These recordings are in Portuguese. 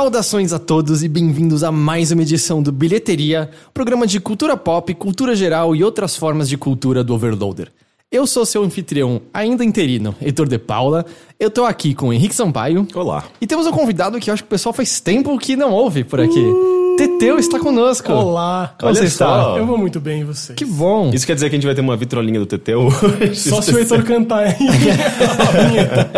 Saudações a todos e bem-vindos a mais uma edição do Bilheteria, programa de cultura pop, cultura geral e outras formas de cultura do Overloader. Eu sou seu anfitrião, ainda interino, Heitor de Paula. Eu tô aqui com o Henrique Sampaio. Olá. E temos um convidado que eu acho que o pessoal faz tempo que não ouve por aqui. Teteu está conosco. Olá. Como você está? Eu vou muito bem, e você? Que bom. Isso quer dizer que a gente vai ter uma vitrolinha do Teteu hoje? Só se o Heitor cantar aí. a vinheta.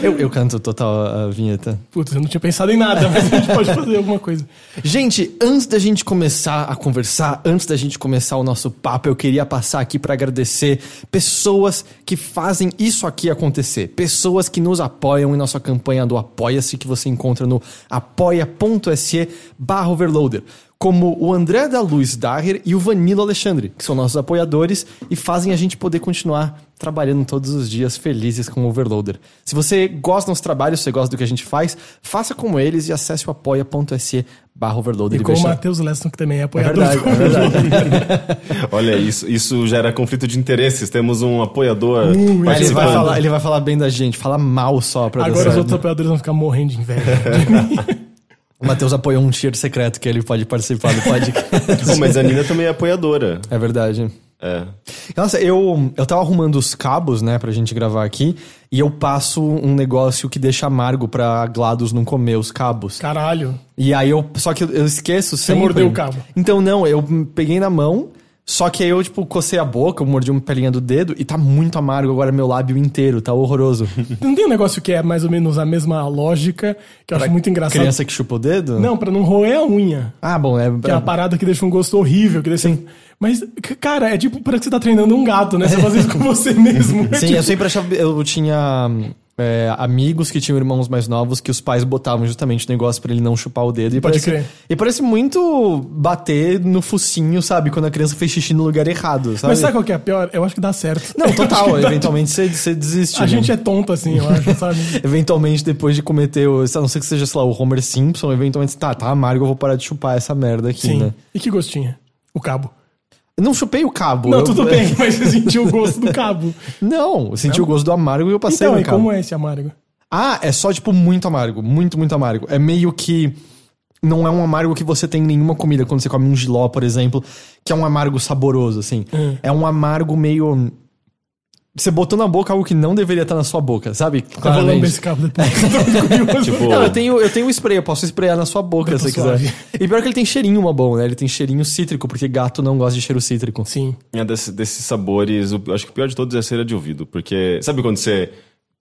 Eu, eu canto total a vinheta. Putz, eu não tinha pensado em nada, mas a gente pode fazer alguma coisa. Gente, antes da gente começar a conversar, antes da gente começar o nosso papo, eu queria passar aqui para agradecer pessoas que fazem isso aqui acontecer. Pessoas que nos apoiam em nossa campanha do Apoia-se, que você encontra no apoia.se barra overloader. Como o André da Luz Daher e o Vanilo Alexandre, que são nossos apoiadores e fazem a gente poder continuar trabalhando todos os dias felizes com o Overloader. Se você gosta dos nossos trabalhos, se você gosta do que a gente faz, faça como eles e acesse o apoia.se barra overloader. E com o Matheus Leston, que também é É apoiador. verdade, é verdade. Olha, isso, isso gera conflito de interesses. Temos um apoiador Uh, Mas ele, vai falar, ele vai falar bem da gente, fala mal só pra Agora os certo. outros apoiadores vão ficar morrendo de inveja. de mim. O Matheus apoiou um tier secreto que ele pode participar do podcast. Pô, mas a Nina também é apoiadora. é verdade. É. Nossa, eu, eu tava arrumando os cabos, né, pra gente gravar aqui, e eu passo um negócio que deixa amargo pra GLaDOS não comer os cabos. Caralho. E aí eu. Só que eu, eu esqueço sempre. mordeu o cabo. Então não, eu peguei na mão. Só que aí eu, tipo, cocei a boca, eu mordi uma pelinha do dedo e tá muito amargo agora meu lábio inteiro, tá horroroso. Não tem um negócio que é mais ou menos a mesma lógica, que eu acho muito engraçado. Criança que chupa o dedo? Não, pra não roer a unha. Ah, bom, é. Que é uma parada que deixa um gosto horrível, que deixa... Mas, c- cara, é tipo, parece que você tá treinando um gato, né? Você faz isso com você mesmo. Sim, eu sempre achava. Eu tinha é, amigos que tinham irmãos mais novos que os pais botavam justamente o negócio pra ele não chupar o dedo. E Pode parece, crer. E parece muito bater no focinho, sabe? Quando a criança fez xixi no lugar errado, sabe? Mas sabe qual que é a pior? Eu acho que dá certo. Não, total. que dá- Eventualmente você, você desiste. A né? gente é tonto assim, eu acho, sabe? Eventualmente, depois de cometer, o, a não ser que seja, sei lá, o Homer Simpson, eventualmente, tá, tá amargo, eu vou parar de chupar essa merda aqui, Sim. né? E que gostinho? O cabo. Não chupei o cabo. Não, eu- tudo bem, mas você sentiu o gosto do cabo. Não, eu senti o gosto do amargo e eu passei Então, no e cabo. como é esse amargo? Ah, é só, tipo, muito amargo. Muito, muito amargo. É meio que. Não é um amargo que você tem em nenhuma comida, quando você come um giló, por exemplo, que é um amargo saboroso, assim. Hum. É um amargo meio. Você botou na boca algo que não deveria estar na sua boca, sabe? Eu vou lamber esse cabo depois. Tô curioso. Tipo, Não, eu tenho, eu tenho um spray, eu posso sprayar na sua boca Eu se você quiser. E pior que ele tem cheirinho uma bom, né? Ele tem cheirinho cítrico, porque gato não gosta de cheiro cítrico. Sim. É desse- desses sabores, eu acho que o pior de todos é a cera de ouvido. Porque, sabe quando você,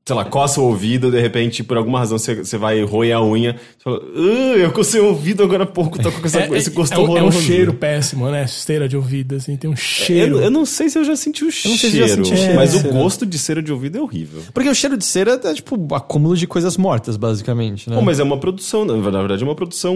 sei lá, coça o ouvido, de repente, por alguma razão, você, você vai roer a unha, você fala, ah, eu cocei o ouvido agora há pouco, tô com essa, É, esse gosto é, um- é um cheiro péssimo, né? Esteira de ouvido, assim, tem um cheiro. Eu, eu não sei se eu já senti o cheiro, se já senti cheiro mas o gosto de cera de ouvido é horrível. Porque o cheiro de cera é, tipo, acúmulo de coisas mortas, basicamente, né? Mas é uma produção, na verdade é uma produção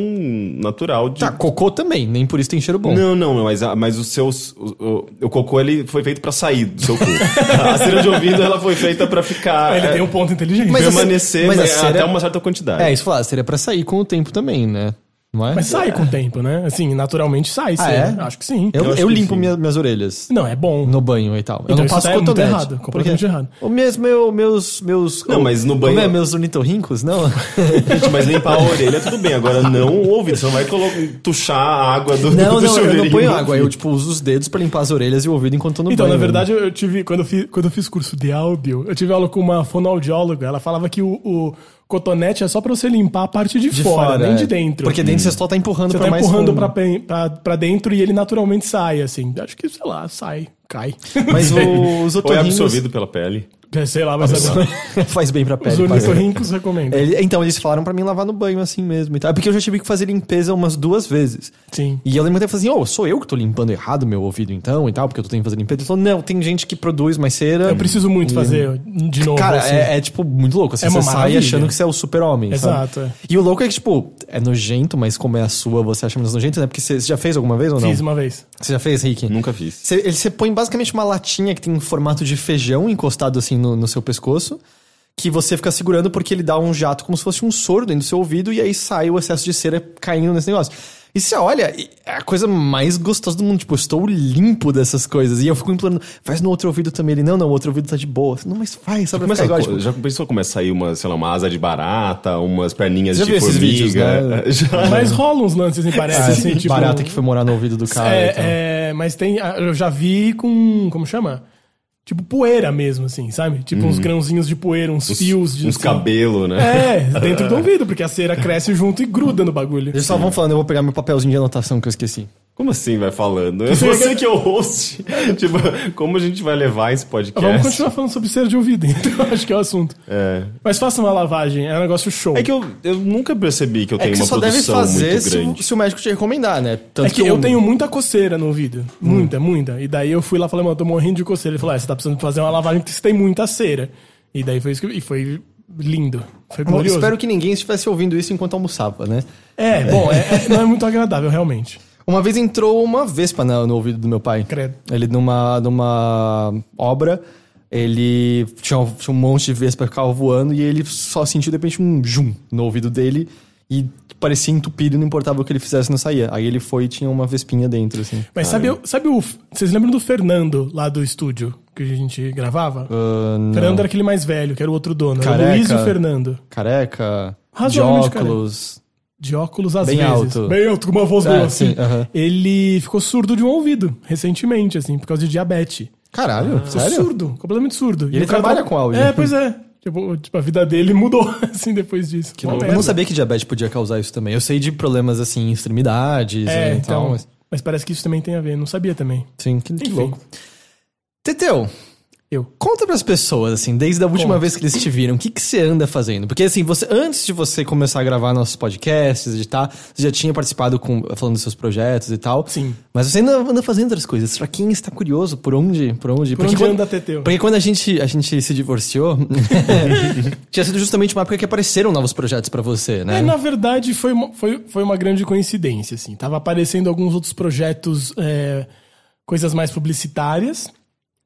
natural de... Tá, cocô também, nem por isso tem cheiro bom. Não, não, mas, mas os seus. O, o, o cocô ele foi feito pra sair do seu cu. a cera de ouvido ela foi feita pra ficar. É, um ponto inteligente. Mas permanecer mas mas até uma certa quantidade. É, isso falar, seria pra sair com o tempo também, né? Não é? sai com o tempo, né? Assim, naturalmente sai. Ah, é? Acho que sim. Eu, Eu eu limpo sim. minha- minhas orelhas Não, é bom. no banho e tal. eu Então não isso passo tá muito cotonete. errado, completamente errado. O mesmo, meu, meus, meus... Não, mas no Como banho- é, meus ornitorrincos, não? Gente, mas limpar a orelha tudo bem, agora não o ouvido. Você não vai colocar, tuchar a água do, Não, do não, eu chuveirinho não ponho água. Eu, tipo, uso os dedos pra limpar as orelhas e o ouvido enquanto tô no Então, banho. na verdade, eu eu tive. Quando eu, fiz, quando eu fiz curso de áudio, eu tive aula com uma fonoaudióloga. Ela falava que o, o cotonete é só pra você limpar a parte de, de fora, nem é. de dentro. Porque dentro você só tá empurrando Você pra tá mais empurrando fundo. pra, pen- pra, pra dentro e ele naturalmente sai, assim. Acho que, sei lá, sai, cai. Mas os Ou é otorrinos... absorvido pela pele. É, Sei lá, mas agora. Faz bem pra Os pele. parece. ornitorrincos recomendo. Ele- Então, eles falaram pra mim lavar no banho assim mesmo e tal. Porque eu já tive que fazer limpeza umas duas vezes. Sim. E eu lembro até assim, ô, sou eu que tô limpando errado meu ouvido então e tal, porque eu tô tentando fazer limpeza. Ele falou, não, tem gente que produz mais cera. Eu preciso muito fazer de novo. Cara, assim. é, é, tipo muito louco. Assim, É você sai achando que você é o super-homem. sabe? Exato, é. E o louco é que, tipo, é nojento, mas como é a sua, você acha menos nojento, né? Porque você, você já fez alguma vez ou não? Fiz uma vez. Você já fez, Rick? Nunca fiz. Você, ele, você põe basicamente uma latinha que tem um formato de feijão encostado assim no, no seu pescoço. Que você fica segurando porque ele dá um jato como se fosse um soro dentro do seu ouvido e aí sai o excesso de cera caindo nesse negócio. E você olha, é a coisa mais gostosa do mundo. Tipo, eu estou limpo dessas coisas. E eu fico implorando, faz no outro ouvido também. Ele, não, não, o outro ouvido tá de boa. Não, mas faz, sabe? Começa, Fica igual, a- tipo, já pensou começar a sair uma, sei lá, uma asa de barata, umas perninhas Já de viu esses formiga? vídeos, né? Já. Mas rola uns lances, assim, parece. ah, assim, tipo, barata que foi morar no ouvido do cara. e tal. É, é, mas tem. Eu já vi com. Como chama? Tipo poeira mesmo, assim, sabe? Tipo uns grãozinhos de poeira, uns fios de. Uns assim. cabelos, né? É, dentro do ouvido, porque a cera cresce junto e gruda no bagulho. Eles só vão falando, eu vou pegar meu papelzinho de anotação que eu esqueci. Como assim vai falando? É você que é o host. tipo, como a gente vai levar esse podcast? Vamos continuar falando sobre cera de ouvido, então acho que é o assunto. É. Mas faça uma lavagem, é um negócio show. É que eu, eu nunca percebi que eu É tenho que você uma só deve fazer se, se o médico te recomendar, né? Tanto É que eu tenho muita coceira no ouvido. Muita, muita. E daí eu fui lá e falei, mano, eu tô morrendo de coceira. Ele falou, ah, você tá precisando fazer uma lavagem porque você tem muita cera. E daí foi isso que e foi lindo. Foi Bom, glorioso. espero que ninguém estivesse ouvindo isso enquanto almoçava, né? É, bom, é- é- não é muito agradável, realmente. Uma vez entrou uma vespa na- no ouvido do meu pai. Credo. Ele numa, numa obra, ele tinha, um- tinha um monte de vespa que ficava voando e ele só sentiu de repente um jum no ouvido dele e parecia entupido, não importava o que ele fizesse, não saía. Aí ele foi e tinha uma vespinha dentro, assim. Mas sabe, o- sabe o. Vocês lembram do Fernando lá do estúdio que a gente gravava? Não. Fernando era aquele mais velho, que era o outro dono. Era o Careca. Luiz e o Fernando. Careca, de Razoavelmente óculos. De óculos às Bem vezes. alto. Bem alto, com uma voz É, assim. sim, aham. Ele ficou surdo de um ouvido, recentemente, assim, por causa de diabetes. Caralho, Ficou sério? surdo, completamente surdo. E ele o cara trabalha tava- com áudio. É, pois é. Tipo, tipo, a vida dele mudou, assim, depois disso. Uma Eu não sabia que diabetes podia causar isso também. Eu sei de problemas assim, em extremidades É, e então. tal, mas... Mas parece que isso também tem a ver, não sabia também. Sim, que, que louco. Teteu, Eu. conta pras pessoas, assim, desde a última Conta. vez que eles te viram, o que, que você anda fazendo? Porque, assim, você antes de você começar a gravar nossos podcasts, editar, você já tinha participado com, falando dos seus projetos e tal. Sim. Mas você ainda anda fazendo outras coisas. Pra quem está curioso, por onde, por onde... Por porque onde quando, anda Teteu? Porque quando a gente, a gente se divorciou, tinha sido justamente uma época que apareceram novos projetos pra você, né? É, na verdade, foi uma, foi, foi uma grande coincidência, assim. Tava aparecendo alguns outros projetos, é, coisas mais publicitárias.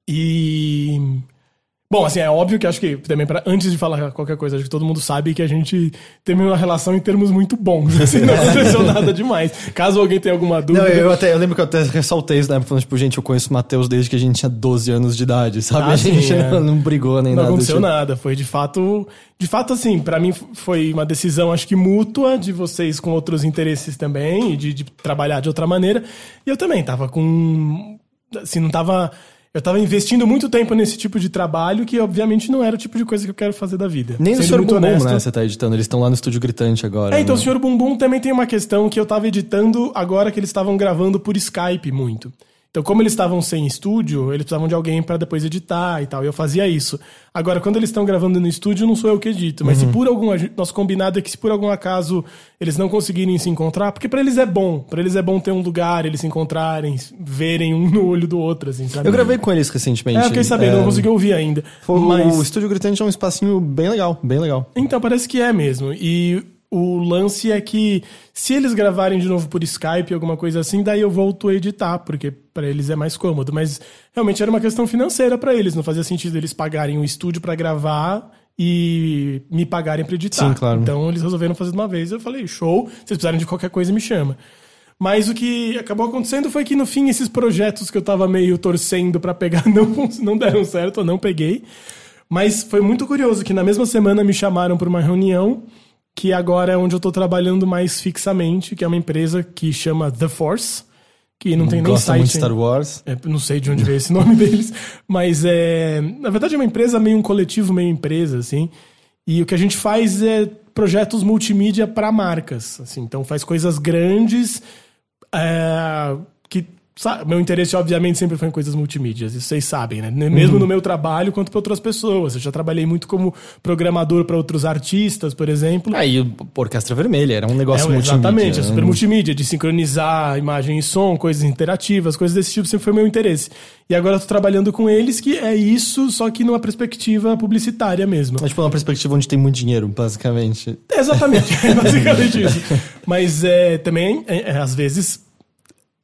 E. Bom, assim, é óbvio que acho que também, pra, antes de falar qualquer coisa, acho que todo mundo sabe que a gente teve uma relação em termos muito bons. Assim, não aconteceu nada demais. Caso alguém tenha alguma Não, dúvida. eu, até, eu lembro que eu até ressaltei isso, né? Falando, tipo, gente, eu conheço o Matheus desde que a gente tinha 12 anos de idade, sabe? Ah, a gente sim, é. não, não brigou nem Não nada. do aconteceu tipo. nada. Foi de fato. De fato, assim, pra mim foi uma decisão, acho que mútua, de vocês com outros interesses também, e de, de trabalhar de outra maneira. E eu também tava com. Assim, não tava. Eu tava investindo muito tempo nesse tipo de trabalho que, obviamente, não era o tipo de coisa que eu quero fazer da vida. Nem Sendo Sr. muito Bumbum, honesto. né? Você tá editando. Eles estão lá no estúdio gritante agora. É, então, o né? Sr. Bumbum também tem uma questão que eu tava editando agora que eles estavam gravando por Skype muito. Então, como eles estavam sem estúdio, eles precisavam de alguém pra depois editar e tal. E eu fazia isso. Agora, quando eles estão gravando no estúdio, não sou eu que edito. Mas se por algum... Nosso combinado é que se por algum acaso eles não conseguirem se encontrar, porque pra eles é bom. Pra eles é bom ter um lugar, eles se encontrarem, verem um no olho do outro, assim, sabe? Eu gravei com eles recentemente. É, eu fiquei sabendo, É, não consegui ouvir ainda. foi- mas... O estúdio gritante é um espacinho bem legal, bem legal. Então, parece que é mesmo. E o lance é que se eles gravarem de novo por Skype, alguma coisa assim, daí eu volto a editar, porque pra eles é mais cômodo. Mas realmente era uma questão financeira pra eles, não fazia sentido eles pagarem o estúdio pra gravar e me pagarem pra editar. Sim, claro. Então eles resolveram fazer de uma vez. Eu falei, show, se vocês precisarem de qualquer coisa, me chama. Mas o que acabou acontecendo foi que no fim esses projetos que eu tava meio torcendo pra pegar não, não deram certo, eu não peguei. Mas foi muito curioso que na mesma semana me chamaram para uma reunião, que agora é onde eu tô trabalhando mais fixamente, que é uma empresa que chama The Force, que não tem nem Gosta site. muito de Star. Wars. É, não sei de onde veio esse nome deles, mas é, na verdade é uma empresa meio um coletivo, meio empresa, assim. E o que a gente faz é projetos multimídia para marcas, assim. Então faz coisas grandes é, que meu interesse obviamente sempre foi em coisas multimídias, isso vocês sabem, né? Mesmo no meu trabalho quanto para outras pessoas. Eu já trabalhei muito como programador para outros artistas, por exemplo. Aí, o Orquestra Vermelha, era um negócio É, multimídia. exatamente, é né? super multimídia, de sincronizar imagem e som, coisas interativas, coisas desse tipo sempre foi meu interesse. E agora eu tô trabalhando com eles, que é isso, só que numa perspectiva publicitária mesmo. Mas, tipo, uma perspectiva onde tem muito dinheiro, basicamente. Exatamente, é basicamente isso. Mas é, também, é, é, às vezes,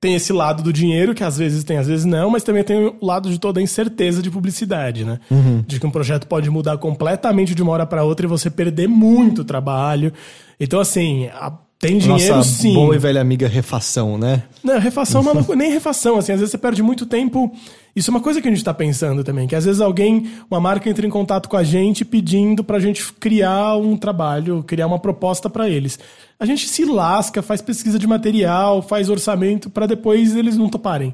tem esse lado do dinheiro, que às vezes tem, às vezes não, mas também tem o lado de toda a incerteza de publicidade, né? De que um projeto pode mudar completamente de uma hora para outra e você perder muito trabalho. Então, assim, a Tem dinheiro Nossa sim. boa e velha amiga refação, né? Não, refação, mas não- nem refação, assim, às vezes você perde muito tempo. Isso é uma coisa que a gente tá pensando também, que às vezes alguém, uma marca entra em contato com a gente pedindo pra gente criar um trabalho, criar uma proposta pra eles. A gente se lasca, faz pesquisa de material, faz orçamento pra depois eles não toparem.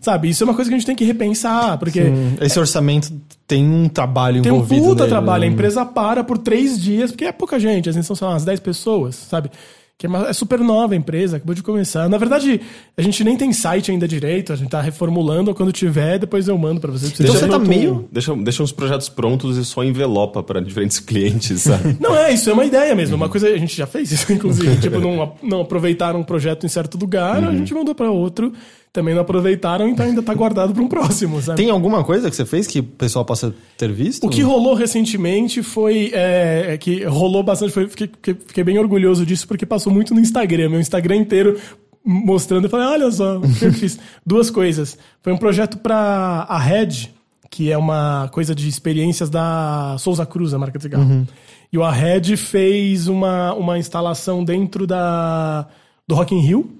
Sabe? Isso é uma coisa que a gente tem que repensar, porque Hum, Esse orçamento tem um trabalho tem um envolvido. puta nele, trabalho. A né? empresa para por três dias, porque é pouca gente, às vezes são, sei lá, umas 10 pessoas, sabe? Que é, uma- é super nova a empresa, acabou de começar. Na verdade, a gente nem tem site ainda direito, a gente tá reformulando. Quando tiver, depois eu mando pra vocês. pra Então você tá um- meio- Deixa, deixa uns projetos prontos e só envelopa para diferentes clientes, sabe? Não, é, isso é uma ideia mesmo. Uma coisa, a gente já fez isso, inclusive. tipo, não, não aproveitaram um projeto em certo lugar, a gente mandou pra outro. Também não aproveitaram, então ainda tá guardado pra um próximo, sabe? Tem alguma coisa que você fez que o pessoal possa ter visto? O que rolou recentemente foi é, que rolou bastante, foi, fiquei, fiquei- bem orgulhoso disso porque passou muito no Instagram, meu Instagram inteiro mostrando, eu falei, olha só, o que eu fiz. Duas coisas. Foi um projeto para a Red, que é uma coisa de experiências da Souza Cruz, a marca de cigarro. E o Ahead fez uma, uma instalação dentro da, do Rock in Rio,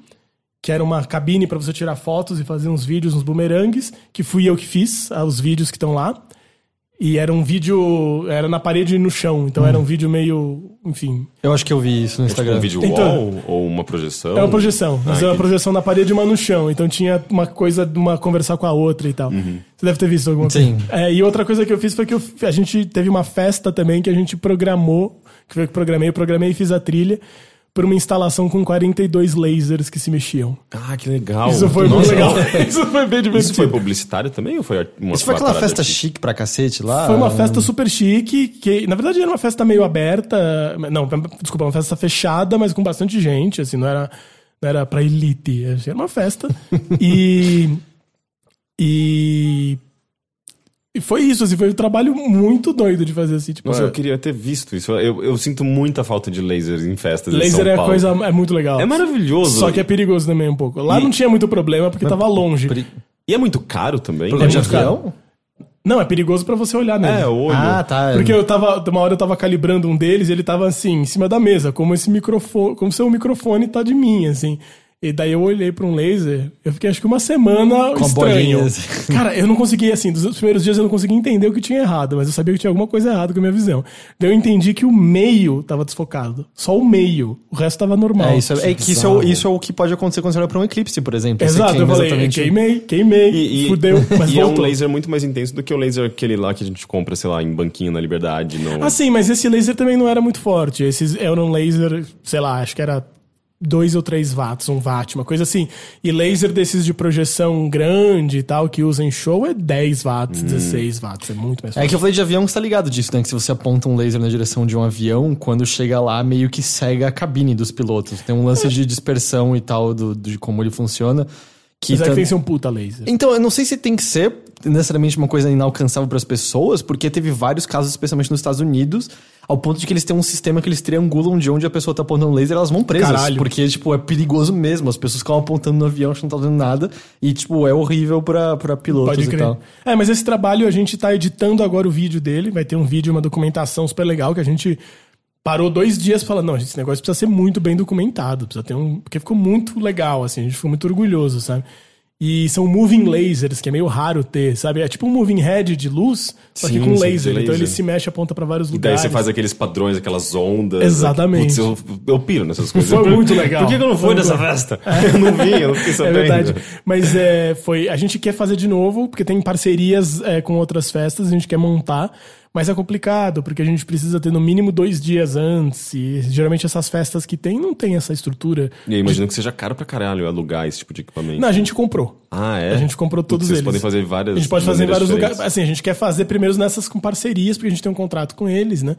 que era uma cabine para você tirar fotos e fazer uns vídeos, uns bumerangues, que fui eu que fiz, ah, os vídeos que estão lá. E era um vídeo, era na parede e no chão, então era um vídeo meio, enfim, Eu acho que eu vi isso no Tipo Instagram. um vídeo Então- wall ou uma projeção? é uma projeção, mas Ah, é uma entendi. projeção na parede e uma no chão, então tinha uma coisa de uma conversar com a outra e tal. Uhum. Você deve ter visto alguma Sim. coisa. É, e outra coisa que eu fiz foi que eu- a gente teve uma festa também que a gente programou, que foi eu que programei, eu programei e fiz a trilha por uma instalação com 42 lasers que se mexiam. Ah, que legal. Isso foi Nossa, muito legal. Isso foi bem divertido. Isso foi publicitário também ou foi uma Isso foi aquela festa artística? chique pra cacete lá? Foi uma festa super chique, que na verdade era uma festa meio aberta. Não, desculpa, uma festa fechada, mas com bastante gente, assim, não era, não era pra elite. assim, Era uma festa. e. E. E foi isso, assim, foi um trabalho muito doido de fazer assim. Tipo, Nossa, é, eu queria ter visto isso. Eu, eu sinto muita falta de lasers em festas em laser São é Paulo. coisa é muito legal. É maravilhoso. Só que é perigoso também um pouco. Lá E- não tinha muito problema porque tava longe. Peri- E é muito caro também. Programa de muito caro. Não, é perigoso pra você olhar nele. É, olho. Ah, tá. Porque eu tava, uma hora eu tava calibrando um deles e ele tava assim, em cima da mesa, como esse microfone, como se o microfone tá de mim, assim. E daí eu olhei pra um laser, eu fiquei acho que uma semana Com estranho. assim. Cara, eu não conseguia, assim, dos primeiros dias eu não conseguia entender o que tinha errado, mas eu sabia que tinha alguma coisa errada com a minha visão. Daí eu entendi que o meio tava desfocado. Só o meio. O resto tava normal. É, isso é, é que isso é, o, isso é o que pode acontecer quando você olha pra um eclipse, por exemplo. Exato, eu falei, exatamente- queimei, queimei, E, e- fudeu, mas e é um laser muito mais intenso do que o laser aquele lá que a gente compra, sei lá, em banquinho na Liberdade. No... Ah, sim, mas esse laser também não era muito forte. Esses eram laser, sei lá, acho que era 2 ou 3 watts, um watt, uma coisa assim. E laser desses de projeção grande e tal, que usa em show, é 10 watts, 16 watts, é muito mais É forte. que eu falei de avião, você tá ligado disso, né? Que se você aponta um laser na direção de um avião, quando chega lá, meio que cega a cabine dos pilotos. Tem um lance de dispersão e tal, do, de como ele funciona. Que é que tem que ser um puta laser. Então, eu não sei se tem que ser necessariamente uma coisa inalcançável para as pessoas, porque teve vários casos, especialmente nos Estados Unidos, ao ponto de que eles têm um sistema que eles triangulam de onde a pessoa tá apontando laser, elas vão presas. Caralho. Porque, tipo, é perigoso mesmo. As pessoas ficam apontando no avião, que não tá fazendo nada. E, tipo, é horrível pra, pra pilotos Pode e crer. tal. É, mas esse trabalho a gente tá editando agora o vídeo dele. Vai ter um vídeo, uma documentação super legal que a gente parou dois dias falando, não, gente, esse negócio precisa ser muito bem documentado, precisa ter um. Porque ficou muito legal, assim, a gente ficou muito orgulhoso, sabe? E são moving lasers, que é meio raro ter, sabe? É tipo um moving head de luz, só que Sim, com de laser. Então laser. ele se mexe, aponta pra vários E daí lugares. você faz aqueles padrões, aquelas ondas. Exatamente. Putz, eu, eu piro nessas coisas. Foi muito legal. Por que, eu não fui nessa festa? Eu não vi, eu não fiquei É sabendo. verdade. Mas é, foi. A gente quer fazer de novo, porque tem parcerias é, com outras festas, a gente quer montar. Mas é complicado, porque a gente precisa ter no mínimo dois dias antes. E geralmente essas festas que tem não tem essa estrutura. E eu imagino que seja caro pra caralho alugar esse tipo de equipamento. Não, a gente comprou. Ah, é? A gente comprou todos Vocês eles. podem fazer várias A gente pode fazer em vários lugares. diferentes. Assim, a gente quer fazer primeiro nessas com parcerias, porque a gente tem um contrato com eles, né?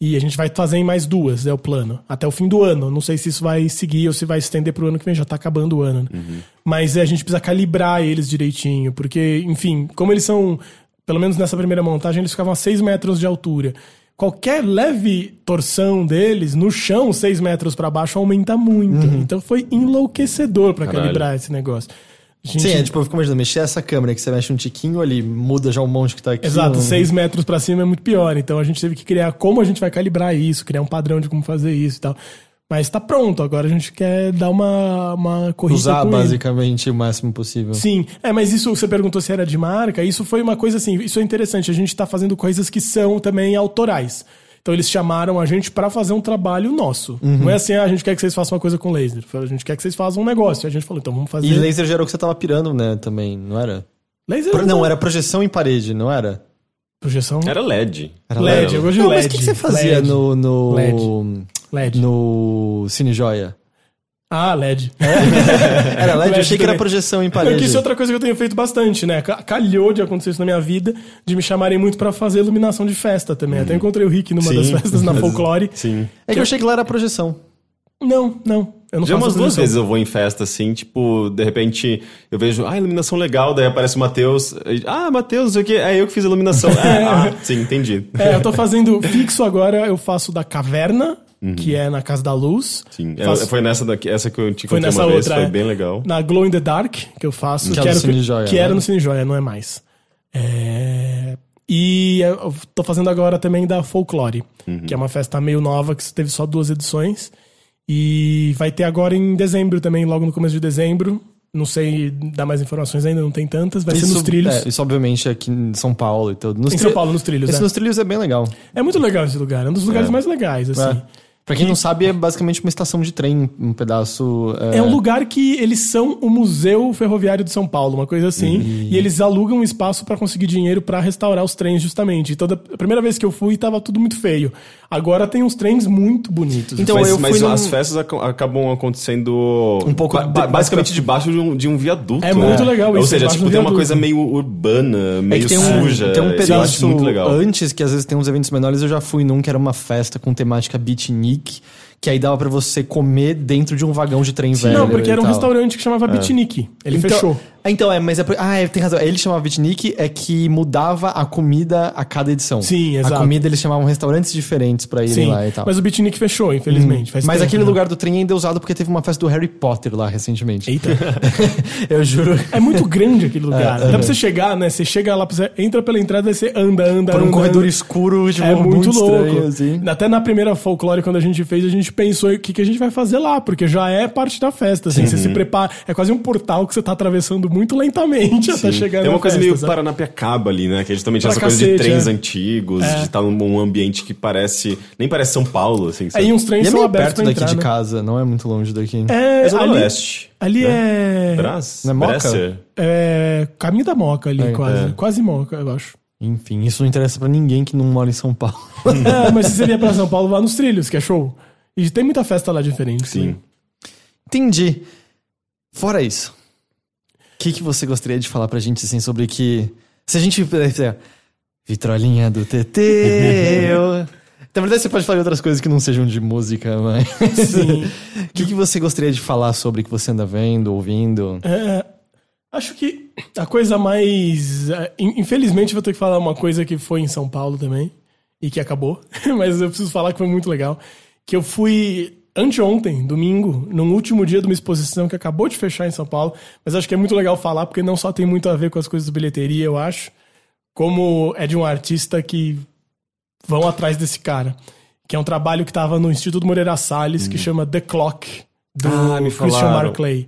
E a gente vai fazer em mais duas, é o plano. Até o fim do ano. Não sei se isso vai seguir ou se vai estender pro ano que vem, já tá acabando o ano. né? Uhum. Mas é, a gente precisa calibrar eles direitinho, porque, enfim, como eles são, pelo menos nessa primeira montagem, eles ficavam a 6 metros de altura. Qualquer leve torção deles no chão, 6 metros para baixo, aumenta muito. Então foi enlouquecedor para calibrar esse negócio. Gente- Sim, é tipo, eu fico imaginando, mexer essa câmera que você mexe um tiquinho ali, muda já um monte que tá aqui. Exato, um- seis metros pra cima é muito pior. Então a gente teve que criar como a gente vai calibrar isso, criar um padrão de como fazer isso e tal. Mas tá pronto, agora a gente quer dar uma, uma corrida Usar com ele. basicamente o máximo possível. Sim, é, mas isso você perguntou se era de marca, isso foi uma coisa assim, isso é interessante, a gente tá fazendo coisas que são também autorais. Então eles chamaram a gente pra fazer um trabalho nosso. Não é assim, ah, a gente quer que vocês façam uma coisa com laser. A gente quer que vocês façam um negócio. A gente falou, então vamos fazer. E laser o que você tava pirando, né, também, não era? laser Pro- Não, era projeção em parede, não era? projeção. Era LED. Era LED, eu gosto de Não, mas LED. o que, que você fazia LED. no, no, LED. LED. no Cine Joia? Ah, LED. Era LED? Eu LED achei que era projeção em Porque parede. isso é outra coisa que eu tenho feito bastante, né? Ca- Calhou de acontecer isso na minha vida, de me chamarem muito pra fazer iluminação de festa também. Até encontrei o Rick numa das Sim. festas na Folklore. Sim. É que eu achei que lá era projeção. Não, não. Eu não Já umas duas vezes eu vou em festa assim, tipo, de repente eu vejo, ah, iluminação legal, daí aparece o Matheus. Ah, Matheus, o que, é eu que fiz a iluminação. É, ah, sim, entendi. É, eu tô fazendo fixo agora, eu faço da caverna, que é na Casa da Luz. Sim, é, Faço- foi nessa daqui, essa que eu te Foi nessa uma vez, outra, foi é. bem legal. Na Glow in the Dark, que eu faço. Que Que, é era, Cine Joia, que era né? no Cine Joia, não é mais. É, E eu tô fazendo agora também da Folklore, que é uma festa meio nova, que teve só duas edições. E vai ter agora em dezembro também, logo no começo de dezembro. Não sei dar mais informações ainda, não tem tantas. Vai ser nos trilhos. É, isso obviamente aqui em São Paulo e tudo. Nos Em tri- São Paulo, nos trilhos. Esse é. nos trilhos é bem legal. É muito legal esse lugar, é um dos lugares É. mais legais, assim. É. Pra quem não sabe, é basicamente uma estação de trem, um pedaço. É um lugar que eles são o Museu Ferroviário de São Paulo, uma coisa assim. Uhum. E eles alugam um espaço pra conseguir dinheiro pra restaurar os trens, justamente. Então, da- a primeira vez que eu fui, tava tudo muito feio. Agora tem uns trens muito bonitos. Então, mas eu mas fui num- as festas ac- acabam acontecendo Um pouco ba- basicamente debaixo de um, de um viaduto. É muito legal Ou isso, seja, debaixo tipo, tem uma coisa meio urbana, É meio que tem um, suja. tem um Eu acho pedaço muito legal. antes, que às vezes tem uns eventos menores, eu já fui num que era uma festa com temática beatnik, que aí dava pra você comer dentro de um vagão de trem velho. Não, porque era um restaurante que chamava Beatnik. Ele Então- fechou. Ah, Então, é, mas é. por- Ah, é, tem razão. Ele chamava beatnik, é que mudava a comida a cada edição. Sim, exato. A comida eles chamavam restaurantes diferentes pra irem Sim, lá e tal. mas o Beatnik fechou, infelizmente. Faz Mas tempo, aquele né? lugar do trem ainda é usado porque teve uma festa do Harry Potter lá recentemente. Eita. eu juro. É muito grande aquele lugar. É, Dá é. pra você chegar, né? Você chega lá, você entra pela entrada e você anda, anda, Por um anda, corredor anda. escuro, tipo, É muito, louco. estranho, assim. Até na primeira folclore, quando a gente fez, a gente pensou o que, que a gente vai fazer lá, porque já é parte da festa. Assim, Você se prepara. É quase um portal que você tá atravessando muito lentamente até chegar Tem na uma coisa festa, meio sabe? Paranapiacaba ali, né? Que é justamente Pra essa coisa de cacete, trens é. antigos, de estar num ambiente que parece. Nem parece São Paulo, assim. sabe? Aí uns trens E é são meio abertos perto pra daqui entrar, de né? casa, não é muito longe daqui. É, É Zona ali, Leste. ali é, Brás? Não é Moca? Bresser? é Caminho da Moca ali, É, quase. é. Quase Moca, eu acho. Enfim, isso não interessa pra ninguém que não mora em São Paulo. é, mas se você vier pra São Paulo, vá nos trilhos, que é show. E tem muita festa lá diferente. Sim. também. Entendi. Fora isso, que, que você gostaria de falar pra gente, assim, sobre que... Se a gente... Vitrolinha do TT... eu... Na verdade, você pode falar de outras coisas que não sejam de música, mas... Sim. O que, que você gostaria de falar sobre que você anda vendo, ouvindo? É, acho que a coisa mais. é, in- Infelizmente, vou ter que falar uma coisa que foi em São Paulo também, e que acabou, mas eu preciso falar que foi muito legal. Que eu fui anteontem, domingo, num último dia de uma exposição que acabou de fechar em São Paulo, mas acho que é muito legal falar, porque não só tem muito a ver com as coisas de bilheteria, eu acho, como é de um artista que vão atrás desse cara. Que é um trabalho que estava no Instituto Moreira Salles, que chama The Clock, do Ah, Christian. Marclay.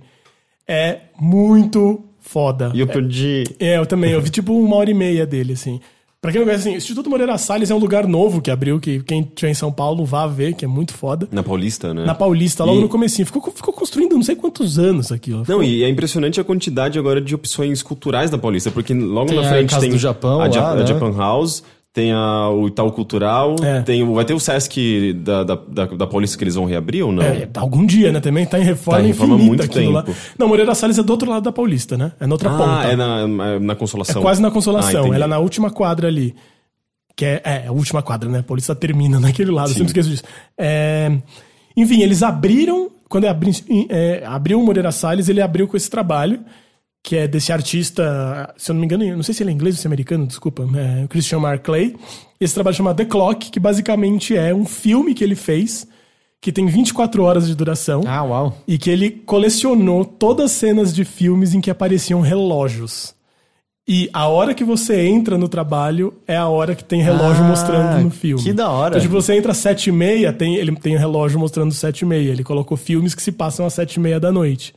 É muito foda. E eu perdi. É, eu também. Eu vi tipo uma hora e meia dele, assim. Pra quem não conhece, assim, o Instituto Moreira Salles é um lugar novo que abriu, que quem estiver em São Paulo vá ver, que é muito foda. Na Paulista, né? Na Paulista, logo E- no comecinho. Ficou, ficou construindo não sei quantos anos aquilo. Não, e é impressionante a quantidade agora de opções culturais da Paulista, porque logo Tem na a frente Casa tem do Japão a, lá, a né? Japan House, tem a, o Itaú Cultural, É. tem, o- vai ter o Sesc da, da, da, da Paulista que eles vão reabrir ou não? É, algum dia, né? Também tá em reforma Tá em reforma infinita muito aquilo lá. tempo. Não, Moreira Salles é do outro lado da Paulista, né? É na outra ah, ponta. é na, é na É Consolação. quase na Ah, Consolação. entendi. Ela é na última quadra ali. Que é, é, a última quadra, né? A Paulista termina naquele lado, eu sempre esqueço disso. É, enfim, eles abriram. Quando abri, é, abriu o Moreira Salles, ele abriu com esse trabalho, que é desse artista, se eu não me engano, não sei se ele é inglês ou se é americano, desculpa, é Christian Marclay. Esse trabalho chama The Clock, que basicamente é um filme que ele fez, que tem 24 horas de duração. Ah, uau. E que ele colecionou todas as cenas de filmes em que apareciam relógios. E a hora que você entra no trabalho é a hora que tem relógio Ah, mostrando no filme. que da hora. Então, tipo, você entra às sete e meia, tem, ele tem o relógio mostrando sete e meia. Ele colocou filmes que se passam às sete e meia da noite.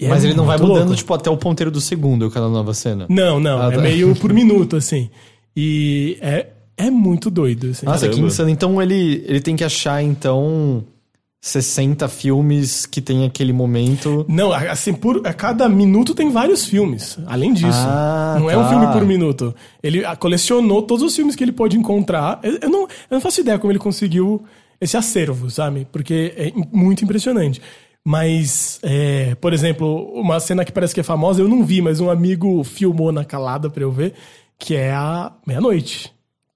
E é Mas ele não vai mudando, louco. tipo, até o ponteiro do segundo, cada nova cena. Não, não. Ah, é tá. meio por minuto, assim. E é, é muito doido, assim. Nossa, que Caramba. insano. Então ele, ele tem que achar, então, 60 filmes que tem aquele momento. Não, assim, por, a cada minuto tem vários filmes. Além disso. Ah, não é tá. um filme por minuto. Ele ah, colecionou todos os filmes que ele pôde encontrar. Eu, eu não, eu não faço ideia como ele conseguiu esse acervo, sabe? Porque é muito impressionante. Mas, é, por exemplo, uma cena que parece que é famosa, eu não vi, mas um amigo filmou na calada pra eu ver, que é a meia-noite.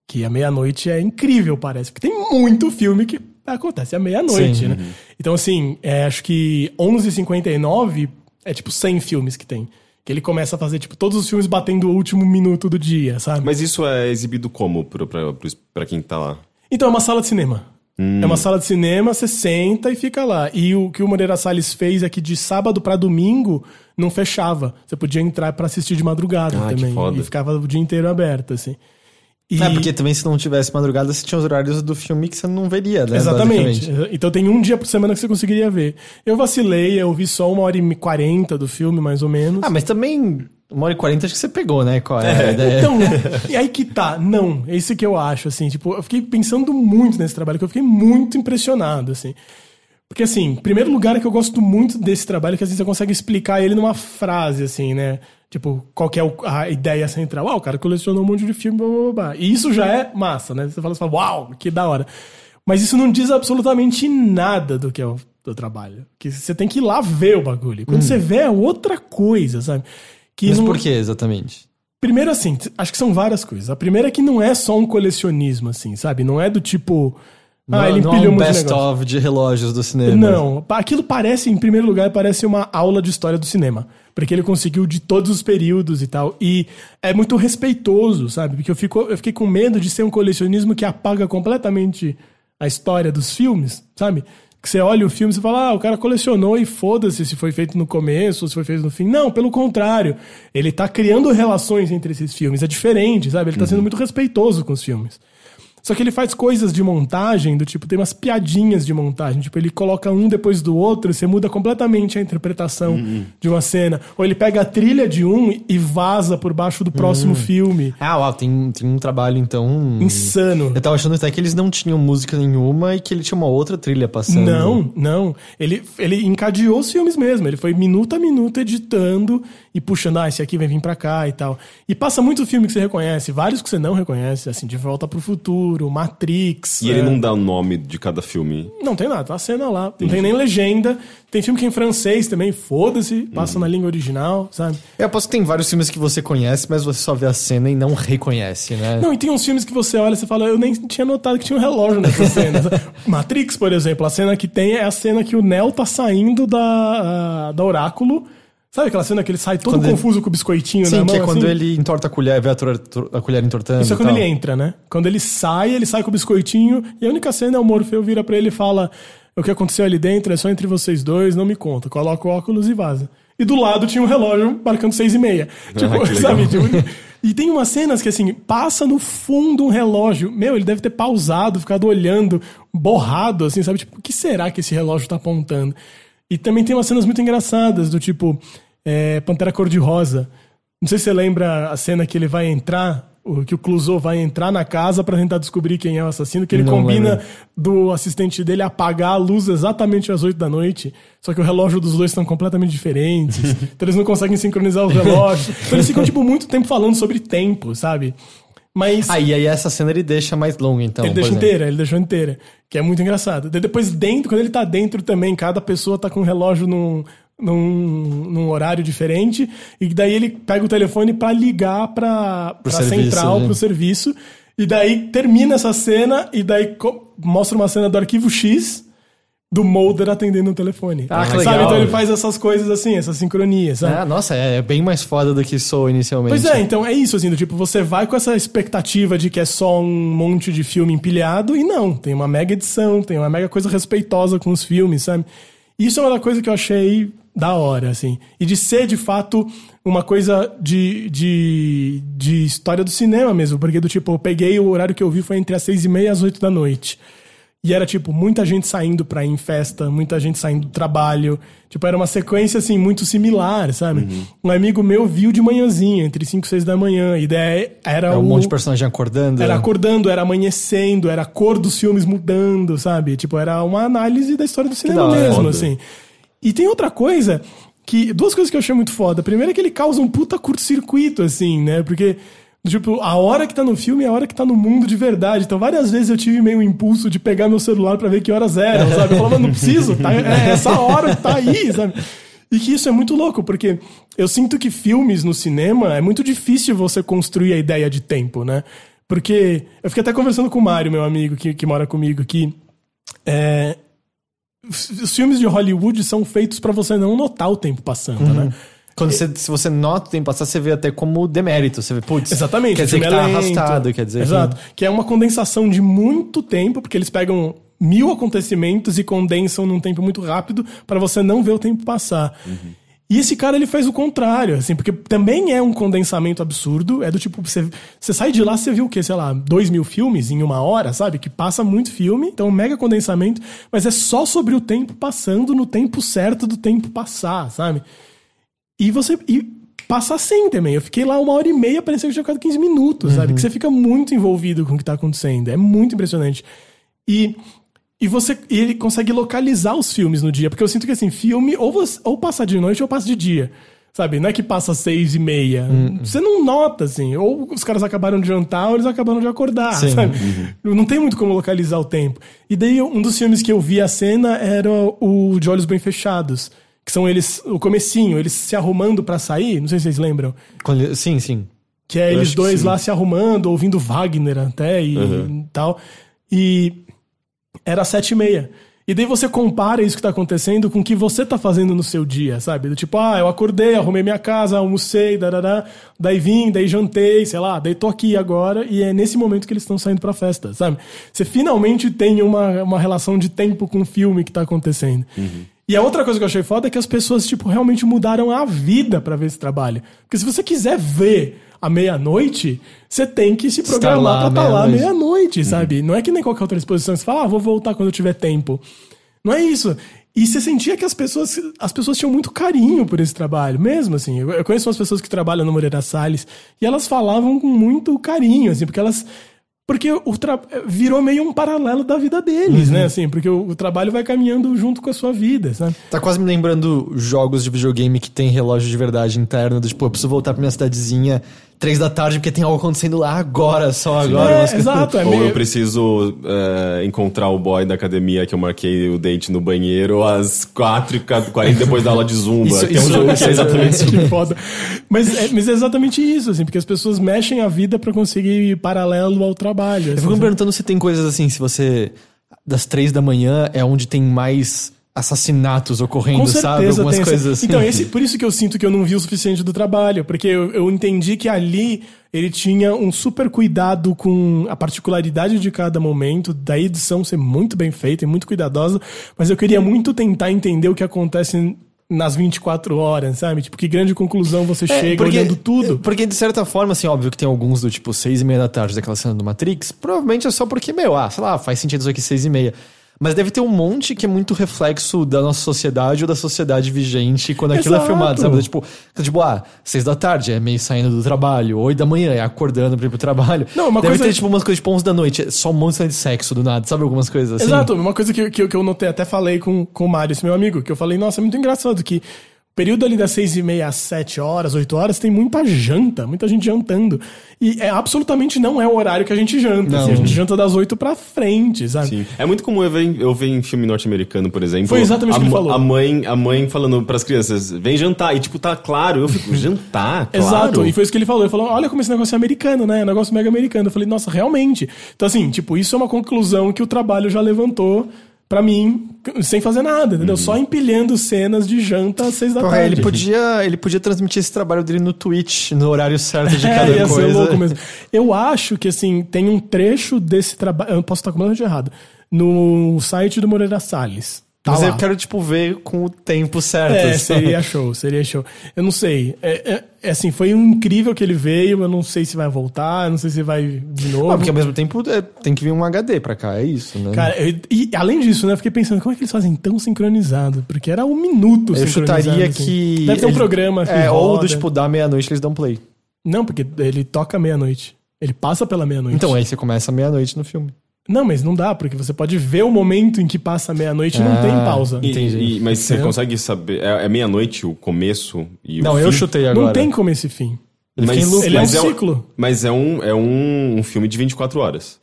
Que a meia-noite é incrível, parece. Porque tem muito filme que acontece à meia-noite, né? Então, assim, é, acho que 11h59 é tipo 100 filmes que tem. Que ele começa a fazer, tipo, todos os filmes batendo o último minuto do dia, sabe? Mas isso é exibido como pra, pros- pra quem tá lá? Então, é uma sala de cinema. É uma sala de cinema, você senta e fica lá. E o que o Moreira Salles fez é que de sábado pra domingo não fechava. Você podia entrar pra assistir de madrugada Ah, que também. foda. E ficava o dia inteiro aberto, assim. E- É, porque também se não tivesse madrugada, você tinha os horários do filme que você não veria, né? Exatamente. Então tem um dia por semana que você conseguiria ver. Eu vacilei, eu vi só uma hora e quarenta do filme, mais ou menos. Ah, mas também, uma hora e quarenta acho que você pegou, né? Qual é, ideia? Então, e aí que tá. Não, é isso que eu acho, assim. Tipo, eu fiquei pensando muito nesse trabalho, que eu fiquei muito impressionado, assim. Porque, assim, primeiro lugar é que eu gosto muito desse trabalho, que às vezes você consegue explicar ele numa frase, assim, né? Tipo, qual que é a ideia central. Ah, o cara colecionou um monte de filme, blá, blá, blá. E isso já é massa, né? Você fala, você fala, uau, que da hora. Mas isso não diz absolutamente nada do que é o do trabalho. Que você tem que ir lá ver o bagulho. Quando você vê, é outra coisa, sabe? Que Mas não- por que exatamente? Primeiro, assim, acho que são várias coisas. A primeira é que não é só um colecionismo, assim, sabe? Não é do tipo. Ah, não, ele não é empilhou um muito best negócio. of de relógios do cinema. Não, aquilo parece, em primeiro lugar, parece uma aula de história do cinema. Porque ele conseguiu de todos os períodos e tal. E é muito respeitoso, sabe? Porque eu, fico, eu fiquei com medo de ser um colecionismo que apaga completamente a história dos filmes, sabe? Que você olha o filme e fala, ah, o cara colecionou e foda-se se foi feito no começo ou se foi feito no fim. Não, pelo contrário. Ele tá criando relações entre esses filmes. É diferente, sabe? Ele tá sendo muito respeitoso com os filmes. Só que ele faz coisas de montagem, do tipo, tem umas piadinhas de montagem. Tipo, ele coloca um depois do outro, e você muda completamente a interpretação de uma cena. Ou ele pega a trilha de um e vaza por baixo do próximo filme. Ah, uau, tem, tem um trabalho então. Insano. Eu tava achando até que eles não tinham música nenhuma e que ele tinha uma outra trilha passando. Não, não. Ele, ele encadeou os filmes mesmo. Ele foi minuto a minuto editando e puxando, ah, esse aqui vai vir pra cá e tal. E passa muito filme que você reconhece, vários que você não reconhece, assim, De Volta pro Futuro, Matrix. E ele é. não dá o nome de cada filme. Não tem nada, tá a cena lá. Não tem nem legenda. Tem filme que é em francês também, foda-se, passa na língua original, sabe? Eu aposto que tem vários filmes que você conhece, mas você só vê a cena e não reconhece, né? Não, e tem uns filmes que você olha e você fala, eu nem tinha notado que tinha um relógio nessa cena. Matrix, por exemplo, a cena que tem é a cena que o Neo tá saindo da, da Oráculo. Sabe aquela cena que ele sai todo Quando ele- confuso com o biscoitinho Sim, na mão? que é quando assim? ele entorta a colher, vê a, tor- a colher entortando. Isso é e quando tal. ele entra, né? Quando ele sai, ele sai com o biscoitinho e a única cena é o Morfeu vira pra ele e fala: O que aconteceu ali dentro é só entre vocês dois, não me conta. Coloca o óculos e vaza. E do lado tinha um relógio marcando seis e meia. Tipo, que legal. sabe? Tipo, e tem umas cenas que, assim, passa no fundo um relógio. Meu, ele deve ter pausado, ficado olhando, borrado, assim, sabe? Tipo, o que será que esse relógio tá apontando? E também tem umas cenas muito engraçadas, do tipo, é, Pantera Cor-de-Rosa. Não sei se você lembra a cena que ele vai entrar, que o Clouseau vai entrar na casa pra tentar descobrir quem é o assassino, que ele Não combina lembro. do assistente dele apagar a luz exatamente às 8 da noite, só que o relógio dos dois estão completamente diferentes, então eles não conseguem sincronizar os relógios. Então eles ficam, tipo, muito tempo falando sobre tempo, sabe? Mas... Ah, e aí essa cena ele deixa mais longa, então. Ele deixa exemplo. inteira, ele deixou inteira. Que é muito engraçado. Depois dentro, quando ele tá dentro também, cada pessoa tá com um relógio num, num, num horário diferente. E daí ele pega o telefone pra ligar pra, pra serviço, central, né? pro serviço. E daí termina essa cena e daí mostra uma cena do arquivo X do Mulder atendendo o telefone. Ah, que Sabe? legal. Então ele faz essas coisas assim, essa sincronia, sabe? Ah, nossa, é, é bem mais foda do que sou inicialmente. Pois é, então é isso, assim, do tipo, você vai com essa expectativa de que é só um monte de filme empilhado, e não, tem uma mega edição, tem uma mega coisa respeitosa com os filmes, sabe? Isso é uma coisa que eu achei da hora, assim. E de ser, de fato, uma coisa de, de, de história do cinema mesmo. Porque, do tipo, eu peguei o horário que eu vi foi entre as seis e meia e as oito da noite. E era, tipo, muita gente saindo pra ir em festa, muita gente saindo do trabalho. Tipo, era uma sequência, assim, muito similar, sabe? Uhum. Um amigo meu viu de manhãzinha, entre 5 e 6 da manhã. E daí era É um o- monte de personagem acordando. Era acordando, era amanhecendo, era a cor dos filmes mudando, sabe? Tipo, era uma análise da história do cinema mesmo, assim. E tem outra coisa que. Duas coisas que eu achei muito foda. Primeiro é que ele causa um puta curto-circuito, assim, né? Porque. Tipo, a hora que tá no filme é a hora que tá no mundo de verdade. Então, várias vezes eu tive meio impulso de pegar meu celular pra ver que horas eram, sabe? Eu falava, não preciso, tá? É essa hora que tá aí, sabe? E que isso é muito louco, porque eu sinto que filmes no cinema é muito difícil você construir a ideia de tempo, né? Porque eu fiquei até conversando com o Mário, meu amigo, que, que mora comigo aqui. É, os filmes de Hollywood são feitos pra você não notar o tempo passando, né? Quando você, se você nota o tempo passar, você vê até como demérito. Você vê, putz, Exatamente. quer dizer que tá é lento. arrastado, quer dizer Exato. Que... é uma condensação de muito tempo, porque eles pegam mil acontecimentos e condensam num tempo muito rápido pra você não ver o tempo passar. E esse cara, ele faz o contrário, assim, porque também é um condensamento absurdo. É do tipo, você, você sai de lá, você viu o quê? Sei lá, dois mil filmes em uma hora, sabe? Que passa muito filme, então um mega condensamento, mas é só sobre o tempo passando no tempo certo do tempo passar, sabe? E você. E passa assim também. Eu fiquei lá uma hora e meia, parecia que eu tinha ficado 15 minutos, sabe? Que você fica muito envolvido com o que tá acontecendo. É muito impressionante. E. E você e ele consegue localizar os filmes no dia, porque eu sinto que assim, filme ou, você, ou passa de noite ou passa de dia. Sabe? Não é que passa seis e meia. Você não nota, assim. Ou os caras acabaram de jantar ou eles acabaram de acordar, Sim. sabe? Não tem muito como localizar o tempo. E daí, um dos filmes que eu vi a cena era o De Olhos Bem Fechados. Que são eles, o comecinho, eles se arrumando pra sair. Não sei se vocês lembram. Ele- sim, sim. Que é Eu eles dois lá se arrumando, ouvindo Wagner até e Uhum. tal. E era sete e meia. E daí você compara isso que tá acontecendo com o que você tá fazendo no seu dia, sabe? Do tipo, ah, eu acordei, arrumei minha casa, almocei, darará, daí vim, daí jantei, sei lá, daí tô aqui agora, e é nesse momento que eles estão saindo pra festa, sabe? Você finalmente tem uma, uma relação de tempo com o filme que tá acontecendo. E a outra coisa que eu achei foda é que as pessoas, tipo, realmente mudaram a vida pra ver esse trabalho. Porque se você quiser ver à meia-noite, você tem que se programar à estar lá à meia-noite. meia-noite, sabe? Não é que nem qualquer outra exposição, você fala, ah, vou voltar quando eu tiver tempo. Não é isso. E você sentia que as pessoas, as pessoas tinham muito carinho por esse trabalho, mesmo assim. Eu, conheço umas pessoas que trabalham no Moreira Salles e elas falavam com muito carinho, assim, porque elas. Porque o tra... virou meio um paralelo da vida deles, né? Assim, porque o, o trabalho vai caminhando junto com a sua vida, sabe? Tá quase me lembrando jogos de videogame que tem relógio de verdade interno. Do, tipo, eu preciso voltar pra minha cidadezinha três da tarde porque tem algo acontecendo lá agora, só agora. é, exato, é Ou meio. eu preciso é, encontrar o boy da academia que eu marquei o date no banheiro às 4h40 depois da aula de zumba. Isso- Tem um isso- jogo que é exatamente isso. que foda. Mas é, mas é exatamente isso, assim, porque as pessoas mexem a vida pra conseguir ir paralelo ao trabalho. Eu assim, fico me sabe? perguntando se tem coisas assim, se você. Das três da manhã é onde tem mais assassinatos ocorrendo, Com sabe? Algumas coisas assim. Então, esse, por isso que eu sinto que eu não vi o suficiente do trabalho, porque eu, eu entendi que ali ele tinha um super cuidado com a particularidade de cada momento, da edição ser muito bem feita e muito cuidadosa, mas eu queria muito tentar entender o que acontece nas 24 horas, sabe? Tipo, que grande conclusão você É, chega porque- olhando tudo. Porque, de certa forma, assim, óbvio que tem alguns do tipo seis e meia da tarde daquela cena do Matrix, provavelmente é só porque, meu, ah, sei lá, faz sentido isso aqui seis e meia. Mas deve ter um monte que é muito reflexo da nossa sociedade ou da sociedade vigente quando aquilo é Exato. filmado, sabe? Tipo, tipo, ah, seis da tarde é meio saindo do trabalho, oito da manhã é acordando pra ir pro trabalho. Não, uma deve coisa- ter, tipo, umas coisas tipo onze da noite, é só um monte de sexo do nada, sabe? Algumas coisas assim. Exato, uma coisa que, que, eu- que eu notei, até falei com, com o Mário, esse meu amigo, que eu falei, nossa, é muito engraçado que período ali das seis e meia às sete horas, oito horas, tem muita janta, muita gente jantando. E é absolutamente não é o horário que a gente janta. Assim, a gente janta das oito pra frente, sabe? Sim. É muito comum eu ver, em- eu ver em filme norte-americano, por exemplo. Foi exatamente a, o que ele falou. A mãe, a mãe falando pras crianças, vem jantar. E tipo, tá claro. Eu fico, jantar? Claro. Exato, e foi isso que ele falou. Ele falou: olha como esse negócio é americano, né? É um negócio mega americano. Eu falei, nossa, realmente. Então, assim, tipo, isso é uma conclusão que o trabalho já levantou pra mim, sem fazer nada, entendeu? Só empilhando cenas de janta às seis da tarde. ele podia, ele podia transmitir esse trabalho dele no Twitch, no horário certo de É, cada ia coisa. ser louco mesmo. Eu acho que, assim, tem um trecho desse trabalho. Eu posso estar completamente errado. No site do Moreira Salles. Tá Mas lá. eu quero, tipo, ver com o tempo certo. É, sabe? seria show, seria show. Eu não sei. É, é- é assim, foi um incrível que ele veio, eu não sei se vai voltar, eu não sei se vai de novo. Ah, porque ao mesmo tempo é, tem que vir um HD pra cá, é isso, né? Cara, eu- e além disso, né, eu fiquei pensando, como é que eles fazem tão sincronizado? Porque era um minuto eu chutaria assim. que. Deve ter um ele- programa que É, ou do tipo, da meia-noite eles dão play. Não, porque ele toca meia-noite. Ele passa pela meia-noite. Então aí você começa meia-noite no filme. Não, mas não dá, porque você pode ver o momento em que passa a meia-noite e não Ah, tem pausa. E- Entendi. e- mas você consegue saber. É, é meia-noite o começo e Não, o eu fim? chutei agora. Não tem começo e fim. Ele Mas, fica em loop. Ele é um mas ciclo. Mas é um, é um, um filme de 24 horas.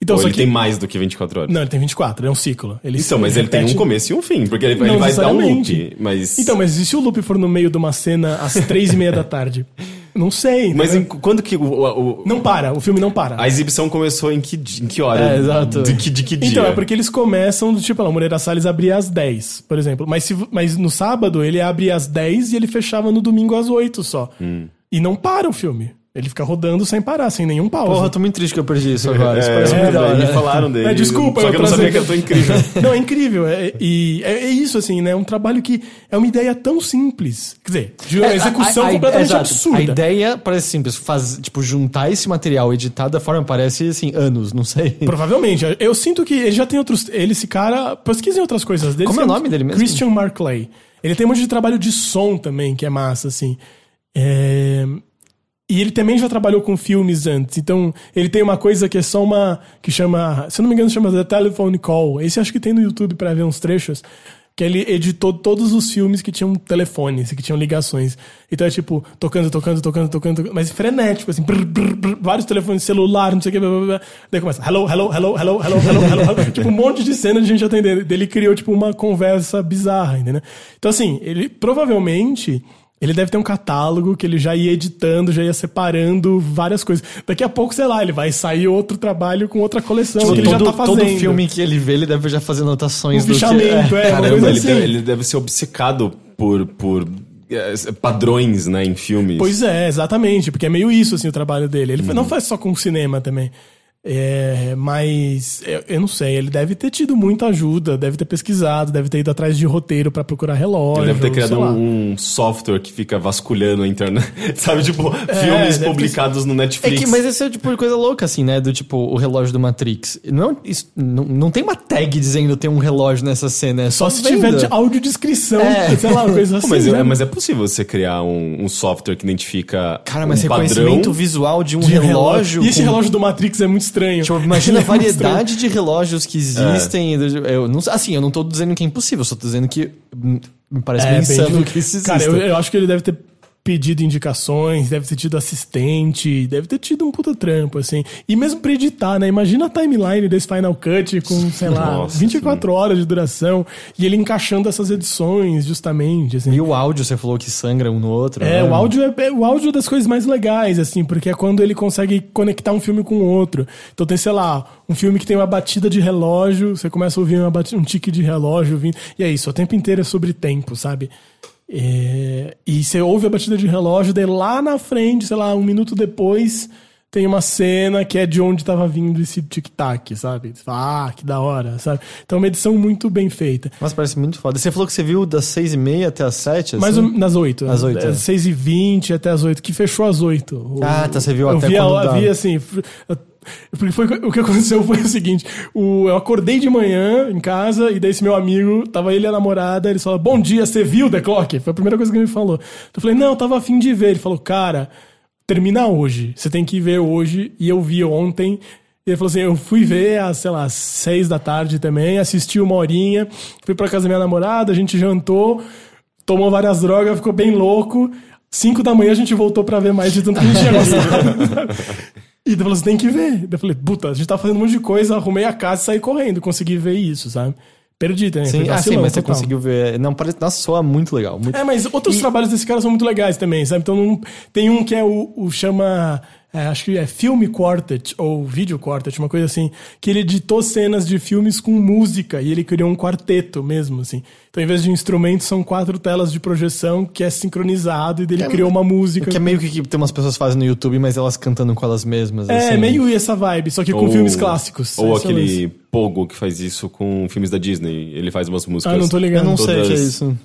Então, Ou só ele que... tem mais do que 24 horas. Não, ele tem 24, ele é um ciclo. Ele Então, mas ele tem repete- um começo e um fim, porque ele, Não ele vai dar um loop. Mas, Então, mas e se o loop for no meio de uma cena às três e meia da tarde? Não sei. mas em- entendeu? quando que o, o- o- Não para, o filme não para. a exibição começou em que, em que hora? É, exato. De que, de que dia? Então, é porque eles começam do tipo, a Moreira Salles abria às 10, por exemplo. Mas, se, mas no sábado ele abria às 10 e ele fechava no domingo às 8 só. Hum. E não para o filme. Ele fica rodando sem parar, sem nenhum pausa. Porra, eu tô muito triste que eu perdi isso agora. Isso É, parece é, muito hora. me falaram dele. É, desculpa, Só eu que eu não sabia que eu tô incrível. Não, é incrível. É, e é, é isso, assim, né? É um trabalho que é uma ideia tão simples. Quer dizer, de uma É, execução a- a- completamente exato. absurda. A ideia parece simples. Faz, tipo, juntar esse material editado da forma parece, assim, anos, não sei. Provavelmente. Eu sinto que ele já tem outros. Ele, esse cara. Pesquisem outras coisas dele. Como é o nome dele mesmo? Christian Marclay. Ele tem um monte de trabalho de som também, que é massa, assim. É, E ele também já trabalhou com filmes antes. Então, ele tem uma coisa que é só uma. que chama. Se eu não me engano, chama The Telephone Call. Esse acho que tem no YouTube pra ver uns trechos. Que ele editou todos os filmes que tinham telefones, que tinham ligações. Então é tipo, tocando, tocando, tocando, tocando, tocando mas frenético, assim, brr, brr, brr, vários telefones celular, não sei o que, blá, blá, blá. daí começa, hello, hello, hello, hello, hello, hello, hello, hello. tipo, um monte de cena de gente atendendo. Ele criou, tipo, uma conversa bizarra, entendeu? Então, assim, ele provavelmente. Ele deve ter um catálogo que ele já ia editando, já ia separando várias coisas. Daqui a pouco, sei lá, ele vai sair outro trabalho com outra coleção que ele todo, já tá fazendo. todo filme que ele vê, ele deve já fazer anotações Um do que... fichamento, é, uma Caramba, coisa ele, assim. deve, ele deve ser obcecado por, por é, padrões, né, em filmes. Pois é, exatamente, porque é meio isso assim o trabalho dele. Ele não faz só com cinema também. É, mas eu, eu não sei, ele deve ter tido muita ajuda, deve ter pesquisado, deve ter ido atrás de roteiro pra procurar relógio. Ele deve ter criado um, um software que fica vasculhando a internet. Sabe, tipo, filmes deve publicados no É Netflix. que, mas esse é o tipo de coisa louca, assim, né? Do tipo, o relógio do Matrix. Não, é- isso, não, não tem uma tag dizendo tem um relógio nessa cena. É só, Só se venda. tiver de audiodescrição, É. sei lá, coisa assim. Mas, né? é, mas é possível você criar um, um software que identifica Cara, mas um reconhecimento padrão. visual de um De relógio. E esse com- relógio do Matrix é muito estranho. Tipo, imagina a é muito variedade de relógios que existem. Eu não, assim, eu não tô dizendo que é impossível, só tô dizendo que hum, me parece É, bem insano que isso exista. Cara, eu, eu acho que ele deve ter pedido indicações, deve ter tido assistente, deve ter tido um puta trampo, assim. E mesmo pra editar, né? Imagina a timeline desse Final Cut com, sei lá, Nossa, 24 horas de duração e ele encaixando essas edições, justamente, assim. E o áudio, você falou que sangra um no outro. É, né? o áudio é, é o áudio das coisas mais legais, assim, porque é quando ele consegue conectar um filme com o outro. Então tem, sei lá, um filme que tem uma batida de relógio, você começa a ouvir uma bati- um tique de relógio vindo. E é isso, o tempo inteiro é sobre tempo, sabe? É, e você ouve a batida de relógio, daí lá na frente, sei lá, um minuto depois, tem uma cena que é de onde estava vindo esse tic-tac, sabe? Você fala, ah, que da hora, sabe? Então é uma edição muito bem feita. Nossa, parece muito foda. Você falou que você viu das seis e meia até as sete? Mais assim? ou, nas 8. Às oito, é. Às 6 e 20 até as 8, que fechou às 8. Ah, tá, você viu eu até vi, quando a- dava. vi assim. Porque foi, o que aconteceu foi o seguinte: o, eu acordei de manhã em casa, e daí esse meu amigo, tava ele e a namorada, eles falaram: Bom dia, você viu The Clock? Foi a primeira coisa que ele me falou. Eu falei: Não, eu tava afim de ver. Ele falou: Cara, termina hoje. Você tem que ver hoje. E eu vi ontem. E ele falou assim: eu fui ver às, sei lá, seis da tarde também, assisti uma horinha, fui pra casa da minha namorada, a gente jantou, tomou várias drogas, ficou bem louco. Cinco da manhã a gente voltou pra ver mais de tanto que a gente tinha gostado. E ele falou, você tem que ver. Daí Eu falei, puta, a gente tá fazendo um monte de coisa, arrumei a casa e saí correndo, consegui ver isso, sabe? Perdi também. Sim, ah, sim, mas você total. conseguiu ver. Não, parece. Nossa, soa muito legal. Muito... É, mas outros trabalhos desse cara são muito legais também, sabe? Então não- tem um que é o, o chama é, acho que é Filme Quartet ou Video Quartet, uma coisa assim, que ele editou cenas de filmes com música e ele criou um quarteto mesmo, assim. Então, em vez de instrumentos, são quatro telas de projeção que é sincronizado e dele criou uma música. Que é meio que, que tem umas pessoas fazem no YouTube, mas elas cantando com elas mesmas. É, assim. meio essa vibe, só que com Ou- filmes clássicos. Ou é aquele lance. Pogo que faz isso com filmes da Disney. Ele faz umas músicas. Ah, não tô ligado. Eu não sei o que é todas- isso.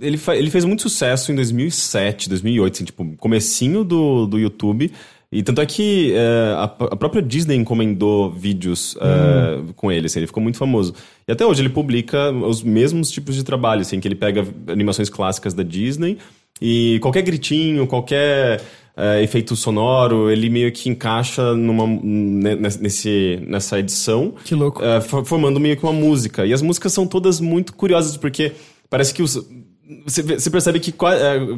Ele, fa- ele fez muito sucesso em 2007, 2008, assim, tipo, comecinho do, do YouTube. E tanto é que é, a, a própria Disney encomendou vídeos é, com ele, assim, ele ficou muito famoso. E até hoje ele publica os mesmos tipos de trabalho, assim, que ele pega animações clássicas da Disney e qualquer gritinho, qualquer é, efeito sonoro, ele meio que encaixa numa, ne- nesse, nessa edição. Que louco. For- formando meio que uma música. E as músicas são todas muito curiosas, porque parece que os. Você, percebe que,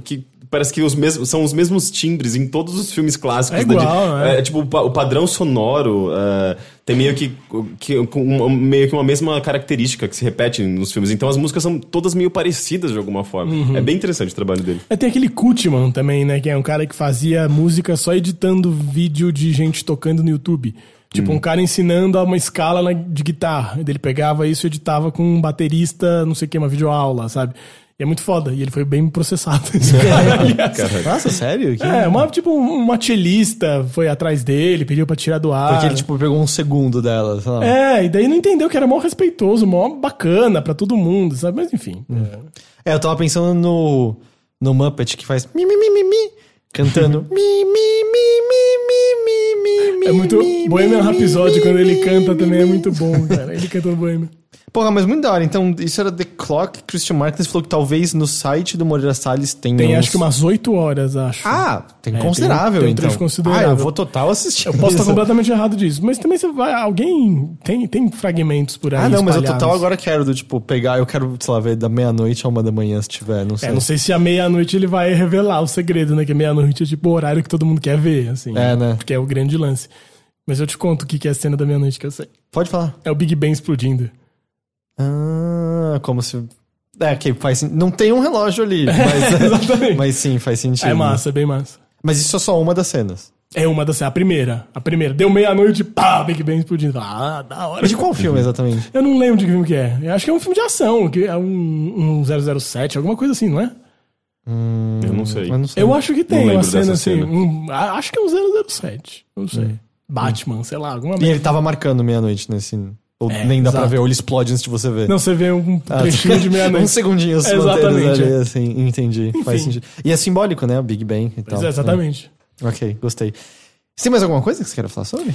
que parece que os mesmos, são os mesmos timbres em todos os filmes clássicos. É da igual, né? é, tipo, o, pa- o padrão sonoro é, tem meio que, que, uma, meio que uma mesma característica que se repete nos filmes. Então as músicas são todas meio parecidas de alguma forma. Uhum. É bem interessante o trabalho dele. É, tem aquele Kutman também, né? Que é um cara que fazia música só editando vídeo de gente tocando no YouTube. Tipo, um cara ensinando uma escala de guitarra. Ele pegava isso e editava com um baterista, não sei o que, uma videoaula, sabe? E é muito foda. E ele foi bem processado. Nossa, sério? Que... É, uma, tipo, uma chelista foi atrás dele, pediu pra tirar do ar. Porque ele, tipo, pegou um segundo dela, sei lá. É, e daí não entendeu que era mó respeitoso, mó bacana pra todo mundo, sabe? Mas enfim. É, é eu tava pensando no, no Muppet que faz mi, mi, mi, mi, mi cantando mi, mi, mi, mi, mi, mi, mi, É muito mi, Bohemian Rhapsody, quando ele canta também é muito bom, cara. Ele cantou Bohemian. Porra, mas muito da hora. Então, isso era The Clock. Christian Martins falou que talvez no site do Moreira Salles tenha Tem uns- acho que umas 8 horas, acho. Ah, tem É, considerável, tem um então. considerável. Ah, eu vou total assistir. Eu posso estar completamente errado disso. Mas também você vai. Alguém. Tem, tem fragmentos por aí. Ah, não, mas eu espalhados. total agora quero, do tipo, pegar... Eu quero, sei lá, ver da meia-noite a uma da manhã, se tiver, não sei. É, não sei se à meia-noite ele vai revelar o segredo, né? Que meia-noite é tipo o horário que todo mundo quer ver, assim. É, né? Porque é o grande lance. Mas eu te conto o que que é a cena da meia-noite que eu sei. Pode falar. É o Big Ben explodindo. Ah, como se... É, que faz Não tem um relógio ali, mas, Exatamente. mas sim, faz sentido. É massa, é bem massa. Mas isso é só uma das cenas. É uma das. A primeira. A primeira. Deu meia-noite, pá, Big Ben explodindo. Ah, da hora. Mas de qual filme exatamente? Eu não lembro de que filme que é. Eu acho que é um filme de ação, que é um, um 007, alguma coisa assim, não é? Eu não sei. Eu não sei. Eu acho que tem uma cena assim. cena. um- acho que é um 007. Não sei. Hum. Batman, sei lá, alguma E ele tava marcando meia-noite nesse... Ou É, nem dá pra exato. ver, ou ele explode antes de você ver. Não, você vê um Ah, trechinho de um meia-noite. segundinho os Exatamente, ali, é. assim, entendi. Faz Enfim. sentido. E é simbólico, né? O Big Bang e tal. Pois é, exatamente. É. Ok, gostei. Você tem mais alguma coisa que você queira falar sobre?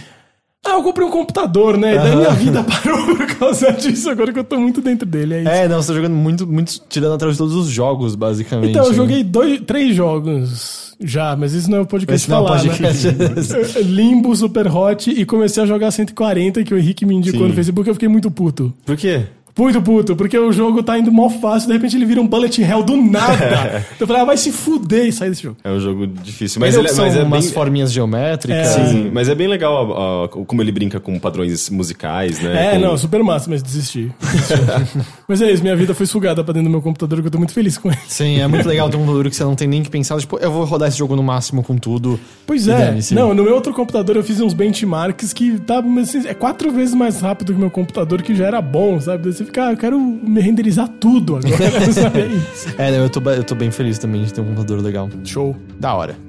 Ah, eu comprei um computador, né? E daí minha vida parou por causa disso, agora que eu tô muito dentro dele. É isso. É, não, você tá jogando muito, muito tirando atrás de todos os jogos, basicamente. Então, eu né? joguei dois, três jogos já, mas isso não é o podcast Esse não é falar, podcast. né? Limbo, Super Hot e comecei a jogar 140, que o Henrique me indicou Sim. no Facebook, eu fiquei muito puto. Por quê? Muito puto, porque o jogo tá indo mó fácil, de repente ele vira um bullet hell do nada. eu falei, ah, vai se fuder e sair desse jogo. É um jogo difícil. Mas, Mas, ele, é- mas é umas bem. forminhas geométricas. É. Sim, mas é bem legal ó, ó, como ele brinca com padrões musicais, né? É, Com- não, super massa, mas desisti. mas é isso, minha vida foi sugada pra dentro do meu computador, que eu tô muito feliz com ele. Sim, é muito legal ter um computador que você não tem nem que pensar. Tipo, eu vou rodar esse jogo no máximo com tudo. Pois é. Não, no meu outro computador eu fiz uns benchmarks que tá, mas, assim, é quatro vezes mais rápido que o meu computador, que já era bom, sabe? Daí Você fica, ah, eu quero me renderizar tudo agora? É eu tô, eu tô bem feliz também de ter um computador legal. Show. Da hora.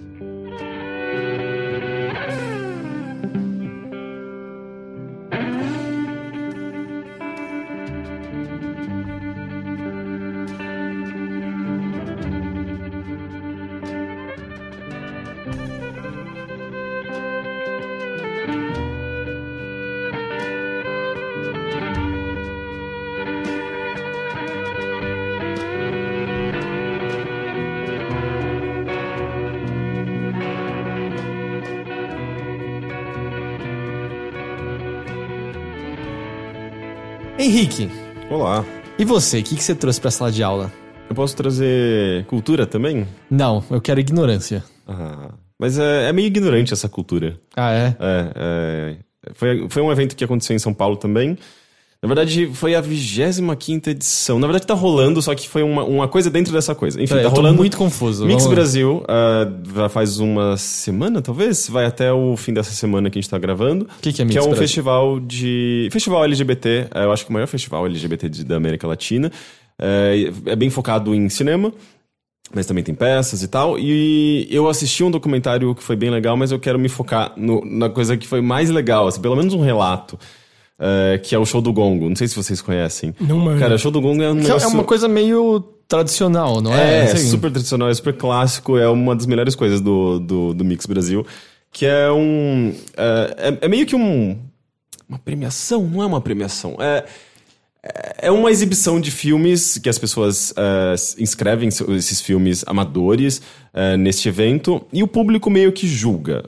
Henrique, Olá. e você? O que, que você trouxe pra sala de aula? Eu posso trazer cultura também? Não, eu quero ignorância. Ah, mas é, é meio ignorante essa cultura. Ah, é? É, é, foi, foi um evento que aconteceu em São Paulo também. Na verdade, foi a 25 edição. Na verdade, tá rolando, só que foi uma, uma coisa dentro dessa coisa. Enfim, Peraí, tá rolando. muito confuso. Mix Vamos- Brasil, ah, já faz uma semana, talvez? Vai até o fim dessa semana que a gente tá gravando. Que que é Mix Que é um Brasil? festival de. Festival LGBT, é, eu acho que o maior festival LGBT de- da América Latina. É, é bem focado em cinema. Mas também tem peças e tal. E eu assisti um documentário que foi bem legal, mas eu quero me focar no- na coisa que foi mais legal, assim, pelo menos um relato. É, que é o show do Gongo. Não sei se vocês conhecem. Não manjo. Cara, o show do Gongo é um Que negócio... é uma coisa meio tradicional, não é? É, Assim, super tradicional, é super clássico, é uma das melhores coisas do, do, do Mix Brasil. Que é um. É, é- é meio que um. Uma premiação? Não é uma premiação. É. É uma exibição de filmes que as pessoas é, inscrevem esses filmes amadores é, neste evento e o público meio que julga.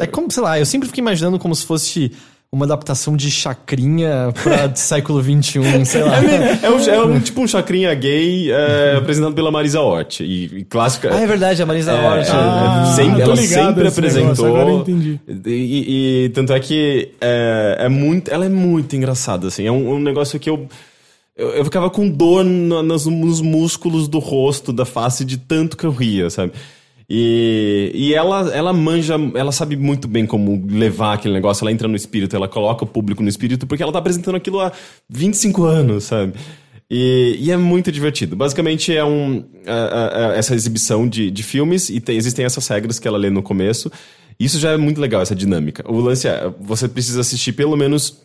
É, É como, sei lá, eu sempre fico imaginando como se fosse uma adaptação de chacrinha pra século XXI, sei lá. é, é um, é um tipo um chacrinha gay é, apresentado pela Marisa Hort. E, e clássica. Ah, é verdade, a Marisa É, Hort. Ah, sempre- ela sempre apresentou. negócio, agora eu entendi. E, e- tanto é que é, é muito, ela é muito engraçada, assim. É um, um negócio que eu, eu, eu ficava com dor na- nas- nos músculos do rosto, da face, de tanto que eu ria, sabe? E, e ela, ela manja, ela sabe muito bem como levar aquele negócio, ela entra no espírito, ela coloca o público no espírito, porque ela tá apresentando aquilo há 25 anos, sabe? E, e é muito divertido. Basicamente é um é- é- é essa exibição de, de filmes e tem- existem essas regras que ela lê no começo. Isso já é muito legal, essa dinâmica. O lance é, você precisa assistir pelo menos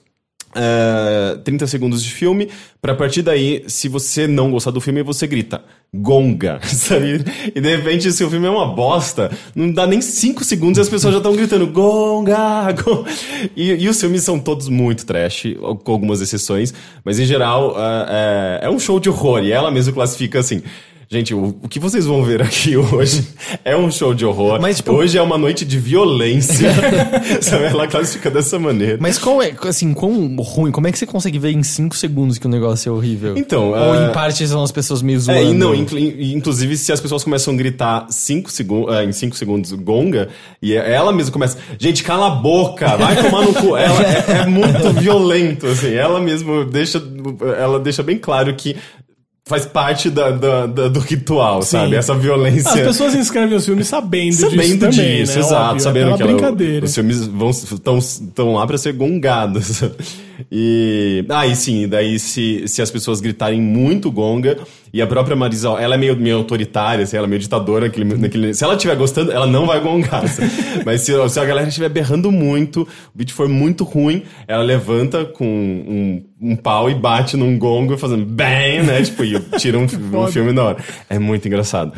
é, 30 segundos de filme, pra partir daí, se você não gostar do filme, você grita gonga, sabe? E de repente, se o filme é uma bosta, não dá nem 5 segundos e as pessoas já estão gritando gonga, gonga. E, e os filmes são todos muito trash, com algumas exceções, mas em geral é, é- é um show de horror e ela mesma classifica assim. Gente, o, o que vocês vão ver aqui hoje é um show de horror. Mas, tipo- hoje é uma noite de violência. sabe? Ela classifica dessa maneira. Mas qual é, assim, quão ruim, como é que você consegue ver em 5 segundos que o negócio é horrível? Então, Ou ah, em parte são as pessoas meio zoando. É, e não, inclu- inclusive se as pessoas começam a gritar cinco segu ah, em 5 segundos gonga, e ela mesma começa, gente, cala a boca, vai tomar no cu. Ela é, é muito violento, assim, ela mesma deixa, ela deixa bem claro que faz parte da, da- da- do ritual, sabe? Essa violência. As pessoas inscrevem os filmes sabendo, disso Sabendo também, disso, né? exato. Óbvio, sabendo é que ela- brincadeira. os filmes vão estão lá pra ser gongados. E. Ah, e sim, daí se, se as pessoas gritarem muito gonga, e a própria Marisa, ela é meio, meio autoritária, assim, ela é meio ditadora. Naquele, naquele, se ela estiver gostando, ela não vai gongar. assim. Mas se, se a galera estiver berrando muito, o vídeo for muito ruim, ela levanta com um, um pau e bate num gongo, fazendo bang, né? Tipo, e tira um, um filme na hora. É muito engraçado.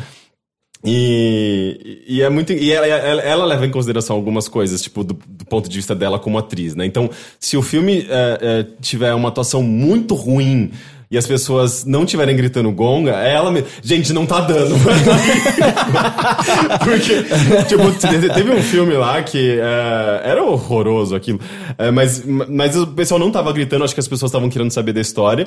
E, e é muito. E ela, ela, ela leva em consideração algumas coisas, tipo, do, do ponto de vista dela como atriz, né? Então, se o filme é, é, tiver uma atuação muito ruim e as pessoas não estiverem gritando gonga, é ela mesmo. Gente, não tá dando. Porque, tipo, te- teve um filme lá que é, era horroroso aquilo. É, mas, mas o pessoal não tava gritando, acho que as pessoas estavam querendo saber da história.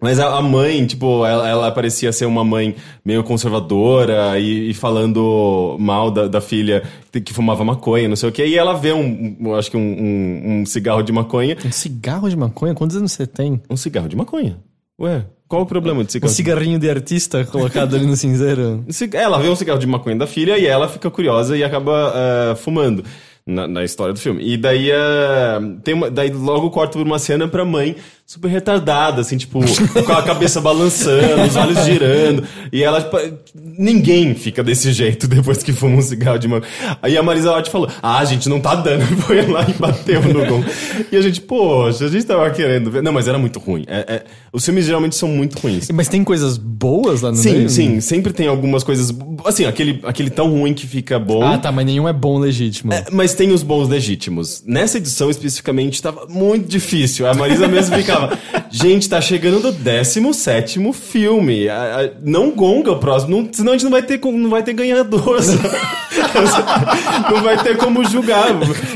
Mas a mãe, tipo, ela, ela parecia ser uma mãe meio conservadora e, e falando mal da, da filha que que fumava maconha, não sei o quê. E ela vê um, um- acho que um, um- um cigarro de maconha. Um cigarro de maconha? Quantos anos você tem? Um cigarro de maconha? Ué, qual o problema de cigarro? de- cigarrinho de artista colocado ali no cinzeiro? Ci- Ela vê um cigarro de maconha da filha e ela fica curiosa e acaba eh, fumando. Na, na história do filme. E daí, eh, tem uma, daí logo corta por uma cena pra mãe super retardada, assim, tipo, com a cabeça balançando, os olhos girando. E ela, tipo, ninguém fica desse jeito depois que fuma um cigarro de maconha. Aí a Marisa Hort falou: Ah, gente, não tá dando. Foi lá e bateu no gol. E a gente, poxa, a gente tava querendo ver. Não, mas era muito ruim. É- é- os filmes geralmente são muito ruins. Mas tem coisas boas lá no Sim, meio? sim, sempre tem algumas coisas. Assim, aquele, aquele tão ruim que fica bom. Ah, tá, mas nenhum é bom legítimo. É, mas tem os bons legítimos. Nessa edição especificamente tava muito difícil. A Marisa mesmo ficava. Gente, tá chegando do 17 filme. A- a- não gonga o próximo, não- senão a gente não vai ter, não vai ter ganhador. não vai ter como julgar.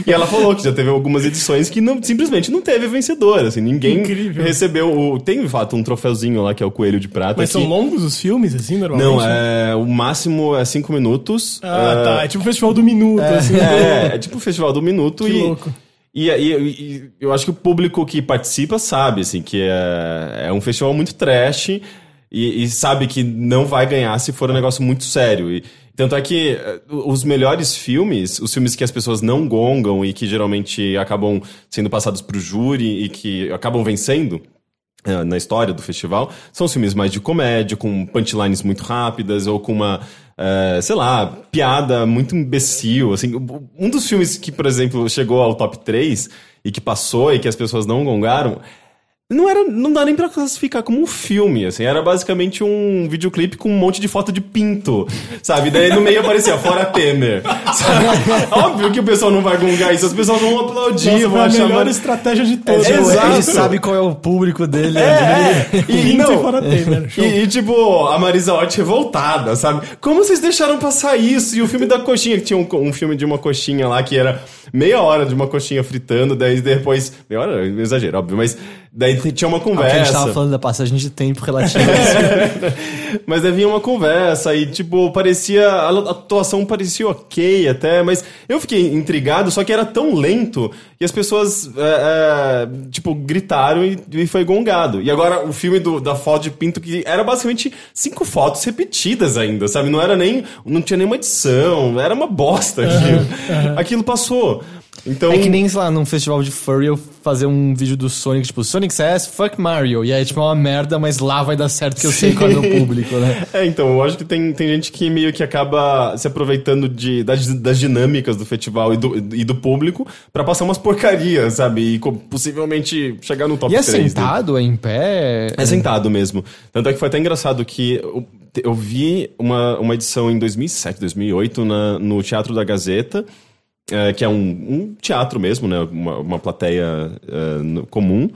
E ela falou que já teve algumas edições que não, simplesmente não teve vencedor. Assim, ninguém Incrível. recebeu o. Tem de fato um troféuzinho lá que é o Coelho de Prata. Mas que- são longos os filmes, assim, normalmente? Não, é. O máximo é 5 minutos. Ah, É, tá. É tipo o festival do minuto, assim. é, é tipo o Festival do Minuto Que e. louco. E, e- e eu acho que o público que participa sabe, assim, que é, é um festival muito trash e, e sabe que não vai ganhar se for um negócio muito sério. E, tanto é que eh, os melhores filmes, os filmes que as pessoas não gongam e que geralmente acabam sendo passados pro júri e que acabam vencendo, eh, na história do festival, são filmes mais de comédia, com punchlines muito rápidas, ou com uma, eh, sei lá, piada muito imbecil, assim. Um dos filmes que, por exemplo, chegou ao top 3 e que passou e que as pessoas não gongaram, não era, não dá nem pra classificar como um filme, assim, era basicamente um videoclipe com um monte de foto de pinto, sabe? Daí no meio aparecia fora Temer. sabe? Óbvio que o pessoal não vai gongar isso, as pessoas vão aplaudir, Nossa, vão a achar melhor mara- estratégia de É, todas. tipo, Exato. a gente sabe qual é o público dele. É, e, Pinto não, e fora Temer, e, e, tipo, a Marisa Hort revoltada, sabe? Como vocês deixaram passar isso? E o filme da coxinha, que tinha um, um filme de uma coxinha lá, que era meia hora de uma coxinha fritando, daí depois... Meia hora, exagero, óbvio, mas daí tinha uma Porque a gente conversa. tava falando da passagem de tempo relativa. Mas daí vinha uma conversa e, tipo, parecia. A atuação parecia ok até, mas eu fiquei intrigado, só que era tão lento que as pessoas, é, é, tipo, gritaram e, e foi gongado. E agora o filme do, da foto de pinto, que era basicamente cinco fotos repetidas ainda, sabe? Não era nem. Não tinha nenhuma edição, era uma bosta aquilo. Aquilo passou. Então. É que nem, sei lá, num festival de furry eu fazer um vídeo do Sonic, tipo, Sonic says fuck Mario. E aí, tipo, é uma merda, mas lá vai dar certo que eu sei qual é o meu público, né? É, então, eu acho que tem, tem gente que meio que acaba se aproveitando de, das, das dinâmicas do festival e do, e do público pra passar umas porcarias, sabe? E possivelmente chegar no top E é 3. né? sentado, é em pé? É sentado mesmo. Tanto é que foi até engraçado que eu, eu vi uma, uma edição em 2007, 2008 na, no Teatro da Gazeta, que é um, um teatro mesmo, né? Uma, uma plateia no- comum,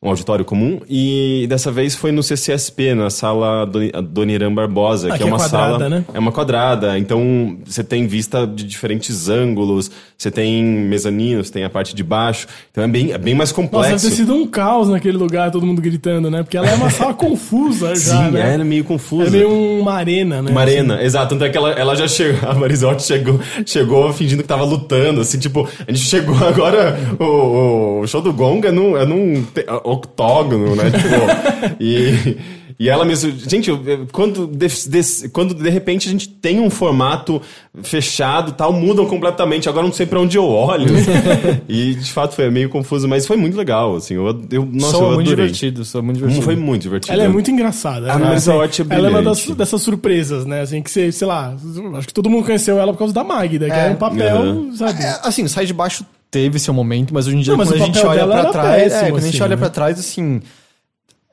um auditório comum. E dessa vez foi no CCSP, na sala Doni- Doniran Barbosa, Ah, que, que é é uma quadrada, sala... né? É uma quadrada, então você tem vista de diferentes ângulos, você tem mezaninos, tem a parte de baixo, então é bem, é bem mais Nossa, complexo. deve ter sido um caos naquele lugar, todo mundo gritando, né? Porque ela é uma sala confusa já, Sim, né? era meio confuso. É meio uma arena, né? Uma arena, exato. Tanto é que ela, ela já chegou, a Marisotti chegou, chegou fingindo que tava lutando, assim, tipo, a gente chegou agora, o, o show do Gonga é é num te- octógono, né? Tipo, e, e ela mesmo, gente, quando de, de- quando de repente a gente tem um formato fechado tal, mudam completamente, agora não sei pra onde eu olho. e de fato foi meio confuso, mas foi muito legal, assim, eu, eu nossa, sou eu muito divertido, sou muito divertido. Foi muito divertido. Ela é muito engraçada. A né? Marisa Assim, Hort é Ela é uma das, dessas surpresas, né? Assim, que você, sei lá, acho que todo mundo conheceu ela por causa da Magda, que É. era um papel, Uhum. sabe? É, assim, Sai de Baixo teve seu momento, mas hoje em dia, Não, quando a gente olha era trás. péssimo, é, quando a gente assim, olha né? pra trás, assim.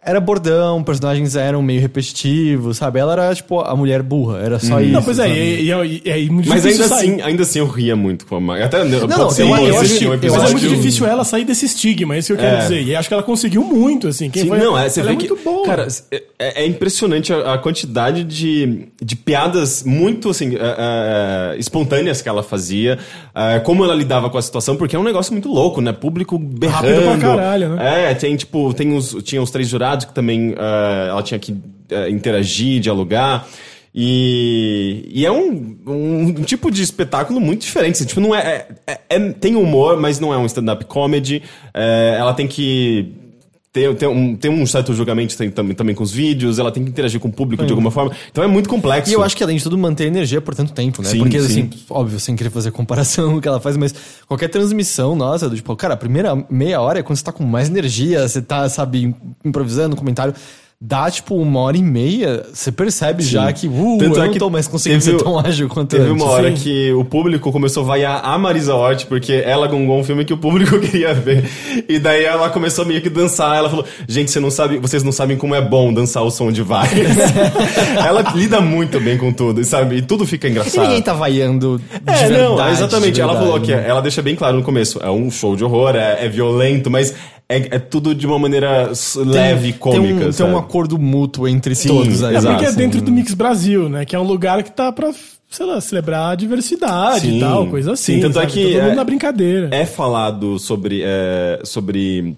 Era bordão, personagens eram meio repetitivos, sabe? Ela era, tipo, a mulher burra, era só isso. Não, pois é, e, e, e, e é muito Mas difícil ainda sair. assim, ainda assim eu ria muito com a Magda. Até não, pode ser eu- eu acho um episódio. Mas é muito difícil ela sair desse estigma, é isso que eu quero É. dizer. E acho que ela conseguiu muito, assim. Quem Sim, foi, não, é, você ela vê é que. muito boa. Cara, é, é impressionante a, a quantidade de, de piadas muito, assim, é, é, espontâneas que ela fazia, é, como ela lidava com a situação, porque é um negócio muito louco, né? Público berrando. Rápido pra caralho, né? É, tem, tipo, tem os, tinha os três jurados que também é, ela tinha que é, interagir, dialogar. E, e é um, um, tipo de espetáculo muito diferente. assim, Tipo, não é, é- é- tem humor, mas não é um stand-up comedy. É, ela tem que ter, ter, um, ter um certo julgamento tem, também, também com os vídeos. Ela tem que interagir com o público de alguma forma. Então é muito complexo. E eu acho que além de tudo manter energia por tanto tempo, né? Sim, Porque sim. assim, óbvio, sem querer fazer comparação com o que ela faz, mas qualquer transmissão nossa, do tipo, cara, a primeira meia hora é quando você tá com mais energia, você tá, sabe, improvisando, comentário. Dá, tipo, uma hora e meia, você percebe já que, uh, Tanto eu é não que tô mais conseguindo teve ser tão ágil quanto Teve antes. uma hora Sim. que o público começou a vaiar a Marisa Hort, porque ela gongou um filme que o público queria ver. E daí ela começou meio que dançar. Ela falou: Gente, você não sabe, vocês não sabem como é bom dançar o som de vaias. ela lida muito bem com tudo, sabe? E tudo fica E engraçado. ninguém tá vaiando de É, verdade, não, exatamente. de ela verdade, falou que né? ela deixa bem claro no começo: é um show de horror, é, é violento, mas é, é tudo de uma maneira s- leve cômica. Tem um, tem um acordo mútuo entre Sim, todos aí. É exato. porque é dentro do Mix Brasil, né? Que é um lugar que tá pra, sei lá, celebrar a diversidade Sim. e tal, coisa assim. Sim, tanto é sabe? que Todo mundo é- na brincadeira. é falado sobre. é, sobre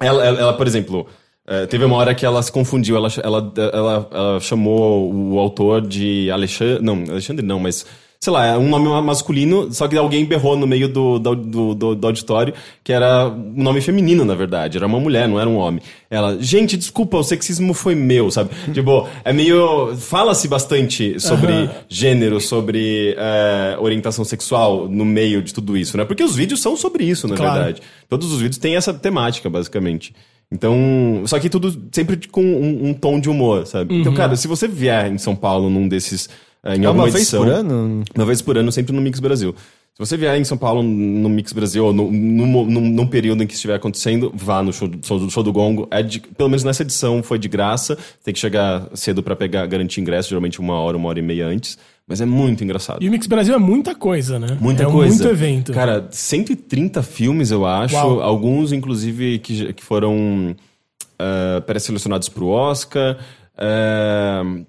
ela, ela, ela, por exemplo, é, teve uma hora que ela se confundiu. Ela, ela, ela, ela chamou o autor de Alexandre. Não, Alexandre não, mas. Sei lá, é um nome ma- masculino, só que alguém berrou no meio do, do, do, do- auditório que era um nome feminino, na verdade. Era uma mulher, não era um homem. Ela, gente, desculpa, o sexismo foi meu, sabe? tipo, é meio. Fala-se bastante sobre gênero, sobre é, orientação sexual no meio de tudo isso, né? Porque os vídeos são sobre isso, na Claro. verdade. Todos os vídeos têm essa temática, basicamente. Então, só que tudo sempre com um, um tom de humor, sabe? Então, cara, se você vier em São Paulo num desses. Eh, em É alguma uma vez edição, por ano? Uma vez por ano, sempre no Mix Brasil. Se você vier em São Paulo no Mix Brasil, ou no, num, num, num período em que estiver acontecendo, vá no show, do- show, do- show do Gongo. É de- pelo menos nessa edição foi de graça. Tem que chegar cedo pra pegar, garantir ingresso, geralmente uma hora, uma hora e meia antes. Mas é muito engraçado. E o Mix Brasil é muita coisa, né? Muita é coisa. muito evento. Cara, 130 filmes, eu acho. Uau. Alguns, inclusive, que, que foram ah, pré-selecionados pro Oscar.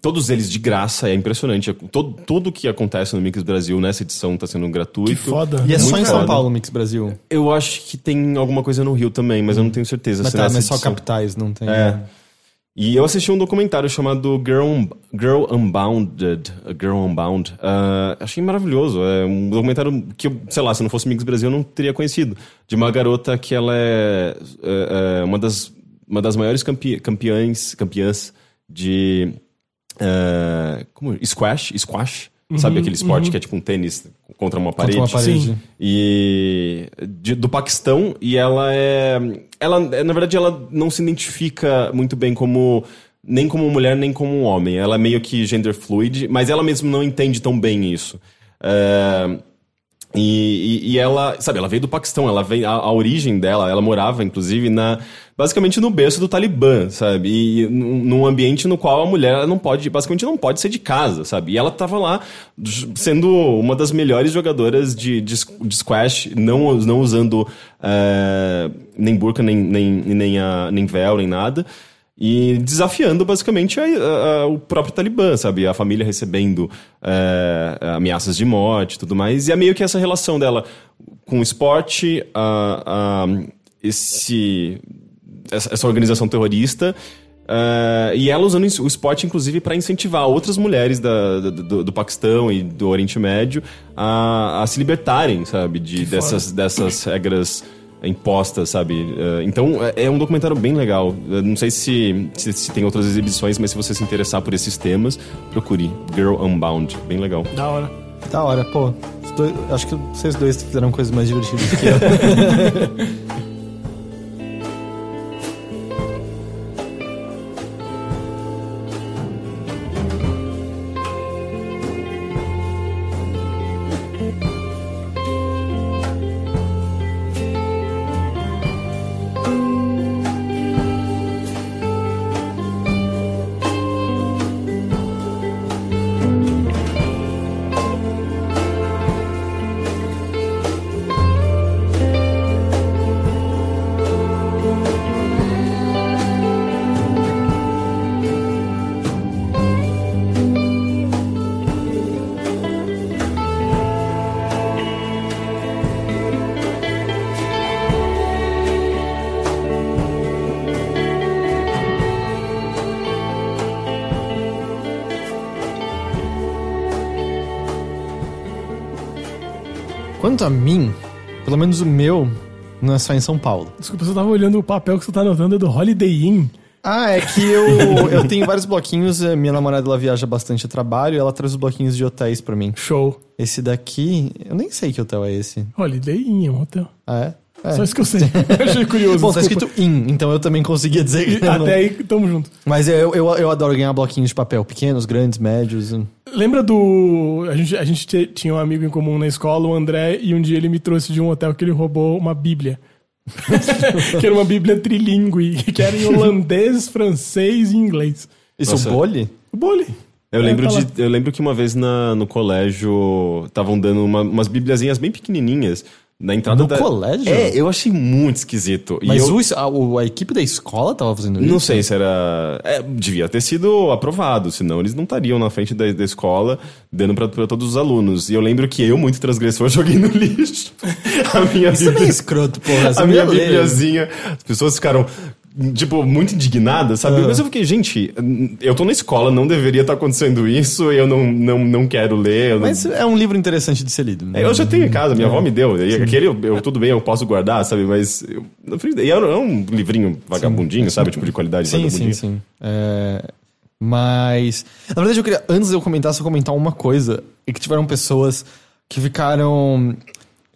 Todos eles de graça, é impressionante. Todo, tudo que acontece no Mix Brasil nessa edição tá sendo gratuito. que foda. E é só em São. Paulo, Mix Brasil. Eu acho que tem alguma coisa no Rio também, mas eu não tenho certeza. Mas tá, mas só capitais, não tem. É. E eu assisti um documentário chamado Girl, Girl Unbounded. Girl Unbound. Ah, achei maravilhoso. É um documentário que, eu, sei lá, se não fosse Mix Brasil, eu não teria conhecido. De uma garota que ela é, é, é uma, das, uma das maiores campe, campeãs, campeãs de. é, como? Squash? Squash? Sabe aquele esporte que é tipo um tênis contra uma parede? Contra uma parede. Sim. e de- do Paquistão e ela é ela na verdade ela não se identifica muito bem como nem como mulher nem como um homem ela é meio que gender fluid mas ela mesma não entende tão bem isso É, e, e- e ela, sabe, ela veio do Paquistão, ela veio, a, a origem dela, ela morava, inclusive, na basicamente no berço do Talibã, sabe? E num num ambiente no qual a mulher não pode, basicamente não pode ser de casa, sabe? E ela tava lá sendo uma das melhores jogadoras de, de, de squash, não, não usando eh, nem burca, nem, nem, nem, a, nem véu, nem nada. E desafiando basicamente a- a- a- o próprio Talibã, sabe? A família recebendo é, ameaças de morte e tudo mais. E é meio que essa relação dela com o esporte, a- esse, essa, organização terrorista. é, e ela usando o esporte, inclusive, para incentivar outras mulheres da- da- do, do Paquistão e do Oriente Médio a, a se libertarem, sabe? De, dessas, dessas regras impostas, sabe? Eh, Então é é um documentário bem legal. Eu não sei se, se, se tem outras exibições, mas se você se interessar por esses temas, procure Girl Unbound, bem legal. Da hora. Da hora, pô. Dois- acho que vocês dois fizeram coisas mais divertidas que eu. Quanto a mim, pelo menos o meu, não é só em São Paulo. Desculpa, você tava olhando o papel que você tá anotando é do Holiday Inn. Ah, é que eu, eu tenho vários bloquinhos. eh, Minha namorada ela viaja bastante a trabalho e ela traz os bloquinhos de hotéis pra mim. Show. Esse daqui, eu nem sei que hotel é esse. Holiday Inn é um hotel. Ah, é? É. Só isso que eu sei. Achei curioso. Bom, tá escrito in, então eu também conseguia dizer que não- Até aí, tamo junto. Mas eu, eu, eu adoro ganhar bloquinhos de papel, pequenos, grandes, médios. Lembra do. A gente, a gente te- tinha um amigo em comum na escola, o André, e um dia ele me trouxe de um hotel que ele roubou uma Bíblia. que era uma Bíblia trilingue, que era em holandês, francês e inglês. Isso, Nossa. o bole? O bole. Eu É, lembro, tá de, eu lembro que uma vez na, no colégio estavam dando uma- umas bibliazinhas bem pequenininhas na entrada No da... colégio? É, eu achei muito esquisito. Mas eu... o- a, a equipe da escola tava fazendo isso? Não sei se era. é, devia ter sido aprovado, senão eles não estariam na frente da, da escola dando pra, pra todos os alunos. E eu lembro que eu, muito transgressor, joguei no lixo. A minha Isso é Bíblia. escroto, porra. A minha bibliazinha. As pessoas ficaram tipo, muito indignada, sabe? Mas eu fiquei, gente, eu tô na escola, não deveria estar acontecendo isso, eu não, não, não quero ler. não- Mas é um livro interessante de ser lido. né? eu já tenho em casa, minha avó me deu. E aquele, eu, eu- tudo bem, eu posso guardar, sabe? Mas. Eu, e é um livrinho vagabundinho, sabe? Tipo, de qualidade Sim, sim, sim. É, Mas. Na verdade, eu queria, antes de eu comentar, só comentar uma coisa. E que tiveram pessoas que ficaram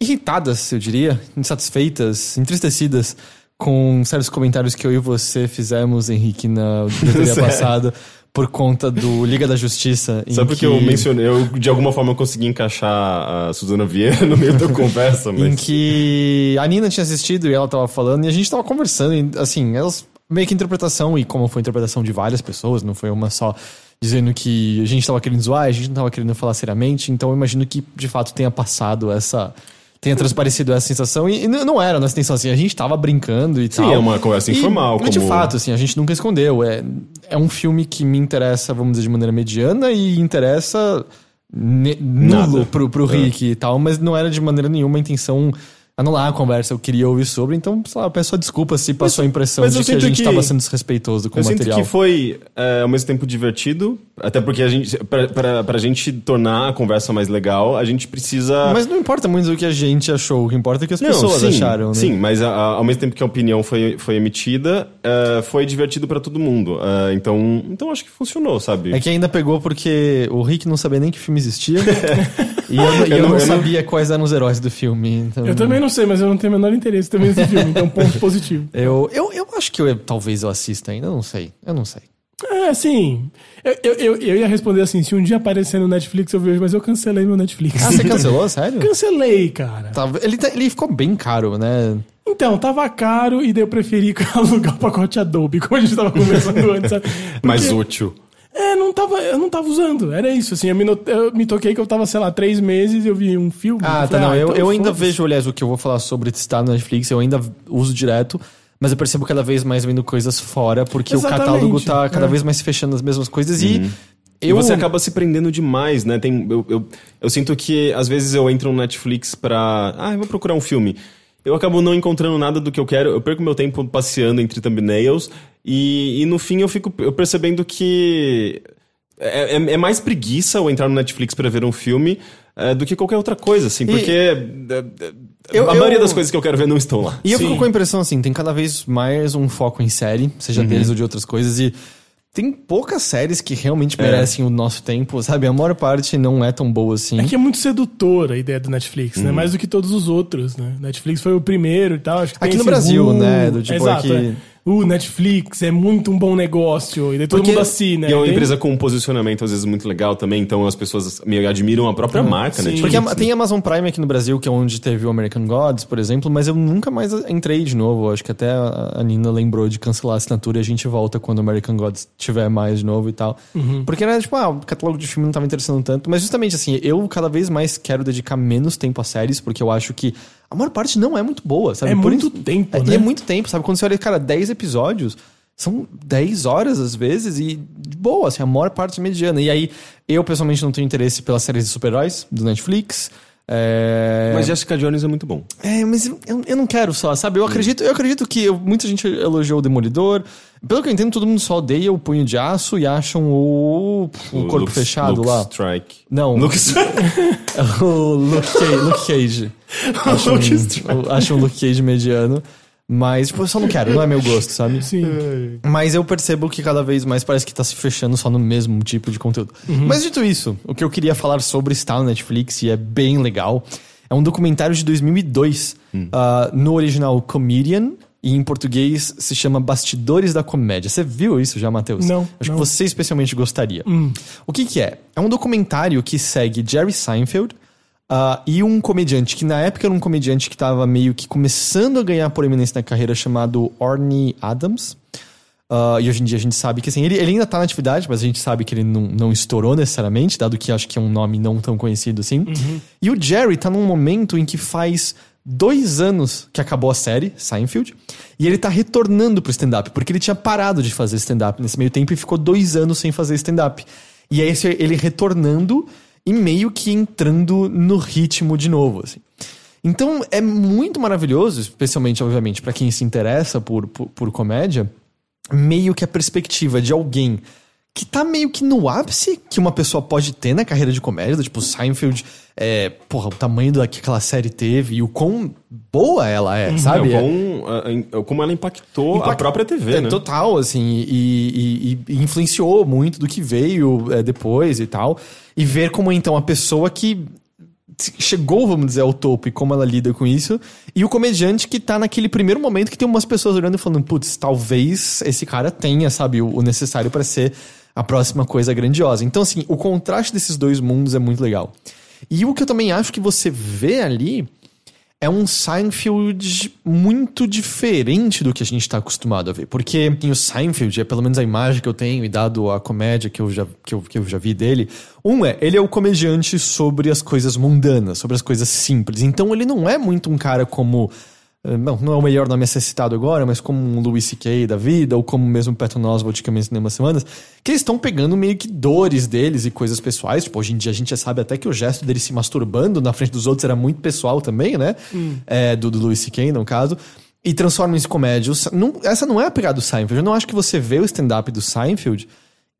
irritadas, eu diria, insatisfeitas, entristecidas com certos comentários que eu e você fizemos, Henrique, na diretoria Sério? passada, por conta do Liga da Justiça. em Sabe porque que- eu mencionei, eu de alguma forma eu consegui encaixar a Suzana Vieira no meio da conversa, mas. Em que a Nina tinha assistido e ela tava falando, e a gente tava conversando, e, assim, elas meio que interpretação, e como foi interpretação de várias pessoas, não foi uma só dizendo que a gente tava querendo zoar, a gente não tava querendo falar seriamente, então eu imagino que de fato tenha passado essa. Tenha transparecido essa sensação, e, e não era nossa intenção, assim, a gente tava brincando e Sim, tal. é uma conversa E- informal, Mas de como- fato, assim, a gente nunca escondeu. É, é um filme que me interessa, vamos dizer, de maneira mediana e interessa ne- nulo Nada. pro, pro É. Rick e tal, mas não era de maneira nenhuma a intenção anular a conversa, eu queria ouvir sobre, então, sei lá, eu peço desculpa se passou a impressão mas de eu que a sinto gente que- estava sendo desrespeitoso com Eu o sinto material. que foi é, ao mesmo tempo divertido, até porque a gente, pra, pra, pra gente tornar a conversa mais legal, a gente precisa. Mas não importa muito o que a gente achou, o que importa é que as pessoas sim, acharam, né? Sim, mas a- a- ao mesmo tempo que a opinião foi, foi emitida, é, foi divertido pra todo mundo. É, então, então acho que funcionou, sabe? É que ainda pegou porque o Rick não sabia nem que filme existia. e eu, eu Eu não, não- eu não- sabia quais eram os heróis do filme. Então... Eu também não sei, mas eu não tenho o menor interesse também nesse filme, então ponto positivo. Eu, eu, eu acho que eu, talvez eu assista ainda, eu não sei. Eu não sei. É, assim. Eu, eu, eu, eu ia responder assim: se um dia aparecer no Netflix eu vejo, mas eu cancelei meu Netflix. Ah, você cancelou? Sério? Cancelei, cara. Tá, ele, tá- ele ficou bem caro, né? Então, tava caro e daí eu preferi alugar o pacote Adobe, como a gente tava conversando antes, sabe? mais Porque- útil. É, não tava, eu não tava usando. Era isso, assim. Eu me, not- eu me toquei que eu tava, sei lá, três meses e eu vi um filme. Ah, eu tá, falei, não. eu, então eu ainda vejo, aliás, o que eu vou falar sobre estar no Netflix, eu ainda uso direto. Mas eu percebo cada vez mais vendo coisas fora, porque Exatamente, o catálogo tá cada é. vez mais fechando as mesmas coisas Uhum. e. E Eu, você acaba se prendendo demais, né? Tem, eu, eu, eu sinto que às vezes eu entro no Netflix pra. Ah, eu vou procurar um filme. Eu acabo não encontrando nada do que eu quero, eu perco meu tempo passeando entre thumbnails e, e no fim eu fico eu percebendo que é, é- é mais preguiça eu entrar no Netflix pra ver um filme é, do que qualquer outra coisa, assim, porque é, é, Eu- a eu- maioria das coisas que eu quero ver não estão lá. E eu Sim. fico com a impressão assim, tem cada vez mais um foco em série, seja Uhum. deles ou de outras coisas, e tem poucas séries que É. realmente merecem o nosso tempo, sabe? A maior parte não é tão boa assim. É que é muito sedutora a ideia do Netflix, Uhum. né? Mais do que todos os outros, né? Netflix foi o primeiro e tal. Acho que tem Aqui no Brasil, né? Do tipo Exato, aqui- é. O Netflix é muito um bom negócio. E daí todo Porque- mundo assina. E é uma empresa com um posicionamento às vezes muito legal também, então as pessoas meio admiram a própria marca, né? sim. Porque a- tem Amazon Prime aqui no Brasil, que é onde teve o American Gods, por exemplo, mas eu nunca mais entrei de novo. Acho que até a Nina lembrou de cancelar a assinatura e a gente volta quando o American Gods tiver mais de novo e tal. Porque era tipo, ah, o catálogo de filme não tava interessando tanto. Mas justamente assim, eu cada vez mais quero dedicar menos tempo a séries, porque eu acho que a maior parte não é muito boa, sabe? É Por muito isso- tempo, é, né? E é muito tempo, sabe? Quando você olha, cara, 10 episódios. São 10 horas às vezes e boa, assim, a maior parte é mediana. E aí, eu pessoalmente não tenho interesse pelas séries de super-heróis do Netflix. É... Mas Jessica Jones é muito bom. É, mas eu, eu não quero só, sabe? Eu acredito, eu acredito que eu- muita gente elogiou o Demolidor. Pelo que eu entendo, todo mundo só odeia o Punho de Aço e acham o, o, corpo Luke- fechado Luke lá. Strike. Não. Luke Strike. o Luke Cage. Luke Cage. Luke um, Strike. um Luke Cage mediano. Mas, tipo, eu só não quero, não é meu gosto, sabe? Sim. Mas eu percebo que cada vez mais parece que tá se fechando só no mesmo tipo de conteúdo. Mas dito isso, o que eu queria falar sobre está no Netflix e é bem legal. É um documentário de 2002, ah, no original Comedian, e em português se chama Bastidores da Comédia. Você viu isso já, Matheus? Não, Acho não. que você especialmente gostaria. O que que é? É um documentário que segue Jerry Seinfeld, ah, e um comediante que na época era um comediante que estava meio que começando a ganhar proeminência na carreira chamado Orny Adams. Ah, e hoje em dia a gente sabe que assim, ele, ele ainda tá na atividade, mas a gente sabe que ele não, não estourou necessariamente, dado que acho que é um nome não tão conhecido assim. E o Jerry tá num momento em que faz dois anos que acabou a série, Seinfeld, e ele tá retornando pro stand-up, porque ele tinha parado de fazer stand-up nesse meio tempo e ficou dois anos sem fazer stand-up. E aí esse- ele retornando e meio que entrando no ritmo de novo, assim. Então é muito maravilhoso, especialmente, obviamente, para quem se interessa por, por, por comédia, meio que a perspectiva de alguém que tá meio que no ápice que uma pessoa pode ter na carreira de comédia, tipo Seinfeld, é, porra, o tamanho da que aquela série teve e o quão boa ela é, sabe? É, o quão, como ela impactou Impact... a própria TV, é, né? Total, assim, e, e, e, influenciou muito do que veio é, depois e tal. E ver como então a pessoa que chegou, vamos dizer, ao topo e como ela lida com isso. E o comediante que tá naquele primeiro momento que tem umas pessoas olhando e falando, putz, talvez esse cara tenha, sabe, o, o necessário para ser a próxima coisa grandiosa. Então, assim, o contraste desses dois mundos é muito legal. E o que eu também acho que você vê ali é um Seinfeld muito diferente do que a gente está acostumado a ver. Porque o Seinfeld, é pelo menos a imagem que eu tenho e dado a comédia que eu, já, que, eu, que eu já vi dele. Um é, ele é o comediante sobre as coisas mundanas, sobre as coisas simples. Então ele não é muito um cara como não, não é o melhor nome a ser citado agora, mas como um Louis C.K. da vida, ou como mesmo Patton Oswalt que eu mencionei umas semanas, que eles estão pegando meio que dores deles e coisas pessoais. Tipo, hoje em dia a gente já sabe até que o gesto dele se masturbando na frente dos outros era muito pessoal também, né? Hum. É, do, do Louis C.K., no caso. E transforma isso em comédia. Não, essa não é a pegada do Seinfeld. Eu não acho que você vê o stand-up do Seinfeld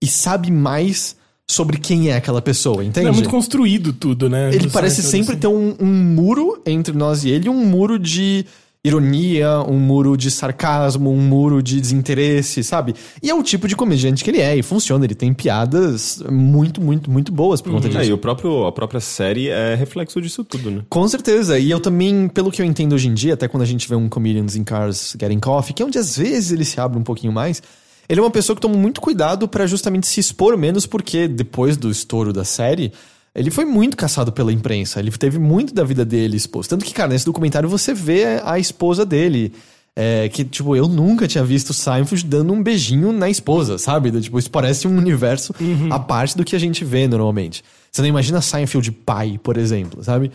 e sabe mais sobre quem é aquela pessoa, entende? é muito construído tudo, né? Ele parece sempre assim. ter um, um muro entre nós e ele, um muro de ironia, um muro de sarcasmo, um muro de desinteresse, sabe? E é o tipo de comediante que ele é, e funciona. Ele tem piadas muito, muito, muito boas por conta uhum. disso. É, e o próprio, a própria série é reflexo disso tudo, né? Com certeza. E eu também, pelo que eu entendo hoje em dia, até quando a gente vê um Comedians in Cars Getting Coffee, que é onde às vezes ele se abre um pouquinho mais, ele é uma pessoa que toma muito cuidado para justamente se expor menos, porque depois do estouro da série ele foi muito caçado pela imprensa. Ele teve muito da vida dele exposto. Tanto que, cara, nesse documentário você vê a esposa dele. É, que, tipo, eu nunca tinha visto Seinfeld dando um beijinho na esposa, sabe? Tipo, isso parece um universo uhum. à parte do que a gente vê normalmente. Você não imagina Seinfeld pai, por exemplo, sabe?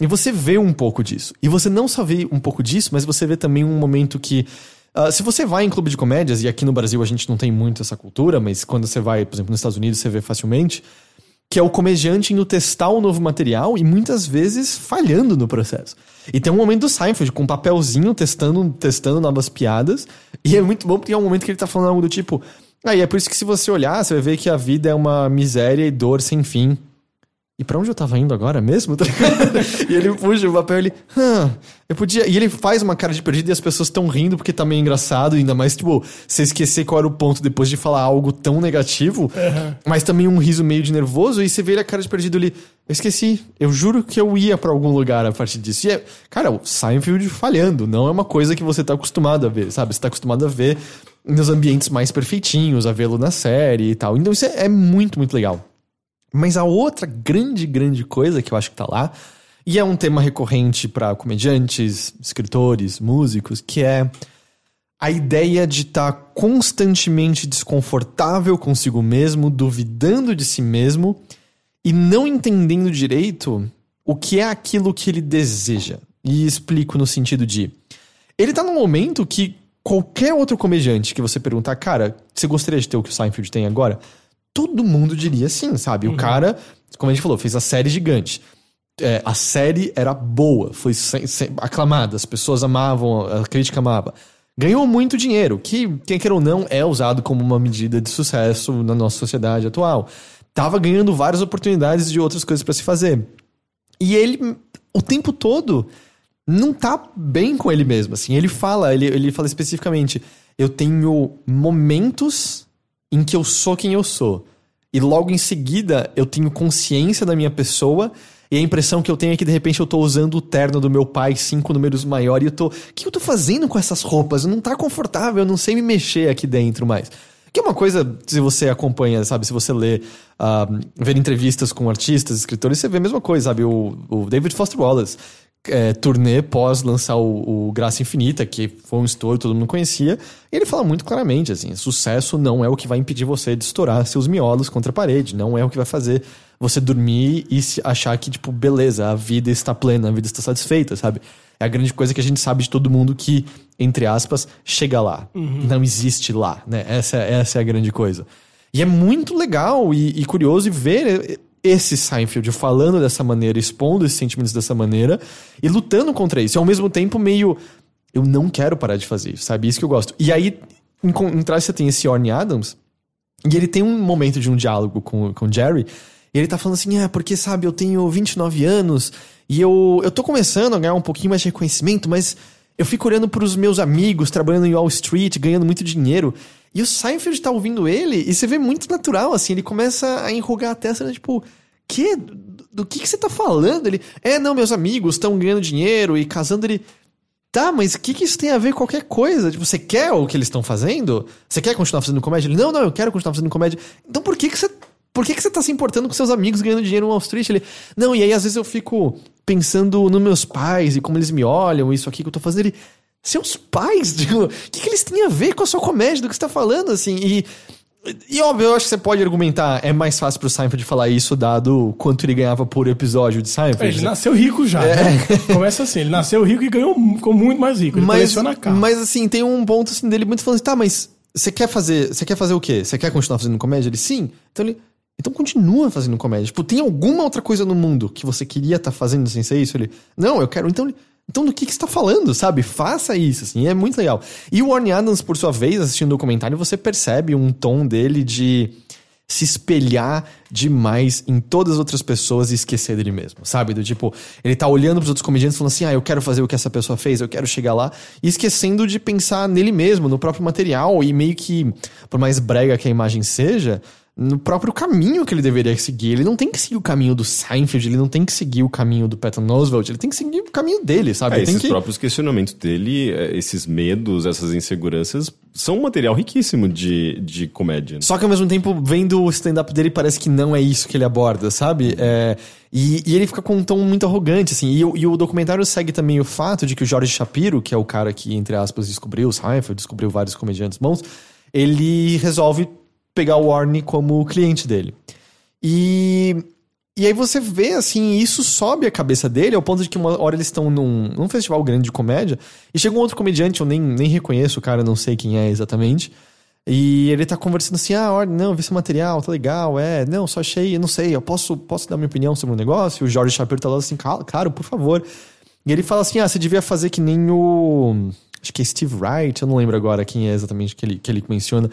E você vê um pouco disso. E você não só vê um pouco disso, mas você vê também um momento que. Uh, se você vai em clube de comédias, e aqui no Brasil a gente não tem muito essa cultura, mas quando você vai, por exemplo, nos Estados Unidos, você vê facilmente que é o comediante indo testar um novo material e muitas vezes falhando no processo. E tem um momento do Seinfeld com um papelzinho testando, testando novas piadas, e é muito bom porque é um momento que ele tá falando algo do tipo. Aí ah, é por isso que se você olhar, você vai ver que a vida é uma miséria e dor sem fim. E pra onde eu tava indo agora mesmo? e ele puxa o papel e ele. Eu podia. E ele faz uma cara de perdido e as pessoas estão rindo porque tá meio engraçado, ainda mais, tipo, você esquecer qual era o ponto depois de falar algo tão negativo, uhum. mas também um riso meio de nervoso, e você vê ele a cara de perdido ali. Eu esqueci. Eu juro que eu ia para algum lugar a partir disso. E é, cara, o Seinfeld falhando, não é uma coisa que você tá acostumado a ver, sabe? Você tá acostumado a ver nos ambientes mais perfeitinhos, a vê-lo na série e tal. Então isso é, é muito, muito legal. Mas a outra grande, grande coisa que eu acho que tá lá, e é um tema recorrente para comediantes, escritores, músicos, que é a ideia de estar tá constantemente desconfortável consigo mesmo, duvidando de si mesmo e não entendendo direito o que é aquilo que ele deseja. E explico no sentido de. Ele tá num momento que qualquer outro comediante que você perguntar, cara, você gostaria de ter o que o Seinfeld tem agora? Todo mundo diria sim, sabe? Uhum. O cara, como a gente falou, fez a série gigante. É, a série era boa, foi sem, sem, aclamada, as pessoas amavam, a crítica amava. Ganhou muito dinheiro, que, quem quer ou não, é usado como uma medida de sucesso na nossa sociedade atual. Tava ganhando várias oportunidades de outras coisas para se fazer. E ele, o tempo todo, não tá bem com ele mesmo, assim. Ele fala, ele, ele fala especificamente, eu tenho momentos em que eu sou quem eu sou. E logo em seguida eu tenho consciência da minha pessoa e a impressão que eu tenho é que de repente eu tô usando o terno do meu pai, cinco números maior, e eu tô. O que eu tô fazendo com essas roupas? Não tá confortável, eu não sei me mexer aqui dentro mais. Que é uma coisa, se você acompanha, sabe, se você lê, uh, ver entrevistas com artistas, escritores, você vê a mesma coisa, sabe? O, o David Foster Wallace é, turnê pós lançar o, o, Graça Infinita, que foi um estouro, todo mundo conhecia. E ele fala muito claramente, assim, sucesso não é o que vai impedir você de estourar seus miolos contra a parede, não é o que vai fazer você dormir e achar que, tipo, beleza, a vida está plena, a vida está satisfeita, sabe? É a grande coisa que a gente sabe de todo mundo que, entre aspas, chega lá. Uhum. Não existe lá, né? Essa, essa é a grande coisa. E é muito legal e, e curioso ver esse Seinfeld falando dessa maneira, expondo esses sentimentos dessa maneira e lutando contra isso. E ao mesmo tempo meio eu não quero parar de fazer isso, sabe? Isso que eu gosto. E aí, em, em você tem esse Orny Adams, e ele tem um momento de um diálogo com, com o Jerry, e ele tá falando assim, é, porque, sabe, eu tenho 29 anos, e eu, eu tô começando a ganhar um pouquinho mais de reconhecimento, mas eu fico olhando pros meus amigos trabalhando em Wall Street, ganhando muito dinheiro, e o Seinfeld tá ouvindo ele, e você vê muito natural, assim, ele começa a enrugar a testa, né, tipo, que? Do que, que você tá falando? Ele, é, não, meus amigos estão ganhando dinheiro e casando, ele... Tá, mas o que, que isso tem a ver com qualquer coisa? Tipo, você quer o que eles estão fazendo? Você quer continuar fazendo comédia? Ele, não, não, eu quero continuar fazendo comédia. Então por que, que você. Por que, que você tá se importando com seus amigos ganhando dinheiro no Wall Street? Ele, não, e aí às vezes eu fico pensando nos meus pais e como eles me olham, isso aqui que eu tô fazendo. Ele, seus pais? Tipo, o que, que eles têm a ver com a sua comédia, do que você tá falando, assim? E e óbvio, eu acho que você pode argumentar, é mais fácil pro Seinfeld falar isso, dado quanto ele ganhava por episódio de Seinfeld. Ele nasceu rico já. É. Né? Começa assim, ele nasceu rico e ganhou, ficou muito mais rico. Ele mas, coleciona carro. Mas assim, tem um ponto assim, dele muito falando assim, tá, mas você quer fazer. Você quer fazer o quê? Você quer continuar fazendo comédia? Ele sim. Então ele. Então continua fazendo comédia. Tipo, tem alguma outra coisa no mundo que você queria estar tá fazendo sem ser isso? Ele. Não, eu quero. Então ele. Então, do que, que você tá falando, sabe? Faça isso, assim, é muito legal. E o Warren Adams, por sua vez, assistindo o documentário, você percebe um tom dele de se espelhar demais em todas as outras pessoas e esquecer dele mesmo, sabe? Do tipo, ele tá olhando pros outros comediantes falando assim, ah, eu quero fazer o que essa pessoa fez, eu quero chegar lá, e esquecendo de pensar nele mesmo, no próprio material, e meio que, por mais brega que a imagem seja, no próprio caminho que ele deveria seguir. Ele não tem que seguir o caminho do Seinfeld, ele não tem que seguir o caminho do Patton Oswalt, ele tem que seguir o caminho dele, sabe? É, esses que... próprios questionamentos dele, é, esses medos, essas inseguranças, são um material riquíssimo de, de comédia. Só que ao mesmo tempo, vendo o stand-up dele, parece que não é isso que ele aborda, sabe? É, e, e, ele fica com um tom muito arrogante, assim. E, e, o documentário segue também o fato de que o Jorge Shapiro, que é o cara que, entre aspas, descobriu o Seinfeld, descobriu vários comediantes bons, ele resolve pegar o Warney como cliente dele. E, e aí você vê, assim, isso sobe a cabeça dele, ao ponto de que uma hora eles estão num, num festival grande de comédia, e chega um outro comediante, eu nem, nem reconheço o cara, não sei quem é exatamente, e ele tá conversando assim, ah, não, vi esse material, tá legal, é, não, só achei, não sei, eu posso, posso dar minha opinião sobre o um negócio? E o Jorge Shapiro tá lá assim, claro, por favor. E ele fala assim, ah, você devia fazer que nem o... Acho que é Steve Wright, eu não lembro agora quem é exatamente que ele, que ele menciona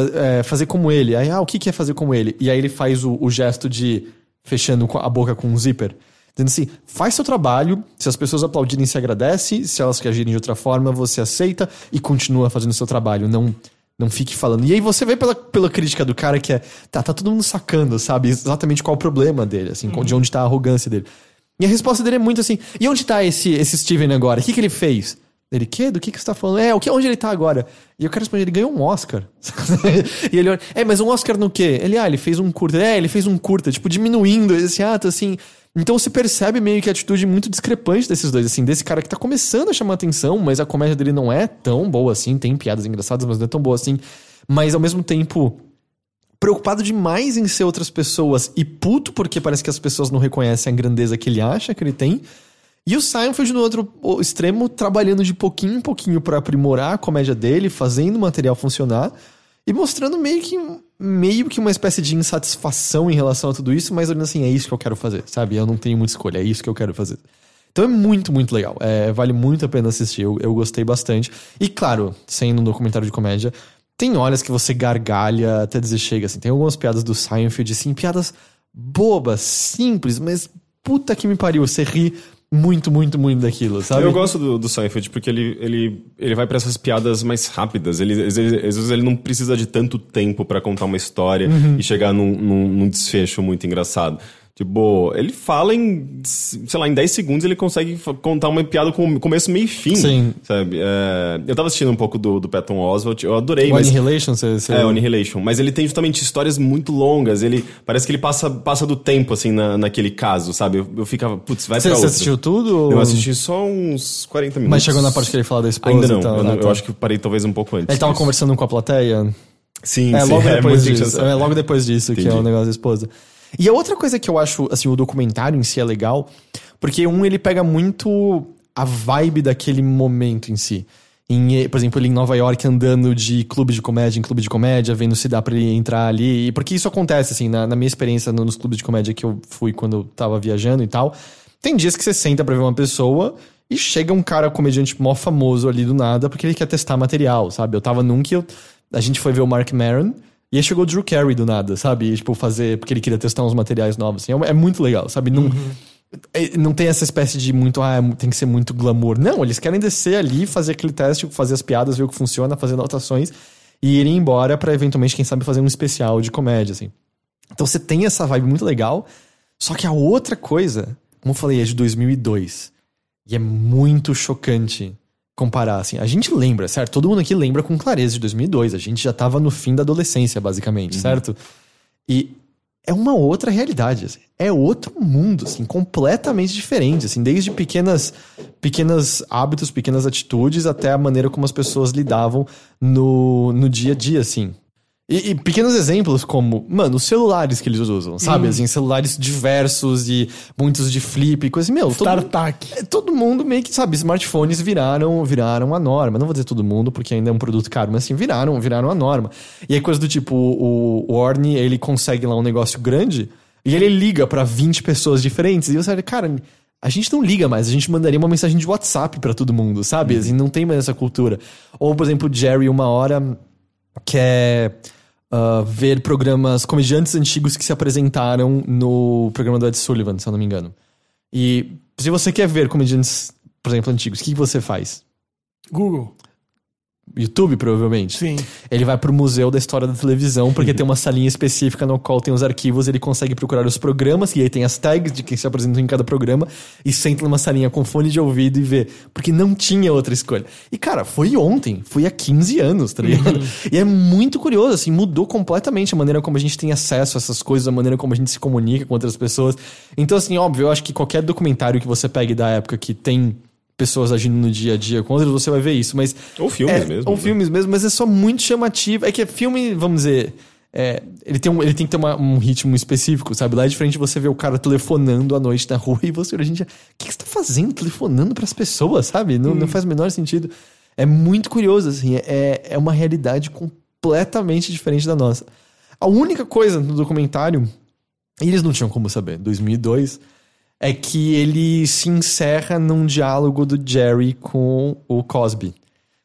é, fazer como ele. Aí, ah, o que, que é fazer como ele? E aí ele faz o, o gesto de fechando a boca com um zíper. Dizendo assim, faz seu trabalho, se as pessoas aplaudirem, se agradece, se elas reagirem de outra forma, você aceita e continua fazendo seu trabalho. Não não fique falando. E aí você vê pela, pela crítica do cara que é, tá, tá todo mundo sacando, sabe? Exatamente qual o problema dele, assim, uhum. de onde tá a arrogância dele. E a resposta dele é muito assim, e onde tá esse, esse Steven agora? O que, que ele fez? Ele, que? Do que, que você tá falando? É, o que, onde ele tá agora? E eu quero responder, ele ganhou um Oscar. e ele olha, é, mas um Oscar no quê? Ele, ah, ele fez um curta. É, ele fez um curta, tipo, diminuindo esse ato, assim. Então você percebe meio que a atitude muito discrepante desses dois, assim, desse cara que tá começando a chamar atenção, mas a comédia dele não é tão boa assim, tem piadas engraçadas, mas não é tão boa assim. Mas ao mesmo tempo, preocupado demais em ser outras pessoas e puto porque parece que as pessoas não reconhecem a grandeza que ele acha que ele tem. E o Seinfeld no outro extremo, trabalhando de pouquinho em pouquinho para aprimorar a comédia dele, fazendo o material funcionar e mostrando meio que meio que uma espécie de insatisfação em relação a tudo isso, mas olhando assim, é isso que eu quero fazer, sabe? Eu não tenho muita escolha, é isso que eu quero fazer. Então é muito, muito legal. É, vale muito a pena assistir. Eu, eu gostei bastante. E claro, sendo um documentário de comédia, tem horas que você gargalha até dizer chega, assim. Tem algumas piadas do Seinfeld, assim, piadas bobas, simples, mas puta que me pariu. Você ri muito, muito, muito daquilo, sabe? Eu gosto do, do Seinfeld porque ele, ele, ele vai para essas piadas mais rápidas. Ele, às, vezes ele não precisa de tanto tempo para contar uma história uhum. e chegar num, num, num desfecho muito engraçado. Tipo, ele fala em, sei lá, em 10 segundos ele consegue contar uma piada com começo, meio e fim. Sim. Sabe? É, eu tava assistindo um pouco do, do Patton Oswalt, eu adorei. O mas, Annihilation? Você, você... É, o Annihilation. Mas ele tem justamente histórias muito longas. Ele, parece que ele passa, passa do tempo, assim, na, naquele caso, sabe? Eu, eu ficava, putz, vai você, pra Você assistiu tudo? Eu assisti só uns 40 minutos. Mas chegou na parte que ele fala da esposa Ainda não. Tal, eu, não, eu acho que parei talvez um pouco antes. Ele tava conversando com a plateia? Sim, é, sim. Logo é, depois disso, é logo depois disso Entendi. que é o negócio da esposa. E a outra coisa que eu acho, assim, o documentário em si é legal, porque um, ele pega muito a vibe daquele momento em si. em, por exemplo, ele em Nova York andando de clube de comédia em clube de comédia, vendo se dá pra ele entrar ali. Porque isso acontece, assim, na, na minha experiência nos clubes de comédia que eu fui quando eu tava viajando e tal. Tem dias que você senta pra ver uma pessoa e chega um cara comediante mó famoso ali do nada porque ele quer testar material, sabe? Eu tava num que eu, a gente foi ver o Mark Maron e aí chegou o Drew Carey do nada, sabe? E, tipo, fazer. Porque ele queria testar uns materiais novos. Assim. É, é muito legal, sabe? Não, Uhum. é- não tem essa espécie de muito. Ah, tem que ser muito glamour. Não, eles querem descer ali, fazer aquele teste, fazer as piadas, ver o que funciona, fazer anotações e irem embora pra eventualmente, quem sabe, fazer um especial de comédia, assim. Então você tem essa vibe muito legal. Só que a outra coisa, como eu falei, é de 2002. E é muito chocante comparar, assim. A gente lembra, certo? Todo mundo aqui lembra com clareza de 2002. A gente já tava no fim da adolescência, basicamente, certo? E é uma outra realidade, assim. É outro mundo, assim, completamente diferente, assim, desde pequenas, pequenas hábitos, pequenas atitudes, até a maneira como as pessoas lidavam no, no dia a dia, assim. E, e pequenos exemplos como, mano, os celulares que eles usam, sabe? Assim, celulares diversos e muitos de flip e coisa assim, meu, todo, StarTAC. é, todo mundo meio que, sabe, smartphones viraram, viraram a norma. Não vou dizer todo mundo, porque ainda é um produto caro, mas assim, viraram, viraram a norma. E aí coisa do tipo, o, o Orne, ele consegue lá um negócio grande e ele liga pra 20 pessoas diferentes. E eu falei, cara, a gente não liga mais, a gente mandaria uma mensagem de WhatsApp pra todo mundo, sabe? Assim, não tem mais essa cultura. Ou, por exemplo, o Jerry, uma hora, quer ah, ver programas, comediantes antigos que se apresentaram no programa do Ed Sullivan, se eu não me engano. E se você quer ver comediantes, por exemplo, antigos, o que que você faz? Google. YouTube, provavelmente. Sim. Ele vai pro Museu da História da Televisão, porque tem uma salinha específica no qual tem os arquivos, ele consegue procurar os programas, e aí tem as tags de quem se apresentou em cada programa, e senta numa salinha com fone de ouvido e vê. Porque não tinha outra escolha. E, cara, foi ontem, foi há 15 anos, tá ligado? E é muito curioso, assim, mudou completamente a maneira como a gente tem acesso a essas coisas, a maneira como a gente se comunica com outras pessoas. Então, assim, óbvio, eu acho que qualquer documentário que você pegue da época que tem pessoas agindo no dia a dia com outras, você vai ver isso, mas Ou filmes é, mesmo. Ou né? filmes mesmo, mas é só muito chamativo. É que é filme, vamos dizer. é, ele, tem um, ele tem que ter uma- um ritmo específico, sabe? Lá de frente você vê o cara telefonando à noite na rua e você olha, gente, o que, que você tá fazendo telefonando pras pessoas, sabe? Não, não faz o menor sentido. É muito curioso, assim. É, é uma realidade completamente diferente da nossa. A única coisa no documentário, e eles não tinham como saber, 2002, é que ele se encerra num diálogo do Jerry com o Cosby.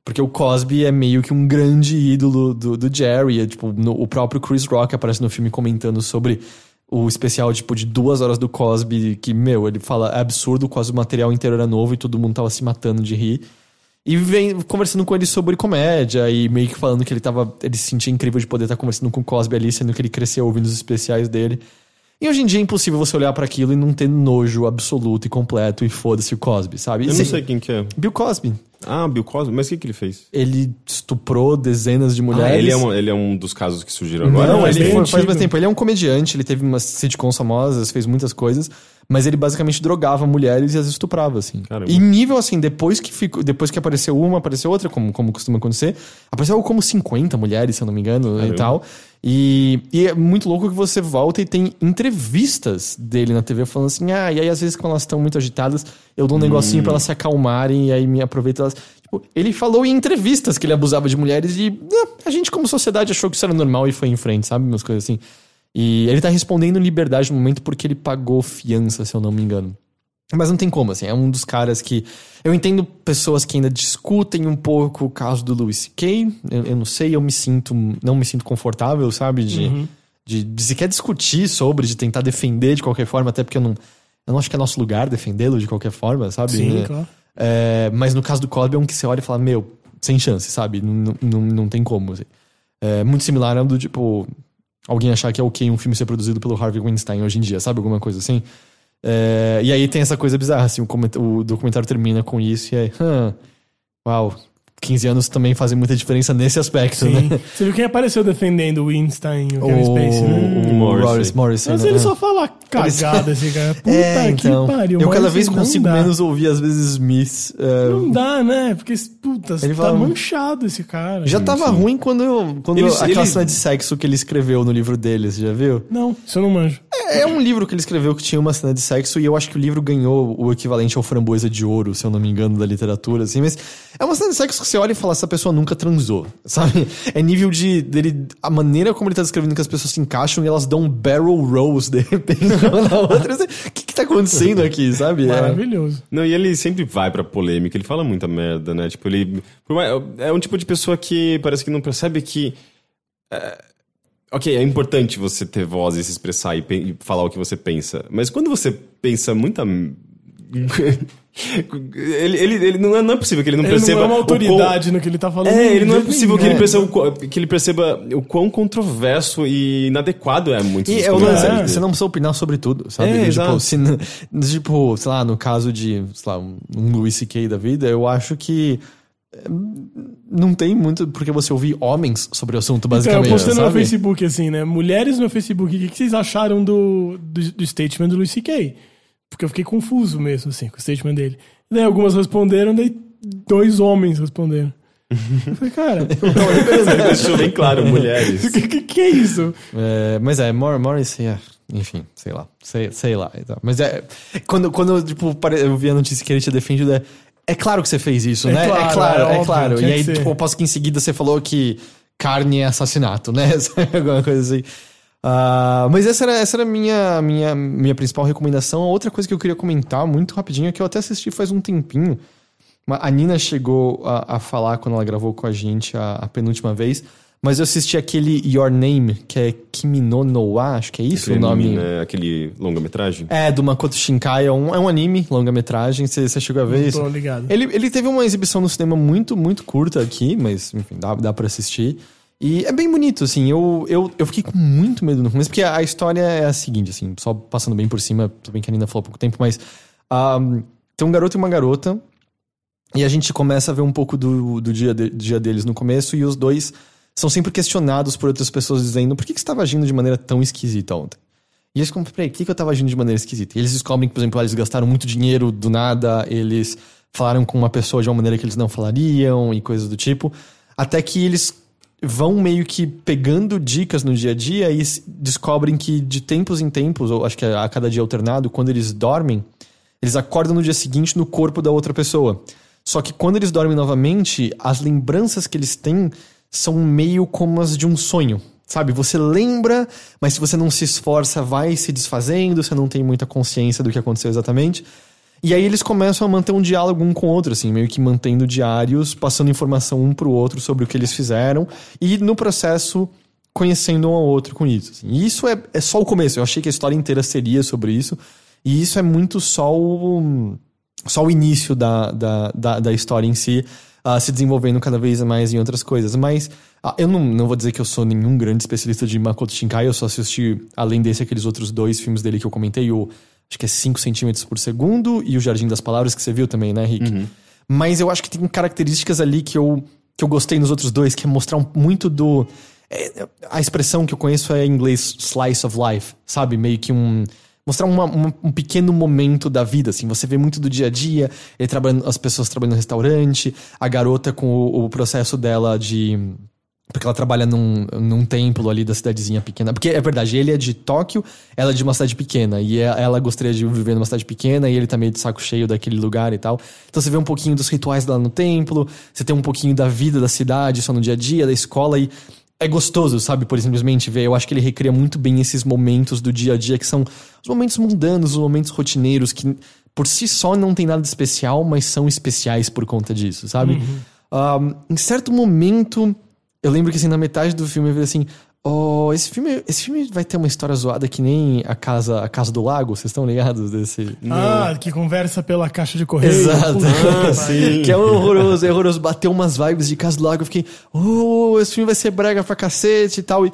Porque o Cosby é meio que um grande ídolo do, do Jerry. É, tipo, no- o próprio Chris Rock aparece no filme comentando sobre o especial, tipo, de duas horas do Cosby, que, meu, ele fala, é absurdo, quase o material inteiro era novo e todo mundo tava se matando de rir. E vem conversando com ele sobre comédia e meio que falando que ele tava. Ele se sentia incrível de poder estar conversando com o Cosby ali, sendo que ele cresceu ouvindo os especiais dele. E hoje em dia é impossível você olhar pra aquilo e não ter nojo absoluto e completo e foda-se o Cosby, sabe? Eu não Sim, sei quem que é. Bill Cosby. Ah, Bill Cosby? Mas o que, que ele fez? Ele estuprou dezenas de mulheres. Ah, ele é, um, ele é um dos casos que surgiram agora? Não, Não, ele foi- faz mais tempo. Ele é um comediante, ele teve umas sitcoms famosas, fez muitas coisas, mas ele basicamente drogava mulheres e as estuprava, assim. Caramba. E nível, assim, depois que, ficou, depois que apareceu uma, apareceu outra, como, como costuma acontecer. Apareceu algo como 50 mulheres, se eu não me engano, e Caramba. tal. E, e é muito louco que você volta e tem entrevistas dele na TV falando assim, ah, e aí às vezes quando elas estão muito agitadas, eu dou um negocinho pra elas se acalmarem e aí me aproveito elas. Tipo, ele falou em entrevistas que ele abusava de mulheres e né, a gente como sociedade achou que isso era normal e foi em frente, sabe? Umas coisas assim. E ele tá respondendo liberdade no momento porque ele pagou fiança, se eu não me engano. Mas não tem como, assim, é um dos caras que. Eu entendo pessoas que ainda discutem um pouco o caso do Louis C.K. Eu, eu não sei, eu me sinto. Não me sinto confortável, sabe? De, de, de sequer discutir sobre, de tentar defender de qualquer forma, até porque eu não. Eu não acho que é nosso lugar defendê-lo de qualquer forma, sabe? Sim, É, claro. é, mas no caso do Cosby é um que você olha e fala, meu, sem chance, sabe? Não, não, não tem como. assim. É muito similar ao do tipo. Alguém achar que é ok um filme ser produzido pelo Harvey Weinstein hoje em dia, sabe? Alguma coisa assim. É, e aí tem essa coisa bizarra, assim, o, coment- o documentário termina com isso e aí, hã, uau, 15 anos também fazem muita diferença nesse aspecto, Sim. né? Você viu quem apareceu defendendo o Winstein e o Kevin Spacey, né? o. Morris, Morrissey, Mas né? ele só fala cagada, esse cara. Puta é, então, que pariu. eu cada vez consigo menos ouvir, às vezes, Smith. é, Não dá, né? Porque, puta, Ele tá fala- manchado esse cara. já tava sim. ruim quando, eu, quando Ele- aquela ele- cena de sexo que ele escreveu no livro dele, você já viu? Não, isso eu não manjo. É um livro que ele escreveu que tinha uma cena de sexo e eu acho que o livro ganhou o equivalente ao framboesa de ouro, se eu não me engano, da literatura, assim. Mas é uma cena de sexo que você olha e fala, essa pessoa nunca transou, sabe? É nível de dele, a maneira como ele tá descrevendo que as pessoas se encaixam e elas dão barrel rolls de repente uma na outra. Assim, O que que tá acontecendo aqui, sabe? É, Maravilhoso. Não, e ele sempre vai pra polêmica, ele fala muita merda, né? Tipo, ele. É um tipo de pessoa que parece que não percebe que. é, ok, é importante você ter voz e se expressar e, pe- e falar o que você pensa. Mas quando você pensa muita. ele, ele, ele não, é, não é possível que ele não Ele perceba. não é uma o quão- autoridade no que ele tá falando. É, ele não é possível que ele, perceba, o qu- que ele perceba o quão controverso e inadequado é muito E é você não precisa opinar sobre tudo, sabe? É, tipo, se, tipo, sei lá, no caso de, sei lá, um Louis C.K. da vida, eu acho que não tem muito porque você ouvir homens sobre o assunto, Então, eu basicamente, postei no meu? Facebook assim, né? Mulheres no Facebook, o que vocês acharam do, do, do statement do Luis C.K.? Porque eu fiquei confuso mesmo, assim, com o statement dele. E daí algumas responderam, daí dois homens responderam. Eu falei, cara, Ele deixou bem claro, mulheres. o que, que, que é isso? É, mas é, Mor Morrissey, é, enfim, sei lá, sei, sei lá. e tal. Mas é, quando, quando tipo, eu vi a notícia que ele tinha defendido, é, é claro que você fez isso, É né? claro, é claro, é é, claro. E aí, ser. tipo, eu posso que em seguida você falou que carne é assassinato, né? Alguma coisa assim. Ah, mas essa era, essa era a minha, minha, minha principal recomendação. Outra coisa que eu queria comentar muito rapidinho é que eu até assisti faz um tempinho. A Nina chegou a, a falar quando ela gravou com a gente a, a penúltima vez. Mas eu assisti aquele Your Name, que é Kimi no wa, acho que é isso Aquele o nome. anime, né? Aquele longa-metragem. É, do Makoto Shinkai, é um, é um anime, longa-metragem, você você chegou a ver isso? Tô ligado. Ele, ele teve uma exibição no cinema muito, muito curta aqui, mas enfim, dá, dá pra assistir. E é bem bonito, assim, eu, eu, eu fiquei com muito medo no começo, porque a história é a seguinte, assim, só passando bem por cima, tudo bem que a Nina falou há pouco tempo, mas ahm, tem um garoto e uma garota, e a gente começa a ver um pouco do, do dia, de- dia deles no começo, e os dois são sempre questionados por outras pessoas dizendo por que, que você estava agindo de maneira tão esquisita ontem? E eles ficam, peraí, por que, que eu tava agindo de maneira esquisita? E eles descobrem que, por exemplo, eles gastaram muito dinheiro do nada, eles falaram com uma pessoa de uma maneira que eles não falariam e coisas do tipo. Até que eles vão meio que pegando dicas no dia a dia e descobrem que de tempos em tempos, ou acho que a cada dia alternado, quando eles dormem, eles acordam no dia seguinte no corpo da outra pessoa. Só que quando eles dormem novamente, as lembranças que eles têm são meio como as de um sonho. Sabe? Você lembra, mas se você não se esforça, vai se desfazendo, você não tem muita consciência do que aconteceu exatamente. E aí eles começam a manter um diálogo um com o outro, assim, meio que mantendo diários, passando informação um pro outro sobre o que eles fizeram, e no processo conhecendo um ao outro com isso. assim. E isso é, é só o começo. Eu achei que a história inteira seria sobre isso. E isso é muito só o, só o início da, da, da, da história em si, ah, se desenvolvendo cada vez mais em outras coisas. Mas ah, eu não, não vou dizer que eu sou nenhum grande especialista de Makoto Shinkai, eu só assisti, além desse, aqueles outros dois filmes dele que eu comentei, o acho que é 5 centímetros por segundo e o Jardim das Palavras, que você viu também, né, Rick? Mas eu acho que tem características ali que eu, que eu gostei nos outros dois, que é mostrar um- muito do. é, a expressão que eu conheço é em inglês slice of life, sabe? Meio que um. Mostrar uma- uma- um pequeno momento da vida, assim. Você vê muito do dia a dia, as pessoas trabalhando no restaurante, a garota com o, o processo dela de. Porque ela trabalha num, num templo ali da cidadezinha pequena. Porque é verdade, ele é de Tóquio, ela é de uma cidade pequena. E é- ela gostaria de viver numa cidade pequena e ele tá meio de saco cheio daquele lugar e tal. Então você vê um pouquinho dos rituais dela no templo, você tem um pouquinho da vida da cidade, só no dia a dia, da escola e. É gostoso, sabe? Por simplesmente ver. Eu acho que ele recria muito bem esses momentos do dia a dia, que são os momentos mundanos, os momentos rotineiros, que por si só não tem nada de especial, mas são especiais por conta disso, sabe? Um, em certo momento, eu lembro que assim, na metade do filme eu falei assim: Oh, esse filme, esse filme vai ter uma história zoada que nem a casa, a casa do lago, vocês estão ligados desse? Ah, que conversa pela caixa de correio. Exato. Puta, sim. Que é horroroso, é horroroso. Bateu umas vibes de Casa do Lago. Eu fiquei, oh, esse filme vai ser brega pra cacete e tal. E...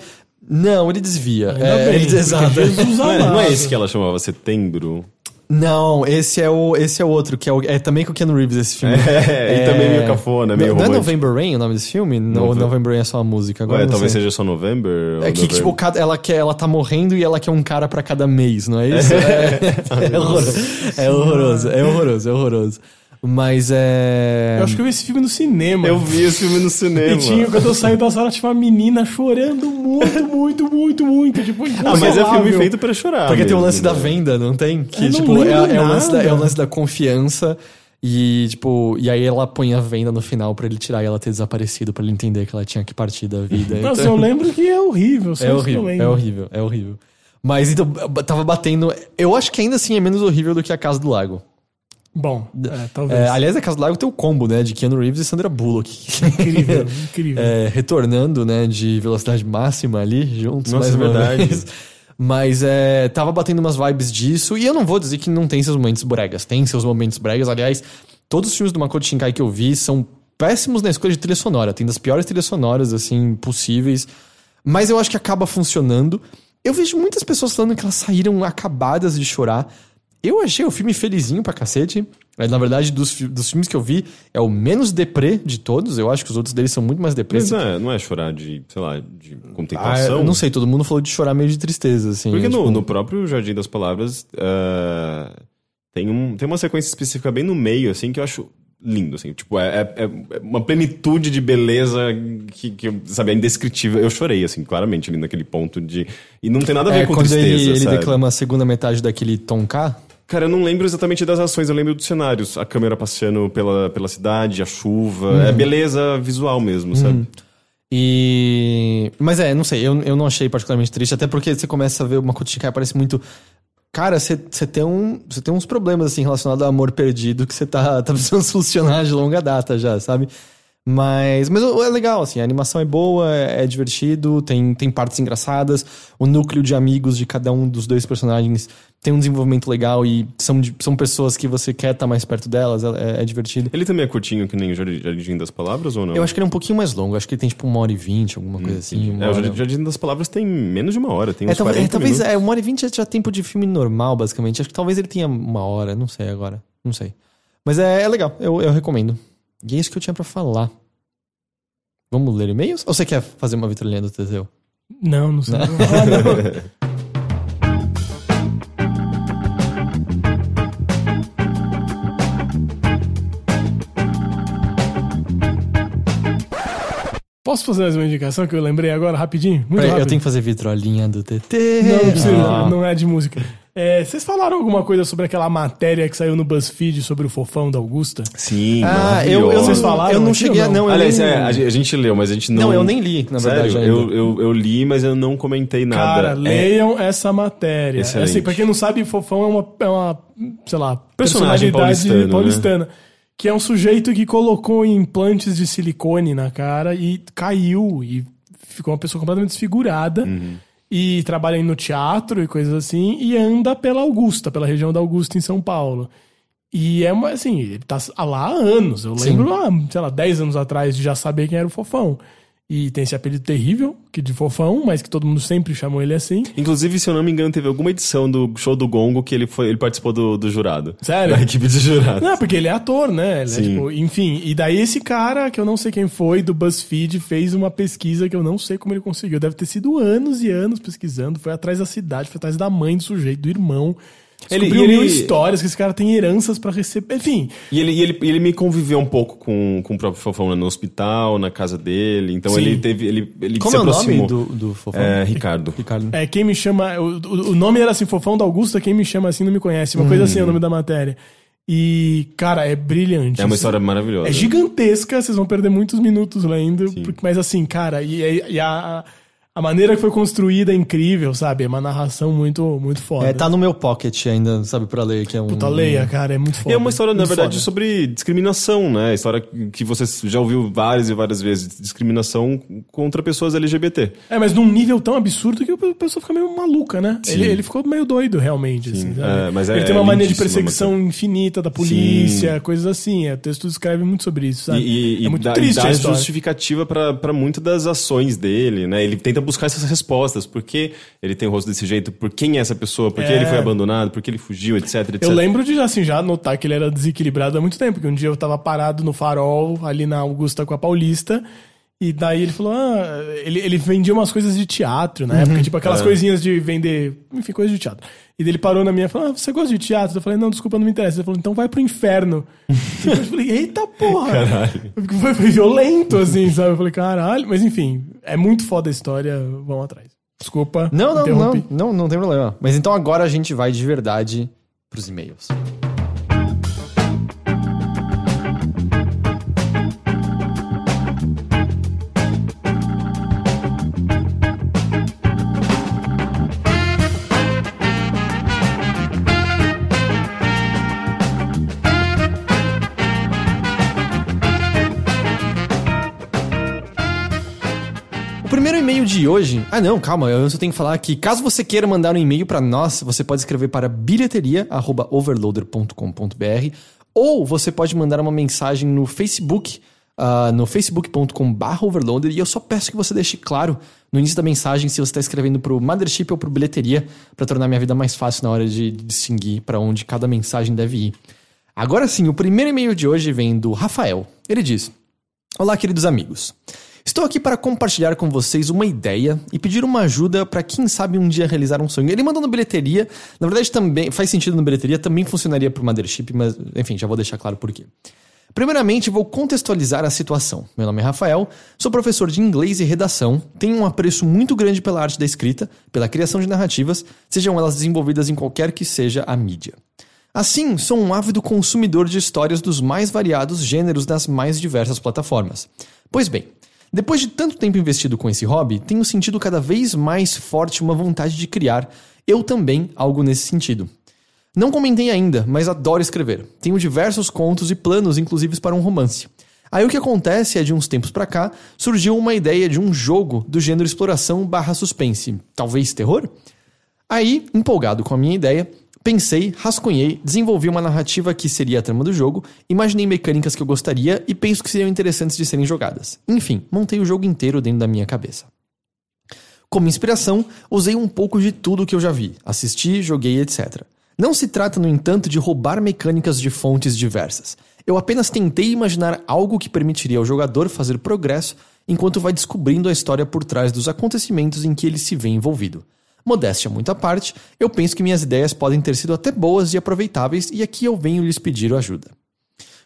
Não, ele desvia. Ainda É, bem, ele, exato. Jesus Não é, não é esse que ela chamava Setembro? Não, esse é o esse é o outro, que é, o- é também com o Keanu Reeves esse filme. É, e também meio cafona, meio Não, não é. November Rain o nome desse filme? Não, Nove- November Rain é só a música. Agora Ué, talvez sei. seja só November? É que, November. tipo, ela, quer, ela tá morrendo e ela quer um cara pra cada mês, não é isso? É, é horroroso. É horroroso, é horroroso, é horroroso. Mas é. Eu acho que eu vi esse filme no cinema. Eu vi esse filme no cinema. E tinha, quando eu saí da sala, tinha uma menina chorando muito, muito, muito, muito. Tipo, Ah, mas é filme feito pra chorar. Porque tem o mesmo, lance da né? venda, não tem? Que, Eu não tipo, é, é o lance da, é o lance da confiança. E, tipo, e aí ela põe a venda no final pra ele tirar e ela ter desaparecido, pra ele entender que ela tinha que partir da vida. Nossa, Então- eu lembro que é horrível. É isso que eu horrível, lembro. é horrível, é horrível. Mas então, tava batendo. Eu acho que ainda assim é menos horrível do que a Casa do Lago. Bom, é, talvez. É, aliás, a Casa do Lago tem o combo, né? De Keanu Reeves e Sandra Bullock. Incrível, incrível. É, retornando, né? De velocidade máxima ali, juntos, Nossa, mais é uma verdade. vez. Mas é, tava batendo umas vibes disso. E eu não vou dizer que não tem seus momentos bregas. Tem seus momentos bregas. Aliás, todos os filmes do Makoto Shinkai que eu vi são péssimos na escolha de trilha sonora. Tem das piores trilhas sonoras, assim, possíveis. Mas eu acho que acaba funcionando. Eu vejo muitas pessoas falando que elas saíram acabadas de chorar. Eu achei o filme felizinho pra cacete. É, Na verdade, dos, dos filmes que eu vi, é o menos deprê de todos. Eu acho que os outros deles são muito mais deprê. Mas não é, não é chorar de, sei lá, de Ah, contemplação. eu não sei, todo mundo falou de chorar meio de tristeza, assim. Porque é, no, tipo, no próprio Jardim das Palavras ah, tem, um, tem uma sequência específica bem no meio, assim, que eu acho lindo, assim. Tipo, é, é- é uma plenitude de beleza que, que sabe, é indescritível. Eu chorei, assim, claramente, ali naquele ponto de... E não tem nada a ver é, com quando tristeza, ele, ele declama a segunda metade daquele Tom K. Cara, eu não lembro exatamente das ações, eu lembro dos cenários. A câmera passeando pela, pela cidade, a chuva. Uhum. É beleza visual mesmo, sabe? E. Mas é, não sei, eu, eu não achei particularmente triste, até porque você começa a ver uma Shikai parece muito. Cara, você tem, um, tem uns problemas assim relacionados ao amor perdido que você tá, tá precisando solucionar de longa data já, sabe? Mas, mas é legal, assim, a animação é boa, é, é divertido, tem, tem partes engraçadas, o núcleo de amigos de cada um dos dois personagens tem um desenvolvimento legal e são, são pessoas que você quer estar mais perto delas, é, é divertido. Ele também é curtinho que nem o Jardim das Palavras ou não? Eu acho que ele é um pouquinho mais longo, acho que ele tem tipo uma hora e vinte, alguma coisa assim. uma É, o hora- Jardim- Jardim das Palavras tem menos de uma hora, tem É, uns talvez, 40 é, talvez minutos. é, uma hora e vinte é já tempo de filme normal, basicamente. Acho que talvez ele tenha uma hora, não sei agora. Não sei. Mas é, é legal, eu, eu recomendo. E é isso que eu tinha pra falar. Vamos ler e-mails? Ou você quer fazer uma vitrolinha do Teseu? Não, não sei. Ah, não. Posso fazer mais uma indicação que eu lembrei agora, rapidinho? Muito Peraí, rápido. eu tenho que fazer vitrolinha do TT. Não, não precisa, Ah. não é de música. É, vocês falaram alguma coisa sobre aquela matéria que saiu no BuzzFeed sobre o fofão da Augusta? Sim, Ah, eu, eu. Vocês falaram eu não cheguei a. não? Não, eu Aliás, nem, é, a, gen- a gente leu, mas a gente não... não, eu nem li, na verdade. Sério, ainda. eu, eu, eu li, mas eu não comentei nada. Cara, É- leiam essa matéria. Excelente. Assim, pra quem não sabe, Fofão é uma, é uma sei lá, Personagem personalidade paulistano, né? Que é um sujeito que colocou implantes de silicone na cara e caiu e ficou uma pessoa completamente desfigurada. Uhum. E trabalha no teatro e coisas assim. E anda pela Augusta, pela região da Augusta em São Paulo. E é uma, assim, ele tá lá há anos. Eu Sim. lembro, há, sei lá, 10 anos atrás de já saber quem era o Fofão. E tem esse apelido terrível, que de Fofão, mas que todo mundo sempre chamou ele assim. Inclusive, se eu não me engano, teve alguma edição do show do Gongo que ele, foi, ele participou do, do jurado. Sério? Da equipe de jurado. Não, porque ele é ator, né? Ele é, Sim. tipo, enfim, e daí esse cara, que eu não sei quem foi, do BuzzFeed, fez uma pesquisa que eu não sei como ele conseguiu. Deve ter sido anos e anos pesquisando, foi atrás da cidade, foi atrás da mãe do sujeito, do irmão. Ele- Descobriu e ele- mil histórias que esse cara tem heranças pra receber. Enfim, E ele, e ele, ele me conviveu um pouco com, com o próprio Fofão né, no hospital, na casa dele. Então Sim. ele teve. Ele, ele Como se é o aproximou. nome do, do fofão? É, Ricardo. Ricardo. é quem me chama. O, o- o nome era assim, Fofão da Augusta, quem me chama assim não me conhece. Uma coisa assim é o nome da matéria. E, cara, é brilhante. É uma história maravilhosa. É gigantesca, vocês vão perder muitos minutos lendo. porque- mas assim, cara, e, e a, a maneira que foi construída é incrível, sabe? É uma narração muito, muito foda. É, tá no meu pocket ainda, sabe, pra ler, que é um... Puta, leia, cara, é muito foda. E é uma história, na Muito verdade, foda. sobre discriminação, né? História que você já ouviu várias e várias vezes. Discriminação contra pessoas LGBT. É, mas num nível tão absurdo que a pessoa fica meio maluca, né? Sim. Ele, ele ficou meio doido, realmente. assim, sabe? é, mas é- ele tem uma é mania de perseguição infinita da polícia, coisas assim. É, o texto descreve muito sobre isso, sabe? E, e, é muito dá, triste dá a justificativa para muitas das ações dele, né? Ele tenta buscar essas respostas. Por que ele tem o rosto desse jeito? Por quem é essa pessoa? Por que É. ele foi abandonado? Por que ele fugiu, etc, etc. Eu lembro de, assim, já notar que ele era desequilibrado há muito tempo. Que um dia eu tava parado no farol, ali na Augusta com a Paulista, E daí ele falou, ah, ele, ele vendia umas coisas de teatro na época, tipo aquelas É. coisinhas de vender, enfim, coisas de teatro. E daí ele parou na minha e falou, ah, você gosta de teatro? Eu falei, não, desculpa, não me interessa. Ele falou, então vai pro inferno. Tipo, eu falei, eita porra! Caralho. Foi, foi violento, assim, sabe? Eu falei, caralho. Mas enfim, é muito foda a história, vão atrás. Desculpa, Não, não, não, não, não tem problema. Mas então agora a gente vai de verdade pros e-mails. De hoje. Ah, não, calma, eu só tenho que falar que caso você queira mandar um e-mail pra nós, você pode escrever para bilheteria@overloader.com.br ou você pode mandar uma mensagem no Facebook, ah, no facebook.com/overloader e eu só peço que você deixe claro no início da mensagem se você está escrevendo pro Mothership ou pro Bilheteria para tornar minha vida mais fácil na hora de distinguir para onde cada mensagem deve ir. Agora sim, o primeiro e-mail de hoje vem do Rafael. Ele diz: Olá, queridos amigos. Estou aqui para compartilhar com vocês uma ideia e pedir uma ajuda para quem sabe um dia realizar um sonho. Ele mandou no bilheteria, na verdade também faz sentido no bilheteria, também funcionaria para o Mothership, mas enfim, já vou deixar claro por quê. Primeiramente, vou contextualizar a situação. Meu nome é Rafael, sou professor de inglês e redação, tenho um apreço muito grande pela arte da escrita, pela criação de narrativas, sejam elas desenvolvidas em qualquer que seja a mídia. Assim, sou um ávido consumidor de histórias dos mais variados gêneros das mais diversas plataformas. Pois bem, depois de tanto tempo investido com esse hobby, tenho sentido cada vez mais forte uma vontade de criar, eu também, algo nesse sentido. Não comentei ainda, mas adoro escrever. Tenho diversos contos e planos, inclusive para um romance. Aí o que acontece é de uns tempos pra cá, surgiu uma ideia de um jogo do gênero exploração barra suspense, talvez terror? Aí, empolgado com a minha ideia, pensei, rascunhei, desenvolvi uma narrativa que seria a trama do jogo, imaginei mecânicas que eu gostaria e penso que seriam interessantes de serem jogadas. Enfim, montei o jogo inteiro dentro da minha cabeça. Como inspiração, usei um pouco de tudo que eu já vi, assisti, joguei, etc. Não se trata, no entanto, de roubar mecânicas de fontes diversas. Eu apenas tentei imaginar algo que permitiria ao jogador fazer progresso enquanto vai descobrindo a história por trás dos acontecimentos em que ele se vê envolvido. Modéstia muito à parte, eu penso que minhas ideias podem ter sido até boas e aproveitáveis e aqui eu venho lhes pedir ajuda.